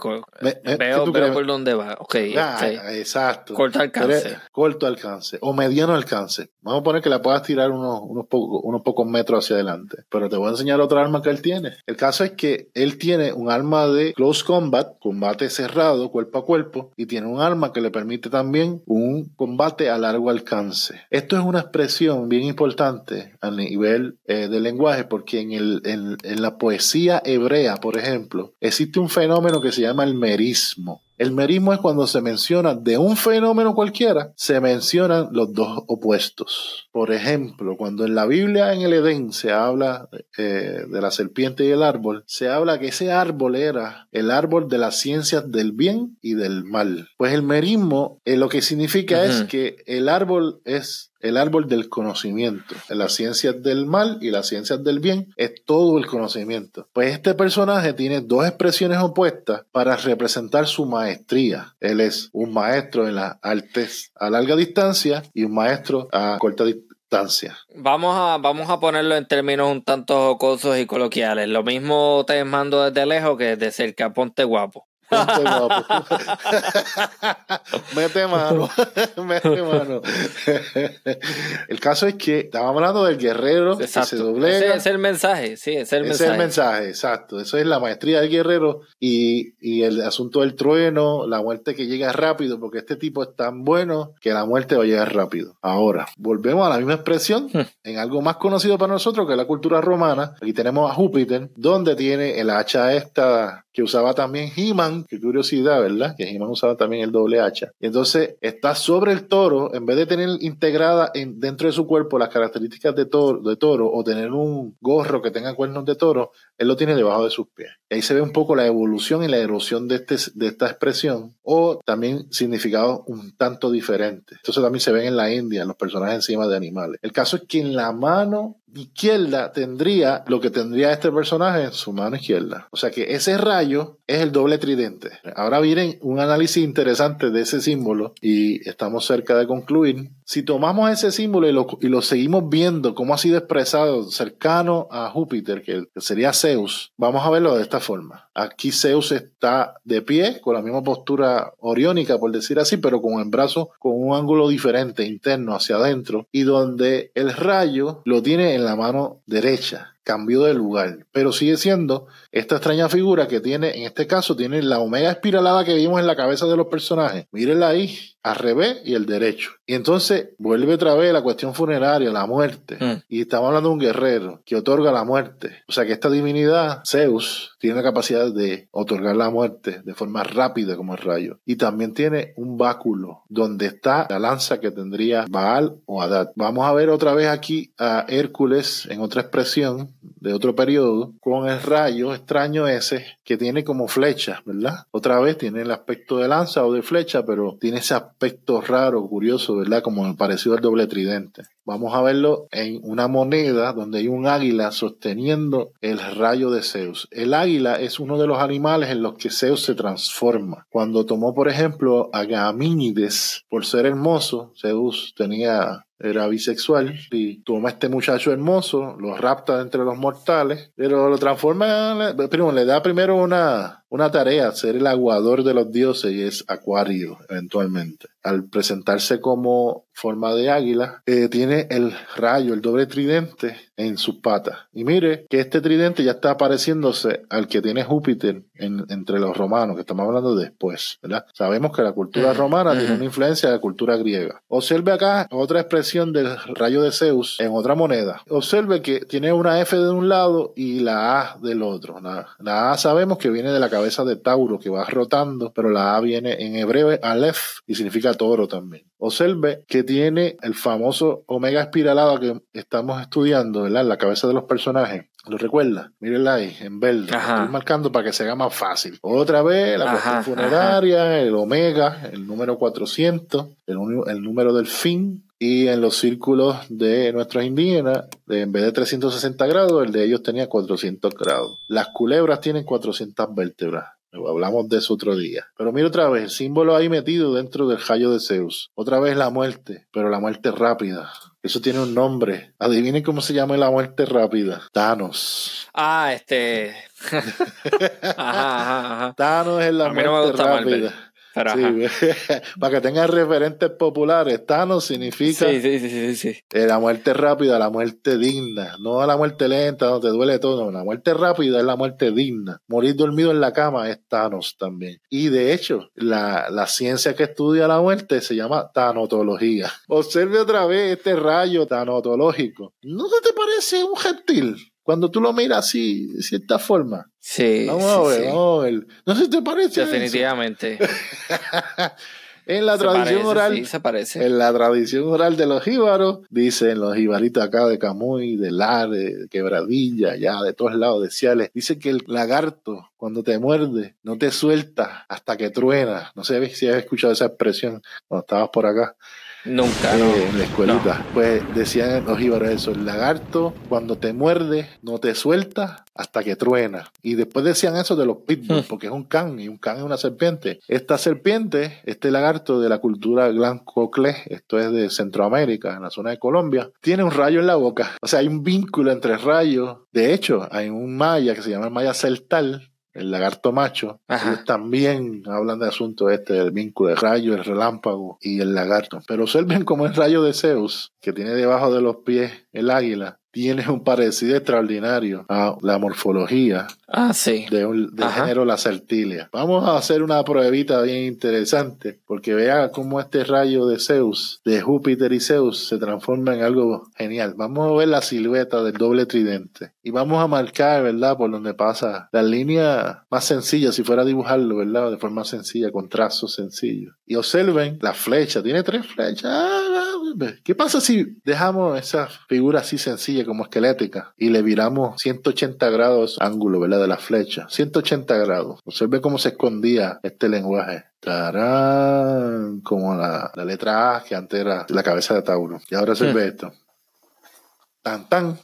Speaker 1: veo, por dónde va. Ok.
Speaker 2: Ah, exacto.
Speaker 1: Corto alcance.
Speaker 2: corto alcance. O mediano alcance. Vamos a poner que la puedas tirar unos, unos, unos pocos metros hacia adelante. Pero te voy a enseñar otra arma que él tiene. El caso es que él tiene un arma de close combat, combate cerrado, cuerpo a cuerpo, y tiene un arma que le permite también un combate a largo alcance. Esto es una expresión bien importante a nivel eh, del lenguaje porque en, el, en, en la poesía hebrea, por ejemplo, existe un fenómeno que se llama el merismo. El merismo es cuando se menciona de un fenómeno cualquiera, se mencionan los dos opuestos. Por ejemplo, cuando en la Biblia en el Edén se habla eh, de la serpiente y el árbol, se habla que ese árbol era el árbol de las ciencias del bien y del mal. Pues el merismo eh, lo que significa es que el árbol es el árbol del conocimiento. En las ciencias del mal y las ciencias del bien es todo el conocimiento. Pues este personaje tiene dos expresiones opuestas para representar su maestría. Él es un maestro en las artes a larga distancia y un maestro a corta distancia.
Speaker 1: Vamos a, vamos a ponerlo en términos un tanto jocosos y coloquiales. Lo mismo te mando desde lejos que desde cerca. Ponte guapo.
Speaker 2: mete mano, mete mano. el caso es que estábamos hablando del guerrero que se doblega.
Speaker 1: Ese es el mensaje, sí, es el mensaje.
Speaker 2: es el mensaje, exacto. Eso es la maestría del guerrero y, y el asunto del trueno, la muerte que llega rápido, porque este tipo es tan bueno que la muerte va a llegar rápido. Ahora, volvemos a la misma expresión hmm. en algo más conocido para nosotros que es la cultura romana. Aquí tenemos a Júpiter, donde tiene el hacha esta que usaba también He-Man, qué curiosidad, ¿verdad? Que He-Man usaba también el doble hacha. Y entonces está sobre el toro, en vez de tener integrada en, dentro de su cuerpo las características de toro, de toro o tener un gorro que tenga cuernos de toro, él lo tiene debajo de sus pies. ahí se ve un poco la evolución y la erosión de, este, esta expresión, o también significados un tanto diferentes. Entonces también se ven en la India los personajes encima de animales. El caso es que en la mano izquierda tendría lo que tendría este personaje en su mano izquierda. O sea que ese rayo es el doble tridente. Ahora viene un análisis interesante de ese símbolo y estamos cerca de concluir. Si tomamos ese símbolo y lo, y lo seguimos viendo cómo ha sido expresado cercano a Júpiter, que sería Zeus, vamos a verlo de esta forma. Aquí Zeus está de pie, con la misma postura oriónica, por decir así, pero con el brazo con un ángulo diferente, interno, hacia adentro, y donde el rayo lo tiene en la mano derecha cambió de lugar, pero sigue siendo esta extraña figura que tiene, en este caso, tiene la omega espiralada que vimos en la cabeza de los personajes. Mírenla ahí, al revés y el derecho. Y entonces vuelve otra vez la cuestión funeraria, la muerte.
Speaker 1: Mm.
Speaker 2: Y estamos hablando de un guerrero que otorga la muerte. O sea que esta divinidad, Zeus, tiene la capacidad de otorgar la muerte de forma rápida como el rayo. Y también tiene un báculo donde está la lanza que tendría Baal o Adad. Vamos a ver otra vez aquí a Hércules en otra expresión de otro periodo con el rayo extraño ese que tiene como flecha, ¿verdad? Otra vez tiene el aspecto de lanza o de flecha, pero tiene ese aspecto raro, curioso, ¿verdad? Como parecido al doble tridente. Vamos a verlo en una moneda donde hay un águila sosteniendo el rayo de Zeus. El águila es uno de los animales en los que Zeus se transforma. Cuando tomó, por ejemplo, a Gamínides por ser hermoso, Zeus tenía era bisexual y toma este muchacho hermoso, lo rapta entre los mortales, pero lo transforma, primero le da primero una, una tarea, ser el aguador de los dioses y es Acuario eventualmente. Al presentarse como forma de águila, eh, tiene el rayo, el doble tridente en sus patas. Y mire que este tridente ya está pareciéndose al que tiene Júpiter en- entre los romanos, que estamos hablando después, ¿verdad? Sabemos que la cultura romana tiene una influencia de la cultura griega. Observe acá otra expresión del rayo de Zeus en otra moneda. Observe que tiene una F de un lado y la A del otro. La, la A sabemos que viene de la cabeza de Tauro, que va rotando, pero la A viene en hebreo Aleph y significa toro también. Observe que tiene el famoso omega espiralado que estamos estudiando, ¿verdad? En la cabeza de los personajes. ¿Lo recuerda? Mírenla ahí, en verde.
Speaker 1: Ajá.
Speaker 2: Estoy marcando para que se haga más fácil. Otra vez, la
Speaker 1: Ajá,
Speaker 2: cuestión funeraria, el omega, el número 400, el, número del fin. Y en los círculos de nuestros indígenas, en vez de 360 grados, el de ellos tenía 400 grados. Las culebras tienen 400 vértebras. Hablamos de eso otro día. Pero mira otra vez, el símbolo ahí metido dentro del rayo de Zeus. Otra vez la muerte, pero la muerte rápida. Eso tiene un nombre. Adivinen cómo se llama la muerte rápida. Thanos.
Speaker 1: Ah, este. ajá, ajá, ajá.
Speaker 2: Thanos es la muerte
Speaker 1: no Marvel,
Speaker 2: rápida.
Speaker 1: Pero
Speaker 2: Sí,
Speaker 1: ajá.
Speaker 2: para que tengan referentes populares, Thanos significa
Speaker 1: Sí, sí, sí, sí, sí.
Speaker 2: eh, la muerte rápida, la muerte digna, no la muerte lenta, no te duele todo, no, la muerte rápida es la muerte digna. Morir dormido en la cama es Thanos también. Y de hecho, la, la ciencia que estudia la muerte se llama tanotología. Observe otra vez este rayo tanotológico. ¿No te parece un reptil? Cuando tú lo miras así, de cierta forma.
Speaker 1: Sí,
Speaker 2: Vamos a
Speaker 1: sí,
Speaker 2: ver,
Speaker 1: sí.
Speaker 2: vamos a ver. ¿No se te parece?
Speaker 1: Definitivamente.
Speaker 2: En la
Speaker 1: Se
Speaker 2: tradición
Speaker 1: parece,
Speaker 2: oral,
Speaker 1: Sí, se parece.
Speaker 2: en la tradición oral de los jíbaros, dicen los jibaritos acá de Camuy, de Lar, de Quebradilla, ya de todos lados, de Ciales, dice que el lagarto, cuando te muerde, no te suelta hasta que truena. No sé si has escuchado esa expresión cuando estabas por acá
Speaker 1: Nunca,
Speaker 2: eh,
Speaker 1: no.
Speaker 2: en la escuelita. Pues decían los jíbaros eso, el lagarto, cuando te muerde, no te suelta hasta que truena. Y después decían eso de los pitbulls,
Speaker 1: Hmm.
Speaker 2: porque es un can, y un can es una serpiente. Esta serpiente, este lagarto de la cultura Glancoclé, esto es de Centroamérica, en la zona de Colombia, tiene un rayo en la boca. O sea, hay un vínculo entre rayos. De hecho, hay un maya que se llama el maya celtal, el lagarto macho, ellos también hablan de asunto este, del vínculo del rayo, el relámpago y el lagarto. Pero observen cómo el rayo de Zeus, que tiene debajo de los pies el águila, tiene un parecido extraordinario a la morfología
Speaker 1: Ah, sí.
Speaker 2: de un, del
Speaker 1: Ajá.
Speaker 2: género Lacertilia. Vamos a hacer una pruebita bien interesante, porque vea cómo este rayo de Zeus, de Júpiter y Zeus, se transforma en algo genial. Vamos a ver la silueta del doble tridente y vamos a marcar, ¿verdad?, por donde pasa la línea más sencilla, si fuera a dibujarlo, ¿verdad?, de forma sencilla, con trazos sencillos. Y observen la flecha, tiene tres flechas. Ah, ¿Qué pasa si dejamos esa figura así sencilla como esquelética y le viramos 180 grados ángulo, ¿verdad? De la flecha. 180 grados. Observe cómo se escondía este lenguaje. Tarán, como la, letra A que antes era la cabeza de Tauro. Y ahora se hmm. ve esto. Tan tan.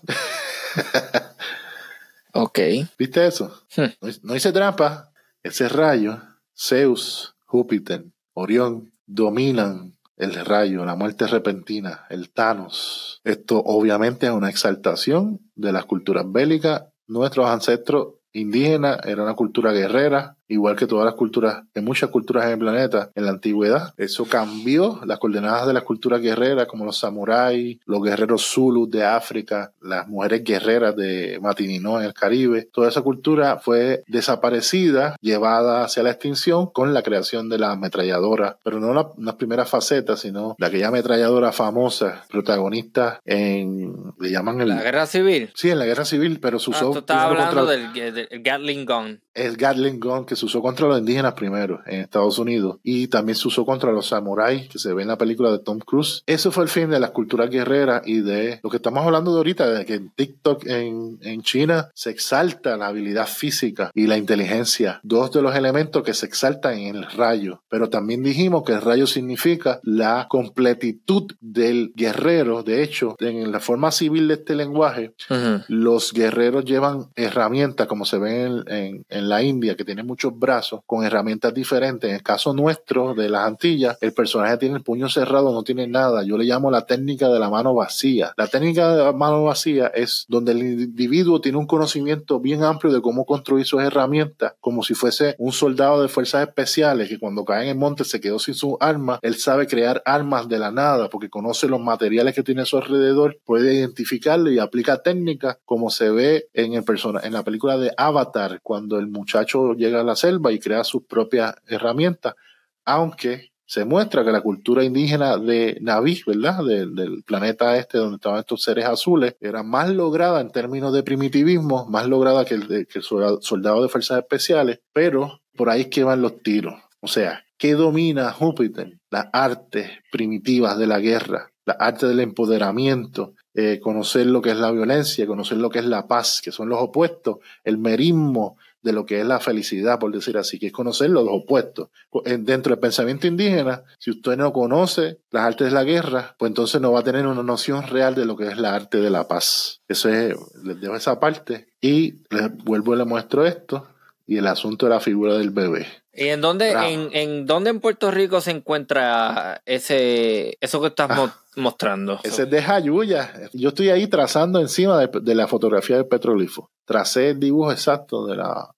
Speaker 1: ok.
Speaker 2: ¿Viste eso? Hmm. No, no hice trampa. Ese rayo, Zeus, Júpiter, Orión, dominan el rayo, la muerte repentina, el Thanos. Esto obviamente es una exaltación de las culturas bélicas. Nuestros ancestros indígenas eran una cultura guerrera, igual que todas las culturas, en muchas culturas en el planeta, en la antigüedad. Eso cambió las coordenadas de las culturas guerreras, como los samuráis, los guerreros zulus de África, las mujeres guerreras de Matinino en el Caribe. Toda esa cultura fue desaparecida, llevada hacia la extinción con la creación de la ametralladora, pero no la, las primeras facetas, sino la aquella ametralladora famosa, protagonista en, le llaman.
Speaker 1: La guerra civil.
Speaker 2: Sí, en la guerra civil, pero su
Speaker 1: ah, hablando del, del Gatling Gun.
Speaker 2: El Gatling Gun que se usó contra los indígenas primero en Estados Unidos y también se usó contra los samuráis que se ve en la película de Tom Cruise. Eso fue el fin de las culturas guerreras y de lo que estamos hablando de ahorita, de que en TikTok en, en China se exalta la habilidad física y la inteligencia, dos de los elementos que se exaltan en el rayo. Pero también dijimos que el rayo significa la completitud del guerrero. De hecho, en la forma civil de este lenguaje, los guerreros llevan herramientas, como se ve en, en, en la India, que tienen muchos brazos con herramientas diferentes. En el caso nuestro de las Antillas, el personaje tiene el puño cerrado, no tiene nada. Yo le llamo la técnica de la mano vacía. La técnica de la mano vacía es donde el individuo tiene un conocimiento bien amplio de cómo construir sus herramientas, como si fuese un soldado de fuerzas especiales que cuando cae en el monte se quedó sin su arma. Él sabe crear armas de la nada porque conoce los materiales que tiene a su alrededor, puede identificarlo y aplica técnicas como se ve en el persona en la película de Avatar cuando el muchacho llega a la selva y crea sus propias herramientas, aunque se muestra que la cultura indígena de Naví, ¿verdad? del planeta este donde estaban estos seres azules, era más lograda en términos de primitivismo, más lograda que el, el soldado de fuerzas especiales, pero por ahí es que van los tiros. O sea, ¿qué domina Júpiter? Las artes primitivas de la guerra, la arte del empoderamiento, eh, conocer lo que es la violencia, conocer lo que es la paz, que son los opuestos, el merismo, de lo que es la felicidad, por decir así, que es conocer los opuestos. Dentro del pensamiento indígena, si usted no conoce las artes de la guerra, pues entonces no va a tener una noción real de lo que es la arte de la paz. Eso es, les dejo esa parte y les vuelvo y les muestro esto y el asunto de la figura del bebé.
Speaker 1: ¿Y en dónde, en, en, dónde en Puerto Rico se encuentra ese, eso que estás ah, mostrando?
Speaker 2: Ese es de Jayuya. Yo estoy ahí trazando encima de, de la fotografía del petrolifo. Tracé el dibujo exacto de la,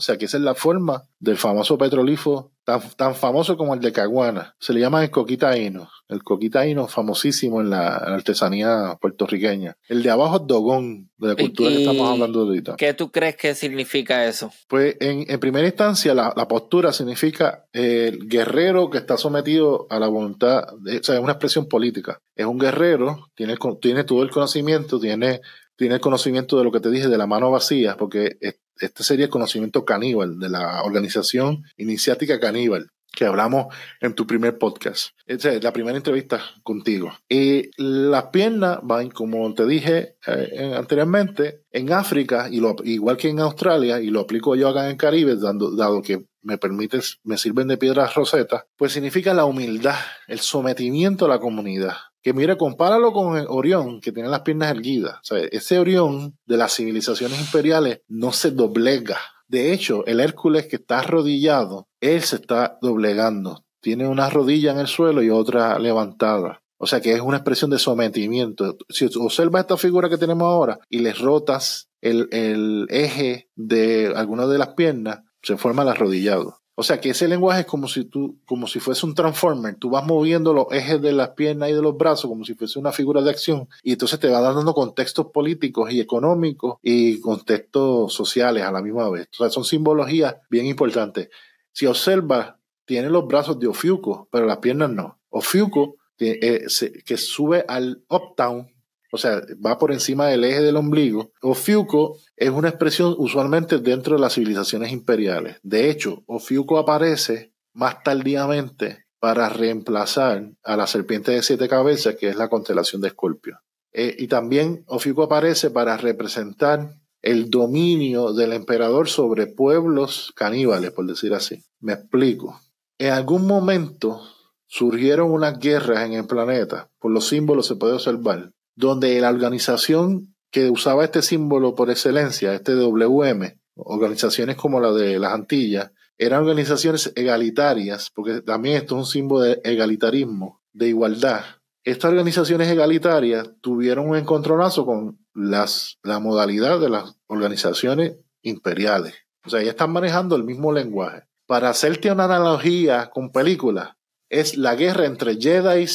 Speaker 2: o sea que esa es la forma del famoso petrolifo, tan, tan famoso como el de Caguana. Se le llama el coquitaíno. El coquitaíno famosísimo en la, artesanía puertorriqueña. El de abajo es dogón, de la cultura que estamos hablando ahorita.
Speaker 1: ¿Qué tú crees que significa eso?
Speaker 2: Pues en, en primera instancia la, la, postura significa el guerrero que está sometido a la voluntad, de, o sea, es una expresión política. Es un guerrero, tiene, tiene todo el conocimiento, tiene tiene conocimiento de lo que te dije de la mano vacía, porque este sería el conocimiento caníbal de la organización iniciática caníbal que hablamos en tu primer podcast. Esa es la primera entrevista contigo. Y las piernas van, como te dije eh, anteriormente, en África, y lo, igual que en Australia, y lo aplico yo acá en el Caribe, dando, dado que me permites, me sirven de piedras rosetas, pues significa la humildad, el sometimiento a la comunidad que mira, compáralo con el Orión, que tiene las piernas erguidas. O sea, ese Orión de las civilizaciones imperiales no se doblega. De hecho, el Hércules que está arrodillado, él se está doblegando. Tiene una rodilla en el suelo y otra levantada. O sea que es una expresión de sometimiento. Si observas esta figura que tenemos ahora y le rotas el, el eje de alguna de las piernas, se forma el arrodillado. O sea que ese lenguaje es como si tú, como si fuese un transformer. Tú vas moviendo los ejes de las piernas y de los brazos como si fuese una figura de acción. Y entonces te va dando contextos políticos y económicos y contextos sociales a la misma vez. Son simbologías bien importantes. Si observas, tiene los brazos de Ofiuco, pero las piernas no. Ofiuco, eh, que sube al uptown, o sea, va por encima del eje del ombligo. Ofiuco es una expresión usualmente dentro de las civilizaciones imperiales. De hecho, Ofiuco aparece más tardíamente para reemplazar a la serpiente de siete cabezas, que es la constelación de Escorpio. Eh, y también Ofiuco aparece para representar el dominio del emperador sobre pueblos caníbales, por decir así. Me explico. En algún momento surgieron unas guerras en el planeta, por los símbolos se puede observar, donde la organización que usaba este símbolo por excelencia, este WM, organizaciones como la de las Antillas, eran organizaciones egalitarias, porque también esto es un símbolo de egalitarismo, de igualdad. Estas organizaciones egalitarias tuvieron un encontronazo con las, la modalidad de las organizaciones imperiales. O sea, ya están manejando el mismo lenguaje. Para hacerte una analogía con películas, es la guerra entre Jedi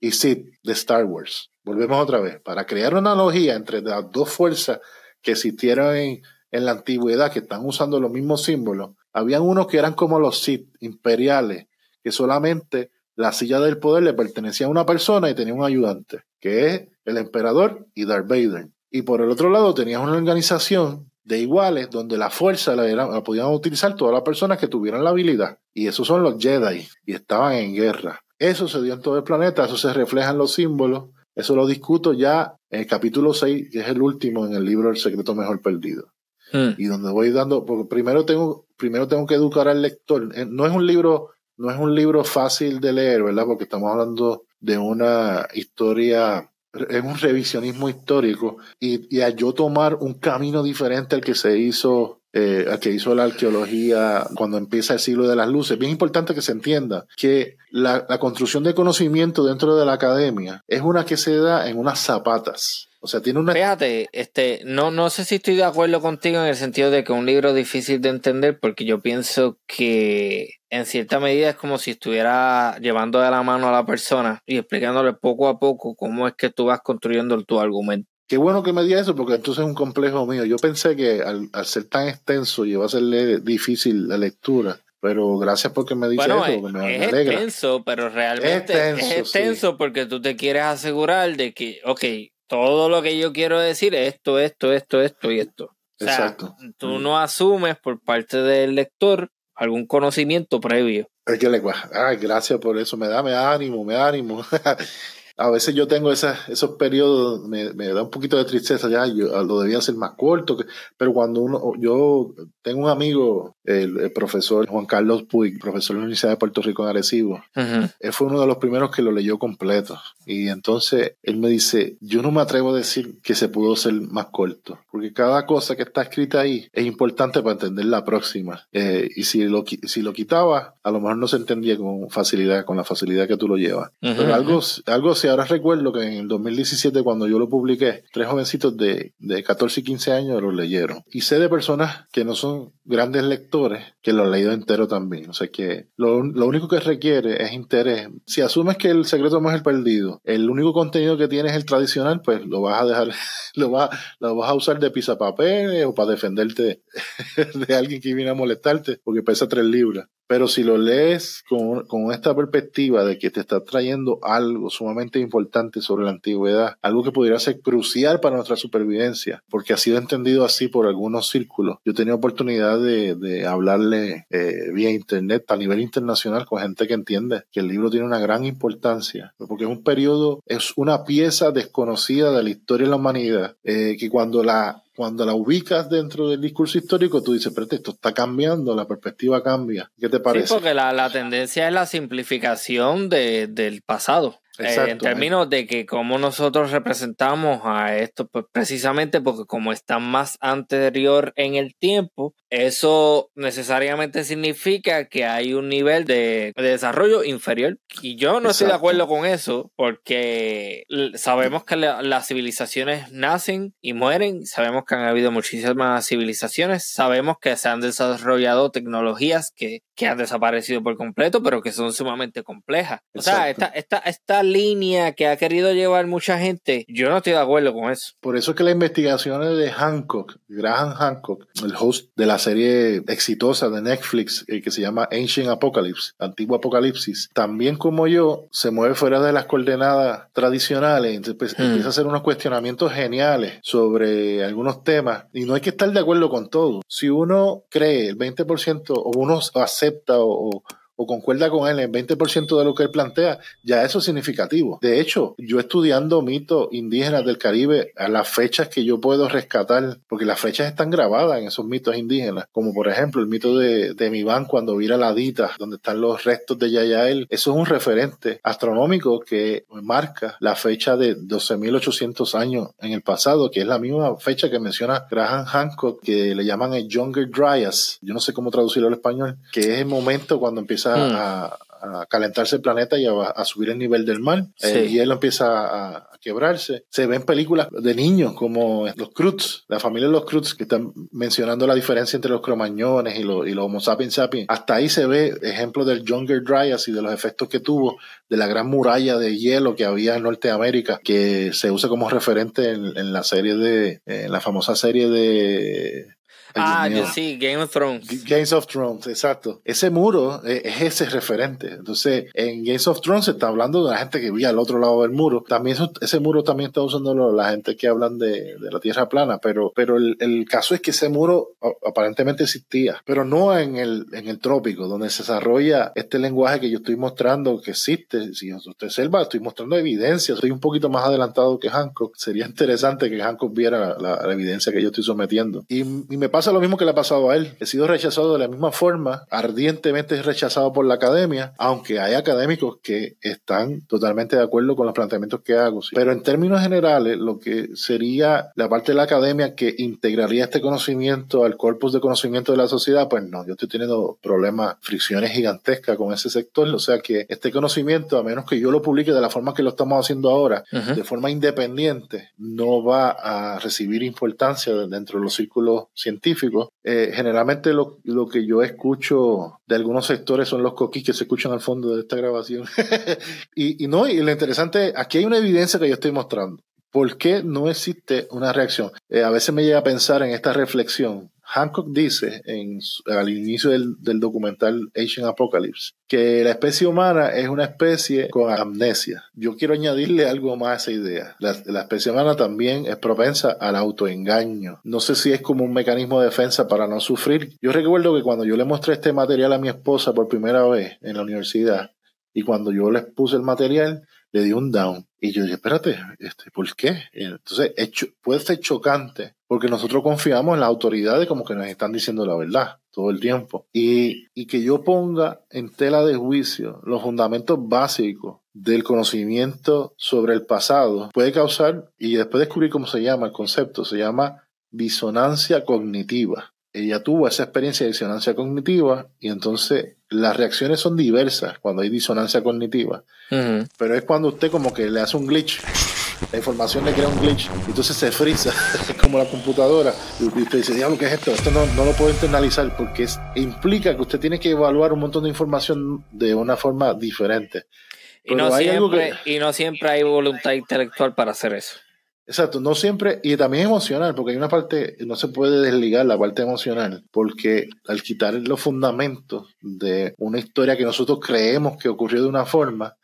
Speaker 2: y Sith de Star Wars. Volvemos otra vez. Para crear una analogía entre las dos fuerzas que existieron en, la antigüedad, que están usando los mismos símbolos, habían unos que eran como los Sith imperiales, que solamente la silla del poder le pertenecía a una persona y tenía un ayudante, que es el emperador y Darth Vader. Y por el otro lado tenías una organización de iguales donde la fuerza la, la podían utilizar todas las personas que tuvieran la habilidad. Y esos son los Jedi y estaban en guerra. Eso se dio en todo el planeta, eso se refleja en los símbolos. Eso lo discuto ya en el capítulo 6, que es el último en el libro El secreto mejor perdido. Hmm. Y donde voy dando, porque primero tengo, primero tengo que educar al lector. Eh, no es un libro, no es un libro fácil de leer, ¿verdad? Porque estamos hablando de una historia, es un revisionismo histórico y, y a yo tomar un camino diferente al que se hizo eh, que hizo la arqueología cuando empieza el siglo de las luces. Bien importante que se entienda que la, la, construcción de conocimiento dentro de la academia es una que se da en unas zapatas. O sea, tiene una...
Speaker 1: Fíjate, este, no, no sé si estoy de acuerdo contigo en el sentido de que un libro es difícil de entender porque yo pienso que en cierta medida es como si estuviera llevando de la mano a la persona y explicándole poco a poco cómo es que tú vas construyendo tu argumento.
Speaker 2: Qué bueno que me diga eso, porque entonces es un complejo mío. Yo pensé que al, al ser tan extenso iba a serle difícil la lectura. Pero gracias porque me dice
Speaker 1: bueno,
Speaker 2: eso,
Speaker 1: me, es alegra. extenso, pero realmente es extenso, es extenso sí. porque tú te quieres asegurar de que, ok, todo lo que yo quiero decir es esto, esto, esto, esto y esto. O sea,
Speaker 2: Exacto.
Speaker 1: Tú no asumes por parte del lector algún conocimiento previo.
Speaker 2: Es que le ay, gracias por eso, me da, me da ánimo, me da ánimo. a veces yo tengo esas, esos periodos, me, me, da un poquito de tristeza, ya yo lo debía hacer más corto, que, pero cuando uno, yo tengo un amigo, el, el, profesor Juan Carlos Puig, profesor de la Universidad de Puerto Rico en Arecibo, uh -huh. él fue uno de los primeros que lo leyó completo. Y entonces él me dice, yo no me atrevo a decir que se pudo ser más corto, porque cada cosa que está escrita ahí es importante para entender la próxima. Eh, y si lo, si lo quitaba, a lo mejor no se entendía con facilidad, con la facilidad que tú lo llevas. Uh -huh. Pero algo, algo se ahora recuerdo que en el 2017, cuando yo lo publiqué, tres jovencitos de, de 14 y 15 años lo leyeron. Y sé de personas que no son grandes lectores que lo han leído entero también. O sea que lo, lo único que requiere es interés. Si asumes que el secreto es el perdido, el único contenido que tienes es el tradicional, pues lo vas a dejar, lo, va, lo vas a usar de pisapapeles o para defenderte de alguien que viene a molestarte porque pesa tres libras. Pero si lo lees con, con, esta perspectiva de que te está trayendo algo sumamente importante sobre la antigüedad, algo que pudiera ser crucial para nuestra supervivencia, porque ha sido entendido así por algunos círculos. Yo he tenido oportunidad de, de hablarle eh, vía internet a nivel internacional con gente que entiende que el libro tiene una gran importancia, porque es un periodo, es una pieza desconocida de la historia de la humanidad, eh, que cuando la cuando la ubicas dentro del discurso histórico, tú dices, pero esto está cambiando, la perspectiva cambia. ¿Qué te parece?
Speaker 1: Sí, porque la, la tendencia es la simplificación de, del pasado.
Speaker 2: Exacto,
Speaker 1: eh, en términos de que cómo nosotros representamos a esto, pues precisamente porque como está más anterior en el tiempo, eso necesariamente significa que hay un nivel de, de desarrollo inferior. Y yo no Exacto. estoy de acuerdo con eso, porque sabemos que la, las civilizaciones nacen y mueren, sabemos que han habido muchísimas civilizaciones, sabemos que se han desarrollado tecnologías que, que han desaparecido por completo, pero que son sumamente complejas. O sea, esta, esta, esta línea que ha querido llevar mucha gente, yo no estoy de acuerdo con eso.
Speaker 2: Por eso es que las investigaciones de Hancock, Graham Hancock, el host de la serie exitosa de Netflix eh, que se llama Ancient Apocalypse, Antiguo Apocalipsis, también como yo, se mueve fuera de las coordenadas tradicionales, entonces hmm. empieza a hacer unos cuestionamientos geniales sobre algunos temas y no hay que estar de acuerdo con todo. Si uno cree el 20% o uno acepta o, o concuerda con él en 20% de lo que él plantea, ya eso es significativo. De hecho, yo estudiando mitos indígenas del Caribe, a las fechas que yo puedo rescatar, porque las fechas están grabadas en esos mitos indígenas, como por ejemplo el mito de, de Miván cuando vira la Dita, donde están los restos de Yayael, eso es un referente astronómico que marca la fecha de 12.800 años en el pasado, que es la misma fecha que menciona Graham Hancock, que le llaman el Younger Dryas, yo no sé cómo traducirlo al español, que es el momento cuando empieza hmm. a, calentarse el planeta y a, subir el nivel del mar. Eh, y él empieza a, quebrarse. Se ven películas de niños como los Cruz, la familia de los Cruz, que están mencionando la diferencia entre los cromañones y los, y los Homo sapiens sapiens. Hasta ahí se ve ejemplo del Younger Dryas y de los efectos que tuvo de la gran muralla de hielo que había en Norteamérica, que se usa como referente en, la serie de, en la famosa serie de
Speaker 1: ah, yo sí, Game of Thrones.
Speaker 2: Games of Thrones, exacto. Ese muro es, ese referente. Entonces, en Games of Thrones se está hablando de la gente que vivía al otro lado del muro. También ese muro también está usando la gente que hablan de, de la Tierra plana, pero, pero el, el, caso es que ese muro aparentemente existía, pero no en el, en el trópico, donde se desarrolla este lenguaje que yo estoy mostrando que existe. Si usted observa, estoy mostrando evidencia. Soy un poquito más adelantado que Hancock. Sería interesante que Hancock viera la, la, evidencia que yo estoy sometiendo. Y, y me pasa pasa lo mismo que le ha pasado a él. He sido rechazado de la misma forma, ardientemente rechazado por la academia, aunque hay académicos que están totalmente de acuerdo con los planteamientos que hago. Pero en términos generales, lo que sería la parte de la academia que integraría este conocimiento al corpus de conocimiento de la sociedad, pues no, yo estoy teniendo problemas, fricciones gigantescas con ese sector. O sea que este conocimiento, a menos que yo lo publique de la forma que lo estamos haciendo ahora, de forma independiente, no va a recibir importancia dentro de los círculos científicos eh, generalmente lo, que yo escucho de algunos sectores son los coquis que se escuchan al fondo de esta grabación. y, no, y lo interesante, aquí hay una evidencia que yo estoy mostrando. ¿Por qué no existe una reacción? Eh, a veces me llega a pensar en esta reflexión. Hancock dice al inicio del, documental Asian Apocalypse que la especie humana es una especie con amnesia. Yo quiero añadirle algo más a esa idea. La, la, especie humana también es propensa al autoengaño. No sé si es como un mecanismo de defensa para no sufrir. Yo recuerdo que cuando yo le mostré este material a mi esposa por primera vez en la universidad y cuando yo les puse el material, le di un down. Y yo dije, espérate, este, ¿por qué? Entonces, puede ser chocante porque nosotros confiamos en las autoridades como que nos están diciendo la verdad todo el tiempo. Y, y que yo ponga en tela de juicio los fundamentos básicos del conocimiento sobre el pasado puede causar, y después descubrir cómo se llama el concepto, se llama disonancia cognitiva ella tuvo esa experiencia de disonancia cognitiva y entonces las reacciones son diversas cuando hay disonancia cognitiva. Pero es cuando usted como que le hace un glitch, la información le crea un glitch, y entonces se frisa, como la computadora. Y usted dice, diablo, ¿qué es esto? Esto no, no lo puedo internalizar porque implica que usted tiene que evaluar un montón de información de una forma diferente.
Speaker 1: Y no, siempre, y no siempre hay voluntad intelectual para hacer eso.
Speaker 2: Exacto, no siempre, y también emocional, porque hay una parte, no se puede desligar la parte emocional, porque al quitar los fundamentos de una historia que nosotros creemos que ocurrió de una forma,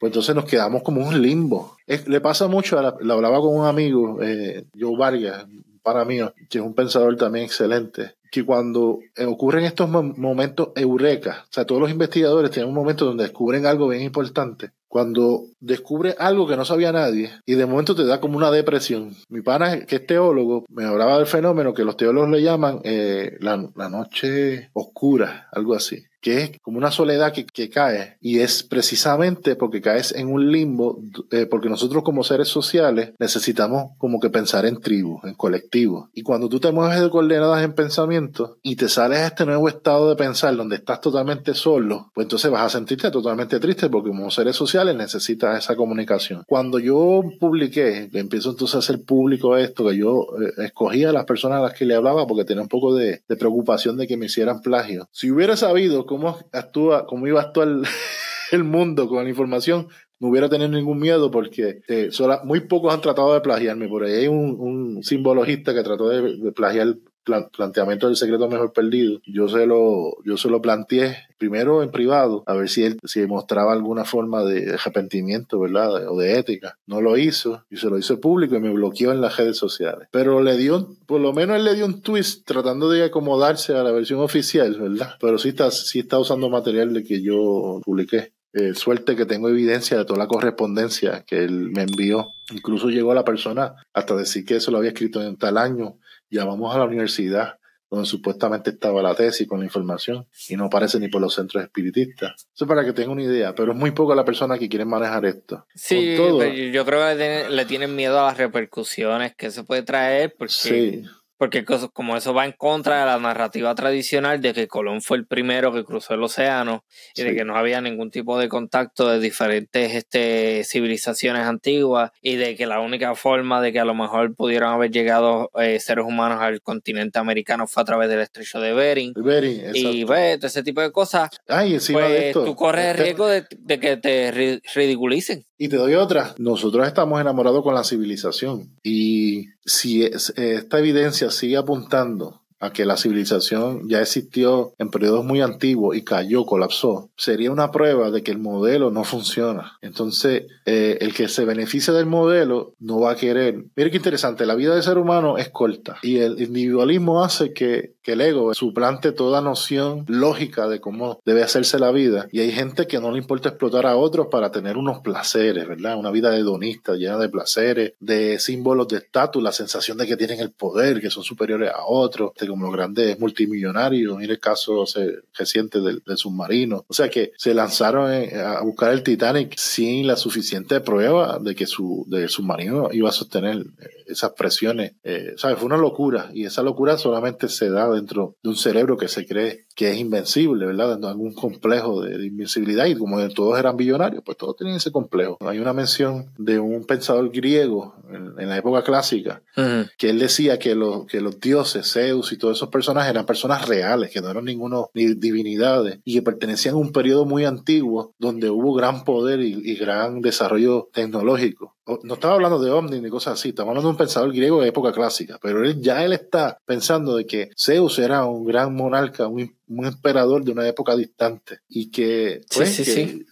Speaker 2: pues entonces nos quedamos como un limbo. le pasa mucho, a lo hablaba con un amigo, eh, Joe Vargas, para mí, que es un pensador también excelente, que cuando ocurren estos momentos eureka, o sea, todos los investigadores tienen un momento donde descubren algo bien importante, cuando descubre algo que no sabía nadie y de momento te da como una depresión. Mi pana, que es teólogo, me hablaba del fenómeno que los teólogos le llaman eh, la, la noche oscura, algo así que es como una soledad que, cae y es precisamente porque caes en un limbo, eh, porque nosotros como seres sociales necesitamos como que pensar en tribu, en colectivo. Y cuando tú te mueves de coordenadas en pensamiento y te sales a este nuevo estado de pensar donde estás totalmente solo, pues entonces vas a sentirte totalmente triste porque como seres sociales necesitas esa comunicación. Cuando yo publiqué, empiezo entonces a hacer público esto, que yo eh, escogía a las personas a las que le hablaba porque tenía un poco de, de preocupación de que me hicieran plagio. Si hubiera sabido cómo actúa, cómo iba a actuar el mundo con la información, no hubiera tenido ningún miedo porque eh, muy pocos han tratado de plagiarme. Por ahí hay un, simbologista que trató de, plagiar planteamiento del secreto mejor perdido, yo se lo, yo se lo planteé primero en privado, a ver si él si mostraba alguna forma de arrepentimiento, ¿verdad? O de ética. No lo hizo y se lo hizo público y me bloqueó en las redes sociales. Pero le dio, por lo menos él le dio un twist tratando de acomodarse a la versión oficial, ¿verdad? Pero sí está, sí está usando material de que yo publiqué. Eh, suerte que tengo evidencia de toda la correspondencia que él me envió. Incluso llegó la persona hasta decir que eso lo había escrito en tal año. Llamamos a la universidad donde supuestamente estaba la tesis con la información y no aparece ni por los centros espiritistas. Eso para que tenga una idea, pero es muy poco la persona que quiere manejar esto.
Speaker 1: Sí, yo creo que le tienen miedo a las repercusiones que se puede traer porque sí porque como eso va en contra de la narrativa tradicional de que Colón fue el primero que cruzó el océano y de que no había ningún tipo de contacto de diferentes este, civilizaciones antiguas y de que la única forma de que a lo mejor pudieran haber llegado eh, seres humanos al continente americano fue a través del estrecho de Bering. y ves, ese tipo de cosas.
Speaker 2: Ay, encima de pues, esto,
Speaker 1: tú corres el este riesgo de, de que te ridiculicen.
Speaker 2: Y te doy otra. Nosotros estamos enamorados con la civilización. Y si esta evidencia sigue apuntando a que la civilización ya existió en periodos muy antiguos y cayó, colapsó, sería una prueba de que el modelo no funciona. Entonces, eh, el que se beneficia del modelo no va a querer. Mira qué interesante, la vida del ser humano es corta y el individualismo hace que, que el ego suplante toda noción lógica de cómo debe hacerse la vida. Y hay gente que no le importa explotar a otros para tener unos placeres, ¿verdad? Una vida hedonista, llena de placeres, de símbolos de estatus, la sensación de que tienen el poder, que son superiores a otros como los grandes multimillonarios, mire el caso reciente del, submarino. O sea que se lanzaron a buscar el Titanic sin la suficiente prueba de que su del submarino iba a sostener eh, esas presiones. Eh, ¿sabes? Fue una locura y esa locura solamente se da dentro de un cerebro que se cree que es invencible, ¿verdad? Dentro de algún complejo de, invencibilidad y como todos eran billonarios, pues todos tenían ese complejo. Hay una mención de un pensador griego en, la época clásica que él decía que, que los dioses, Zeus y todos esos personajes eran personas reales, que no eran ninguno ni divinidades y que pertenecían a un periodo muy antiguo donde hubo gran poder y gran desarrollo tecnológico no estaba hablando de ovnis ni cosas así, estamos hablando de un pensador griego de época clásica, pero él, ya él está pensando de que Zeus era un gran monarca, un, emperador de una época distante y que, pues,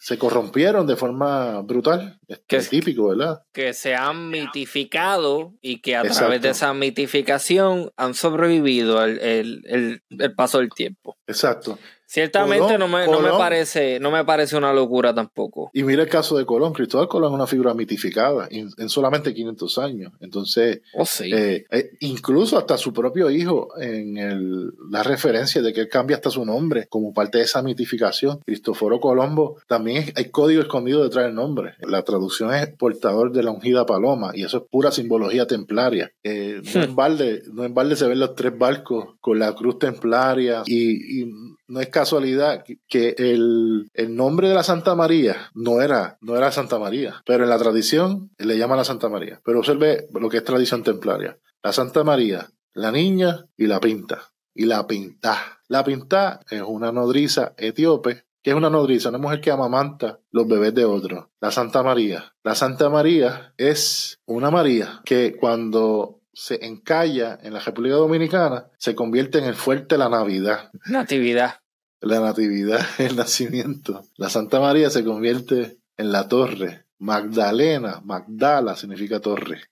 Speaker 2: se corrompieron de forma brutal. que es típico, ¿verdad?
Speaker 1: Que se han mitificado y que a través de esa mitificación han sobrevivido el paso del tiempo.
Speaker 2: Exacto.
Speaker 1: Ciertamente no, me, no, me, parece, no me parece una locura tampoco.
Speaker 2: Y mira el caso de Colón. Cristóbal Colón es una figura mitificada en, solamente 500 años. Entonces,
Speaker 1: oh, sí.
Speaker 2: Eh, eh, incluso hasta su propio hijo, en el, la referencia de que él cambia hasta su nombre como parte de esa mitificación. Cristóforo Colombo, también hay código escondido detrás del nombre. La traducción es portador de la ungida paloma y eso es pura simbología templaria. Eh, no, en balde, no en balde se ven los tres barcos con la cruz templaria y, y no es casualidad que el, nombre de la Santa María no era, no era Santa María, pero en la tradición le llaman a Santa María. Pero observe lo que es tradición templaria. La Santa María, la niña y la pinta. Y la pinta. La pinta es una nodriza etíope que es una nodriza, una mujer que amamanta los bebés de otros. La Santa María. La Santa María es una María que cuando se encalla en la República Dominicana, se convierte en el fuerte de la Navidad.
Speaker 1: Natividad.
Speaker 2: La Natividad, el nacimiento. La Santa María se convierte en la torre. Magdalena, Magdala significa torre.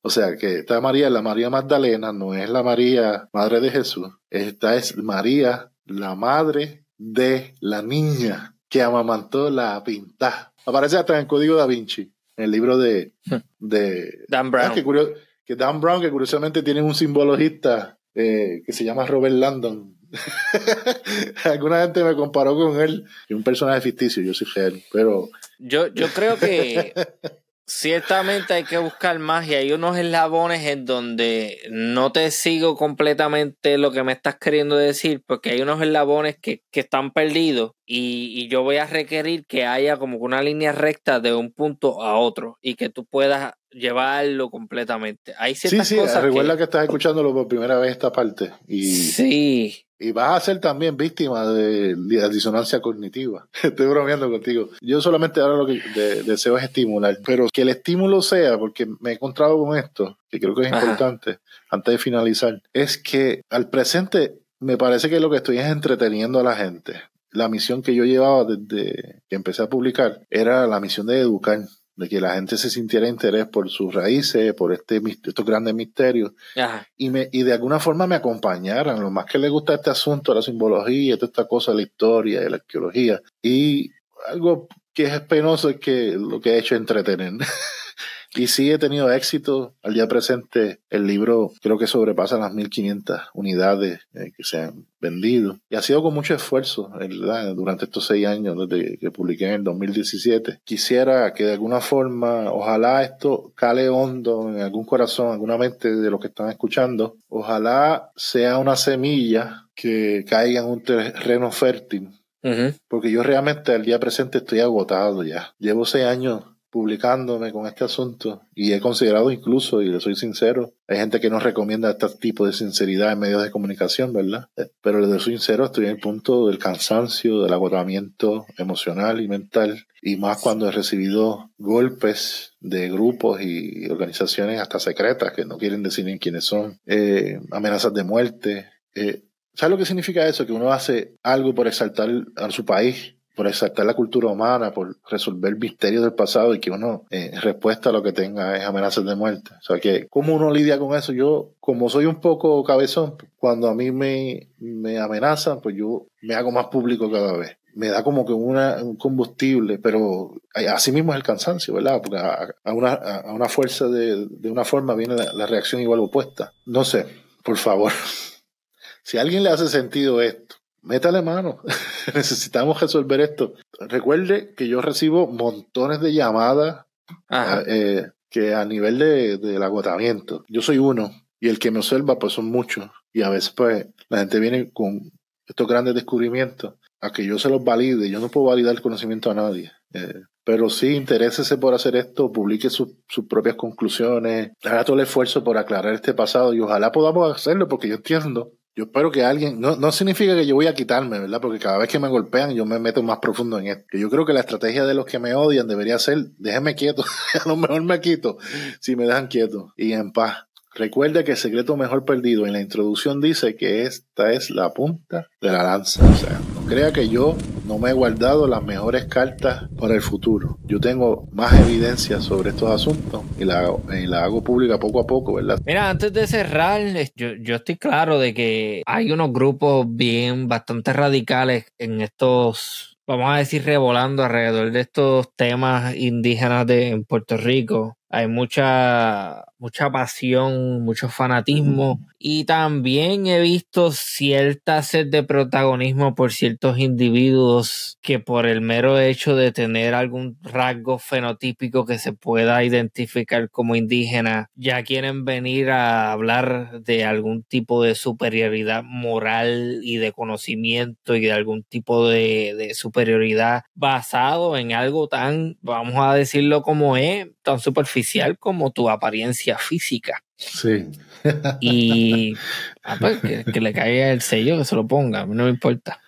Speaker 2: o sea que esta María, la María Magdalena, no es la María, madre de Jesús. Esta es María, la madre de la niña que amamantó la pinta. Aparece hasta en el Código da Vinci, en el libro de, de
Speaker 1: Dan Brown.
Speaker 2: Ah, que Dan Brown, que curiosamente tiene un simbologista eh, que se llama Robert Landon. Alguna gente me comparó con él, y un personaje ficticio, yo soy real, pero...
Speaker 1: Yo, yo creo que ciertamente hay que buscar más y hay unos eslabones en donde no te sigo completamente lo que me estás queriendo decir, porque hay unos eslabones que, que están perdidos y, y, yo voy a requerir que haya como una línea recta de un punto a otro y que tú puedas llevarlo completamente. Hay
Speaker 2: sí, sí, recuerda que... estás escuchándolo por primera vez esta parte. Y...
Speaker 1: Sí.
Speaker 2: y vas a ser también víctima de, de disonancia cognitiva. Estoy bromeando contigo. Yo solamente ahora lo que deseo es estimular, pero que el estímulo sea, porque me he encontrado con esto, que creo que es importante, antes de finalizar, es que al presente me parece que lo que estoy es entreteniendo a la gente. La misión que yo llevaba desde que empecé a publicar era la misión de educar de que la gente se sintiera interés por sus raíces, por este, estos grandes misterios, y, me, y de alguna forma me acompañaran, lo más que les gusta este asunto, la simbología, toda esta cosa, la historia y la arqueología. Y algo que es penoso es que lo que he hecho es entretener. Y sí he tenido éxito. Al día presente, el libro creo que sobrepasa las 1500 unidades eh, que se han vendido. Y ha sido con mucho esfuerzo ¿verdad? durante estos seis años desde que publiqué en el 2017. Quisiera que de alguna forma, ojalá esto cale hondo en algún corazón, alguna mente de los que están escuchando. Ojalá sea una semilla que caiga en un terreno fértil Porque yo realmente al día presente estoy agotado ya. Llevo seis años publicándome con este asunto y he considerado incluso, y le soy sincero, hay gente que no recomienda este tipo de sinceridad en medios de comunicación, ¿verdad? Eh, pero le soy sincero, estoy en el punto del cansancio, del agotamiento emocional y mental, y más cuando he recibido golpes de grupos y organizaciones hasta secretas que no quieren decir ni quiénes son, eh, amenazas de muerte. Eh, ¿Sabes lo que significa eso? Que uno hace algo por exaltar a su país por exaltar la cultura humana, por resolver misterios del pasado y que uno, eh, respuesta a lo que tenga es amenazas de muerte. O sea que, ¿cómo uno lidia con eso? Yo, como soy un poco cabezón, cuando a mí me, me amenazan, pues yo me hago más público cada vez me da como que una, un combustible, pero así mismo es el cansancio, ¿verdad? Porque a, una, a una, fuerza de, de, una forma viene la, la, reacción igual opuesta. No sé, por favor, si a alguien le hace sentido esto, métale mano. Necesitamos resolver esto. Recuerde que yo recibo montones de llamadas eh, que a nivel de, del agotamiento. Yo soy uno y el que me observa pues son muchos. Y a veces pues la gente viene con estos grandes descubrimientos a que yo se los valide. Yo no puedo validar el conocimiento a nadie. Eh, pero sí, interésese por hacer esto, publique sus propias conclusiones, haga todo el esfuerzo por aclarar este pasado y ojalá podamos hacerlo porque yo entiendo yo espero que alguien, no, no significa que yo voy a quitarme, ¿verdad? Porque cada vez que me golpean yo me meto más profundo en esto. Yo creo que la estrategia de los que me odian debería ser, déjenme quieto, a lo mejor me quito si me dejan quieto y en paz. Recuerda que el secreto mejor perdido en la introducción dice que esta es la punta de la lanza. O sea, crea que yo no me he guardado las mejores cartas para el futuro. Yo tengo más evidencia sobre estos asuntos y la, hago pública poco a poco, ¿verdad?
Speaker 1: Mira, antes de cerrar, yo, yo estoy claro de que hay unos grupos bien bastante radicales en estos vamos a decir, revolando alrededor de estos temas indígenas de en Puerto Rico. Hay mucha mucha pasión, mucho fanatismo y también he visto cierta sed de protagonismo por ciertos individuos que por el mero hecho de tener algún rasgo fenotípico que se pueda identificar como indígena ya quieren venir a hablar de algún tipo de superioridad moral y de conocimiento y de algún tipo de, superioridad basado en algo tan, vamos a decirlo como es, tan superficial como tu apariencia física.
Speaker 2: Sí.
Speaker 1: Y ah, pues, que, le caiga el sello, que se lo ponga, no me importa.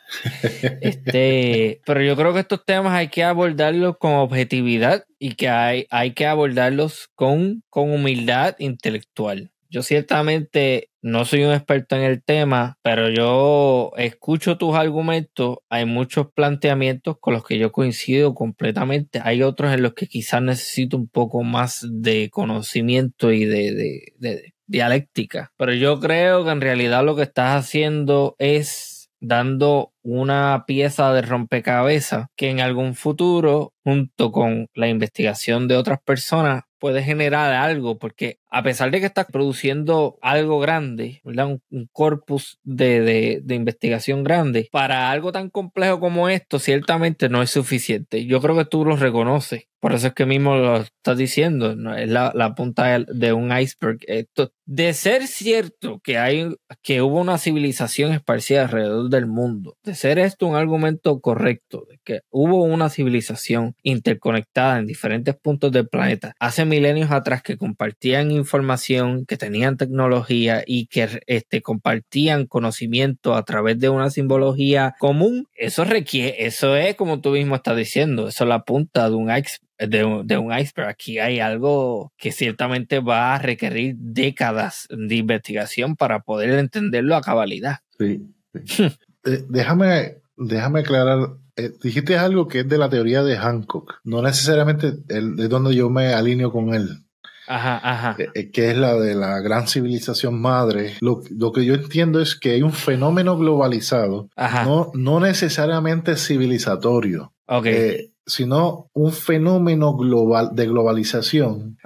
Speaker 1: Este, pero yo creo que estos temas hay que abordarlos con objetividad y que hay, hay que abordarlos con, con humildad intelectual. Yo ciertamente no soy un experto en el tema, pero yo escucho tus argumentos. Hay muchos planteamientos con los que yo coincido completamente. Hay otros en los que quizás necesito un poco más de conocimiento y de, de dialéctica. Pero yo creo que en realidad lo que estás haciendo es dando una pieza de rompecabezas que en algún futuro, junto con la investigación de otras personas, puede generar algo, porque a pesar de que estás produciendo algo grande, Un, corpus de, de, investigación grande, para algo tan complejo como esto, ciertamente no es suficiente. Yo creo que tú lo reconoces. Por eso es que mismo lo estás diciendo, ¿no? es la, la, punta de un iceberg. Esto, de ser cierto que hay, que hubo una civilización esparcida alrededor del mundo, de ser esto un argumento correcto, de que hubo una civilización interconectada en diferentes puntos del planeta hace milenios atrás que compartían información, que tenían tecnología y que este, compartían conocimiento a través de una simbología común, eso requiere, eso es como tú mismo estás diciendo, eso es la punta de un iceberg de un, iceberg. Aquí hay algo que ciertamente va a requerir décadas de investigación para poder entenderlo a cabalidad.
Speaker 2: Sí. Eh, déjame, déjame aclarar. Eh, dijiste algo que es de la teoría de Hancock, no necesariamente el, de donde yo me alineo con él.
Speaker 1: Ajá, ajá.
Speaker 2: Eh, que es la de la gran civilización madre. Lo, lo, que yo entiendo es que hay un fenómeno globalizado, No, no necesariamente civilizatorio.
Speaker 1: Okay
Speaker 2: sino un fenómeno global de globalización.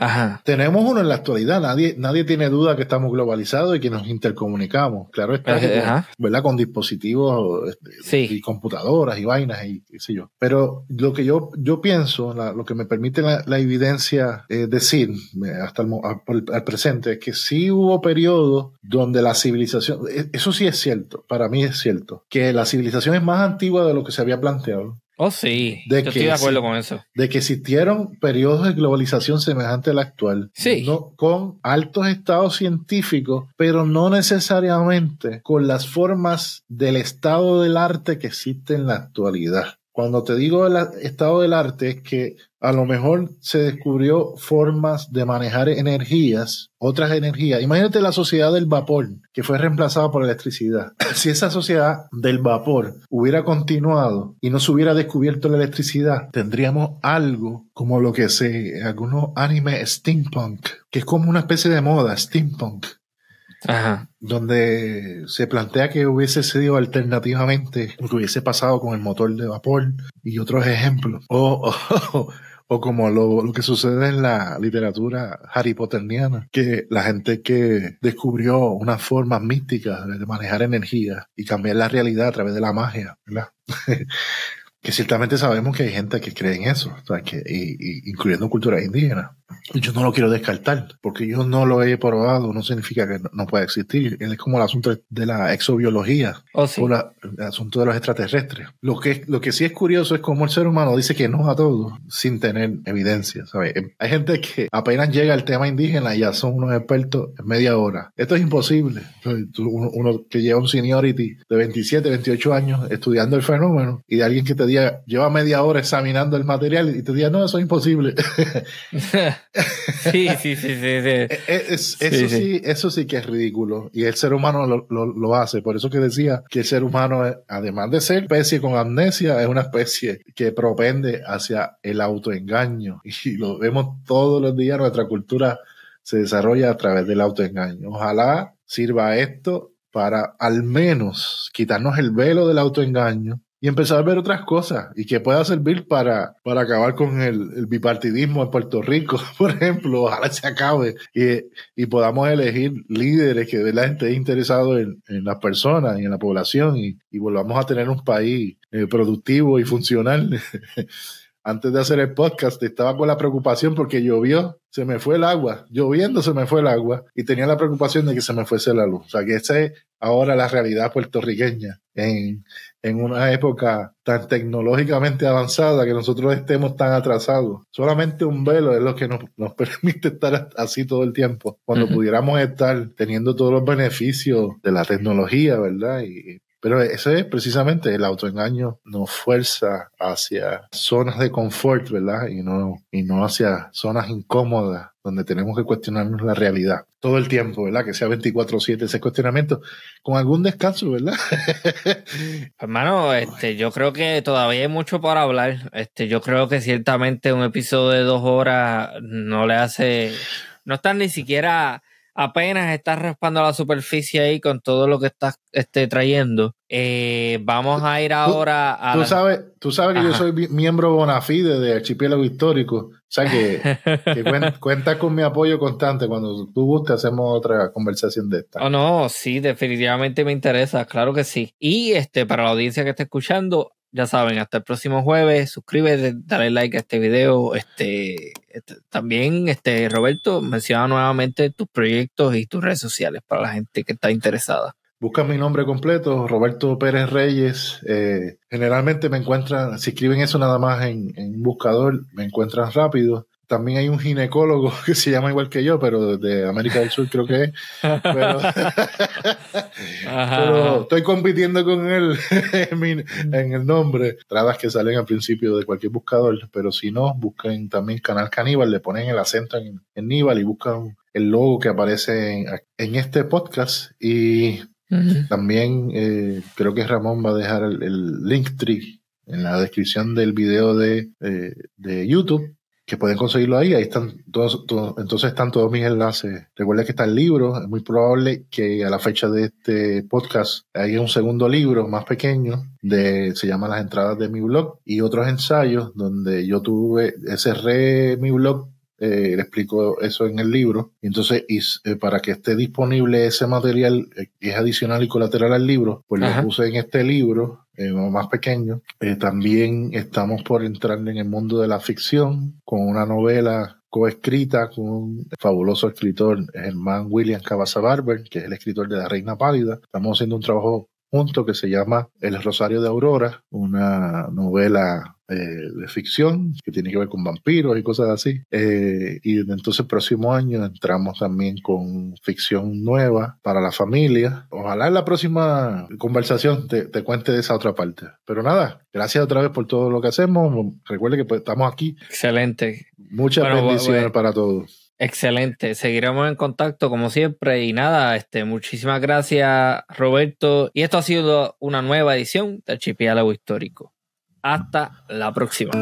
Speaker 2: Tenemos uno en la actualidad, nadie, nadie tiene duda que estamos globalizados y que nos intercomunicamos. Claro está, con, ¿verdad? Con dispositivos este, y computadoras y vainas y qué sé yo. Pero lo que yo, yo pienso, lo que me permite la, evidencia eh, decir hasta el, presente es que sí hubo periodos donde la civilización, e, eso sí es cierto, para mí es cierto, que la civilización es más antigua de lo que se había planteado
Speaker 1: Oh, sí. Yo estoy de acuerdo con eso.
Speaker 2: De que existieron periodos de globalización semejante al actual.
Speaker 1: Sí.
Speaker 2: con altos estados científicos, pero no necesariamente con las formas del estado del arte que existe en la actualidad. Cuando te digo el estado del arte es que a lo mejor se descubrió formas de manejar energías, otras energías. Imagínate la sociedad del vapor, que fue reemplazada por electricidad. Si esa sociedad del vapor hubiera continuado y no se hubiera descubierto la electricidad, tendríamos algo como lo que se, algunos anime steampunk, que es como una especie de moda, steampunk.
Speaker 1: Ajá.
Speaker 2: donde se plantea que hubiese sido alternativamente lo que hubiese pasado con el motor de vapor y otros ejemplos. O, o, como lo, lo, que sucede en la literatura Harry Potteriana, que la gente que descubrió una forma mística de manejar energía y cambiar la realidad a través de la magia, ¿verdad? que ciertamente sabemos que hay gente que cree en eso, o sea, que, y, incluyendo culturas indígenas. Yo no lo quiero descartar, porque yo no lo he probado, no significa que no, pueda existir. Es como el asunto de la exobiología,
Speaker 1: oh,
Speaker 2: o el asunto de los extraterrestres. Lo que, lo que sí es curioso es cómo el ser humano dice que no a todo sin tener evidencia. ¿sabes? Hay gente que apenas llega al tema indígena y ya son unos expertos en media hora. Esto es imposible. Uno, que lleva un seniority de 27, 28 años estudiando el fenómeno y de alguien que te lleva media hora examinando el material y te diga, no, eso es imposible.
Speaker 1: sí, sí, sí, sí. Eh,
Speaker 2: eh, eso sí. eso sí que es ridículo. Y el ser humano lo, lo, hace. Por eso que decía que el ser humano, además de ser especie con amnesia, es una especie que propende hacia el autoengaño. Y lo vemos todos los días. Nuestra cultura se desarrolla a través del autoengaño. Ojalá sirva esto para al menos quitarnos el velo del autoengaño y empezar a ver otras cosas y que pueda servir para, para acabar con el, bipartidismo en Puerto Rico, por ejemplo, ojalá se acabe y, y podamos elegir líderes que de verdad estén interesados en, en, las personas y en la población y, y volvamos a tener un país eh, productivo y funcional. Antes de hacer el podcast estaba con la preocupación porque llovió, se me fue el agua, lloviendo se me fue el agua y tenía la preocupación de que se me fuese la luz. O sea que esa es ahora la realidad puertorriqueña en, en una época tan tecnológicamente avanzada que nosotros estemos tan atrasados. Solamente un velo es lo que nos, nos permite estar así todo el tiempo, cuando pudiéramos estar teniendo todos los beneficios de la tecnología, ¿verdad? Y, pero ese es precisamente el autoengaño nos fuerza hacia zonas de confort, ¿verdad? Y no, y no hacia zonas incómodas donde tenemos que cuestionarnos la realidad todo el tiempo, ¿verdad? Que sea 24/7 ese cuestionamiento, con algún descanso, ¿verdad?
Speaker 1: Hermano, este, yo creo que todavía hay mucho por hablar. Este, yo creo que ciertamente un episodio de dos horas no le hace, no están ni siquiera apenas estás raspando la superficie ahí con todo lo que estás este, trayendo. Eh, vamos a ir ahora a.
Speaker 2: Tú sabes, tú sabes que yo soy miembro bona fide de Archipiélago Histórico. O sea que, cuenta, con mi apoyo constante. Cuando tú gustes, hacemos otra conversación de esta.
Speaker 1: Oh, no, sí, definitivamente me interesa. Claro que sí. Y este, para la audiencia que está escuchando, ya saben, hasta el próximo jueves, suscríbete, dale like a este video. Este, este, también, este, Roberto, menciona nuevamente tus proyectos y tus redes sociales para la gente que está interesada.
Speaker 2: buscan mi nombre completo, Roberto Pérez Reyes. Eh, generalmente me encuentran, si escriben eso nada más en, en buscador, me encuentran rápido. También hay un ginecólogo que se llama igual que yo, pero de América del Sur creo que es. Pero, pero estoy compitiendo con él en, el nombre. Entradas que salen al principio de cualquier buscador, pero si no, busquen también Canal Caníbal, le ponen el acento en, en Níbal y buscan el logo que aparece en, este podcast. Y también eh, creo que Ramón va a dejar el, el link tree en la descripción del video de, eh, de YouTube que pueden conseguirlo ahí. Ahí están todos, entonces están todos mis enlaces. Recuerden que está el libro. Es muy probable que a la fecha de este podcast haya un segundo libro más pequeño de, se llama Las entradas de mi blog y otros ensayos donde yo tuve, cerré mi blog eh, le explico eso en el libro. Entonces, y, eh, para que esté disponible ese material eh, que es adicional y colateral al libro, pues lo puse en este libro eh, más pequeño. Eh, también estamos por entrar en el mundo de la ficción con una novela coescrita con un fabuloso escritor, Germán William Cabasa Barber, que es el escritor de La Reina Pálida. Estamos haciendo un trabajo junto que se llama El Rosario de Aurora, una novela eh, de ficción que tiene que ver con vampiros y cosas así. Eh, y entonces el próximo año entramos también con ficción nueva para la familia. Ojalá en la próxima conversación te, cuente de esa otra parte. Pero nada, gracias otra vez por todo lo que hacemos. Recuerde que pues, estamos aquí.
Speaker 1: Excelente.
Speaker 2: Muchas bendiciones para todos.
Speaker 1: Excelente, seguiremos en contacto como siempre y nada, este, muchísimas gracias Roberto y esto ha sido una nueva edición del Archipiélago Histórico. Hasta la próxima.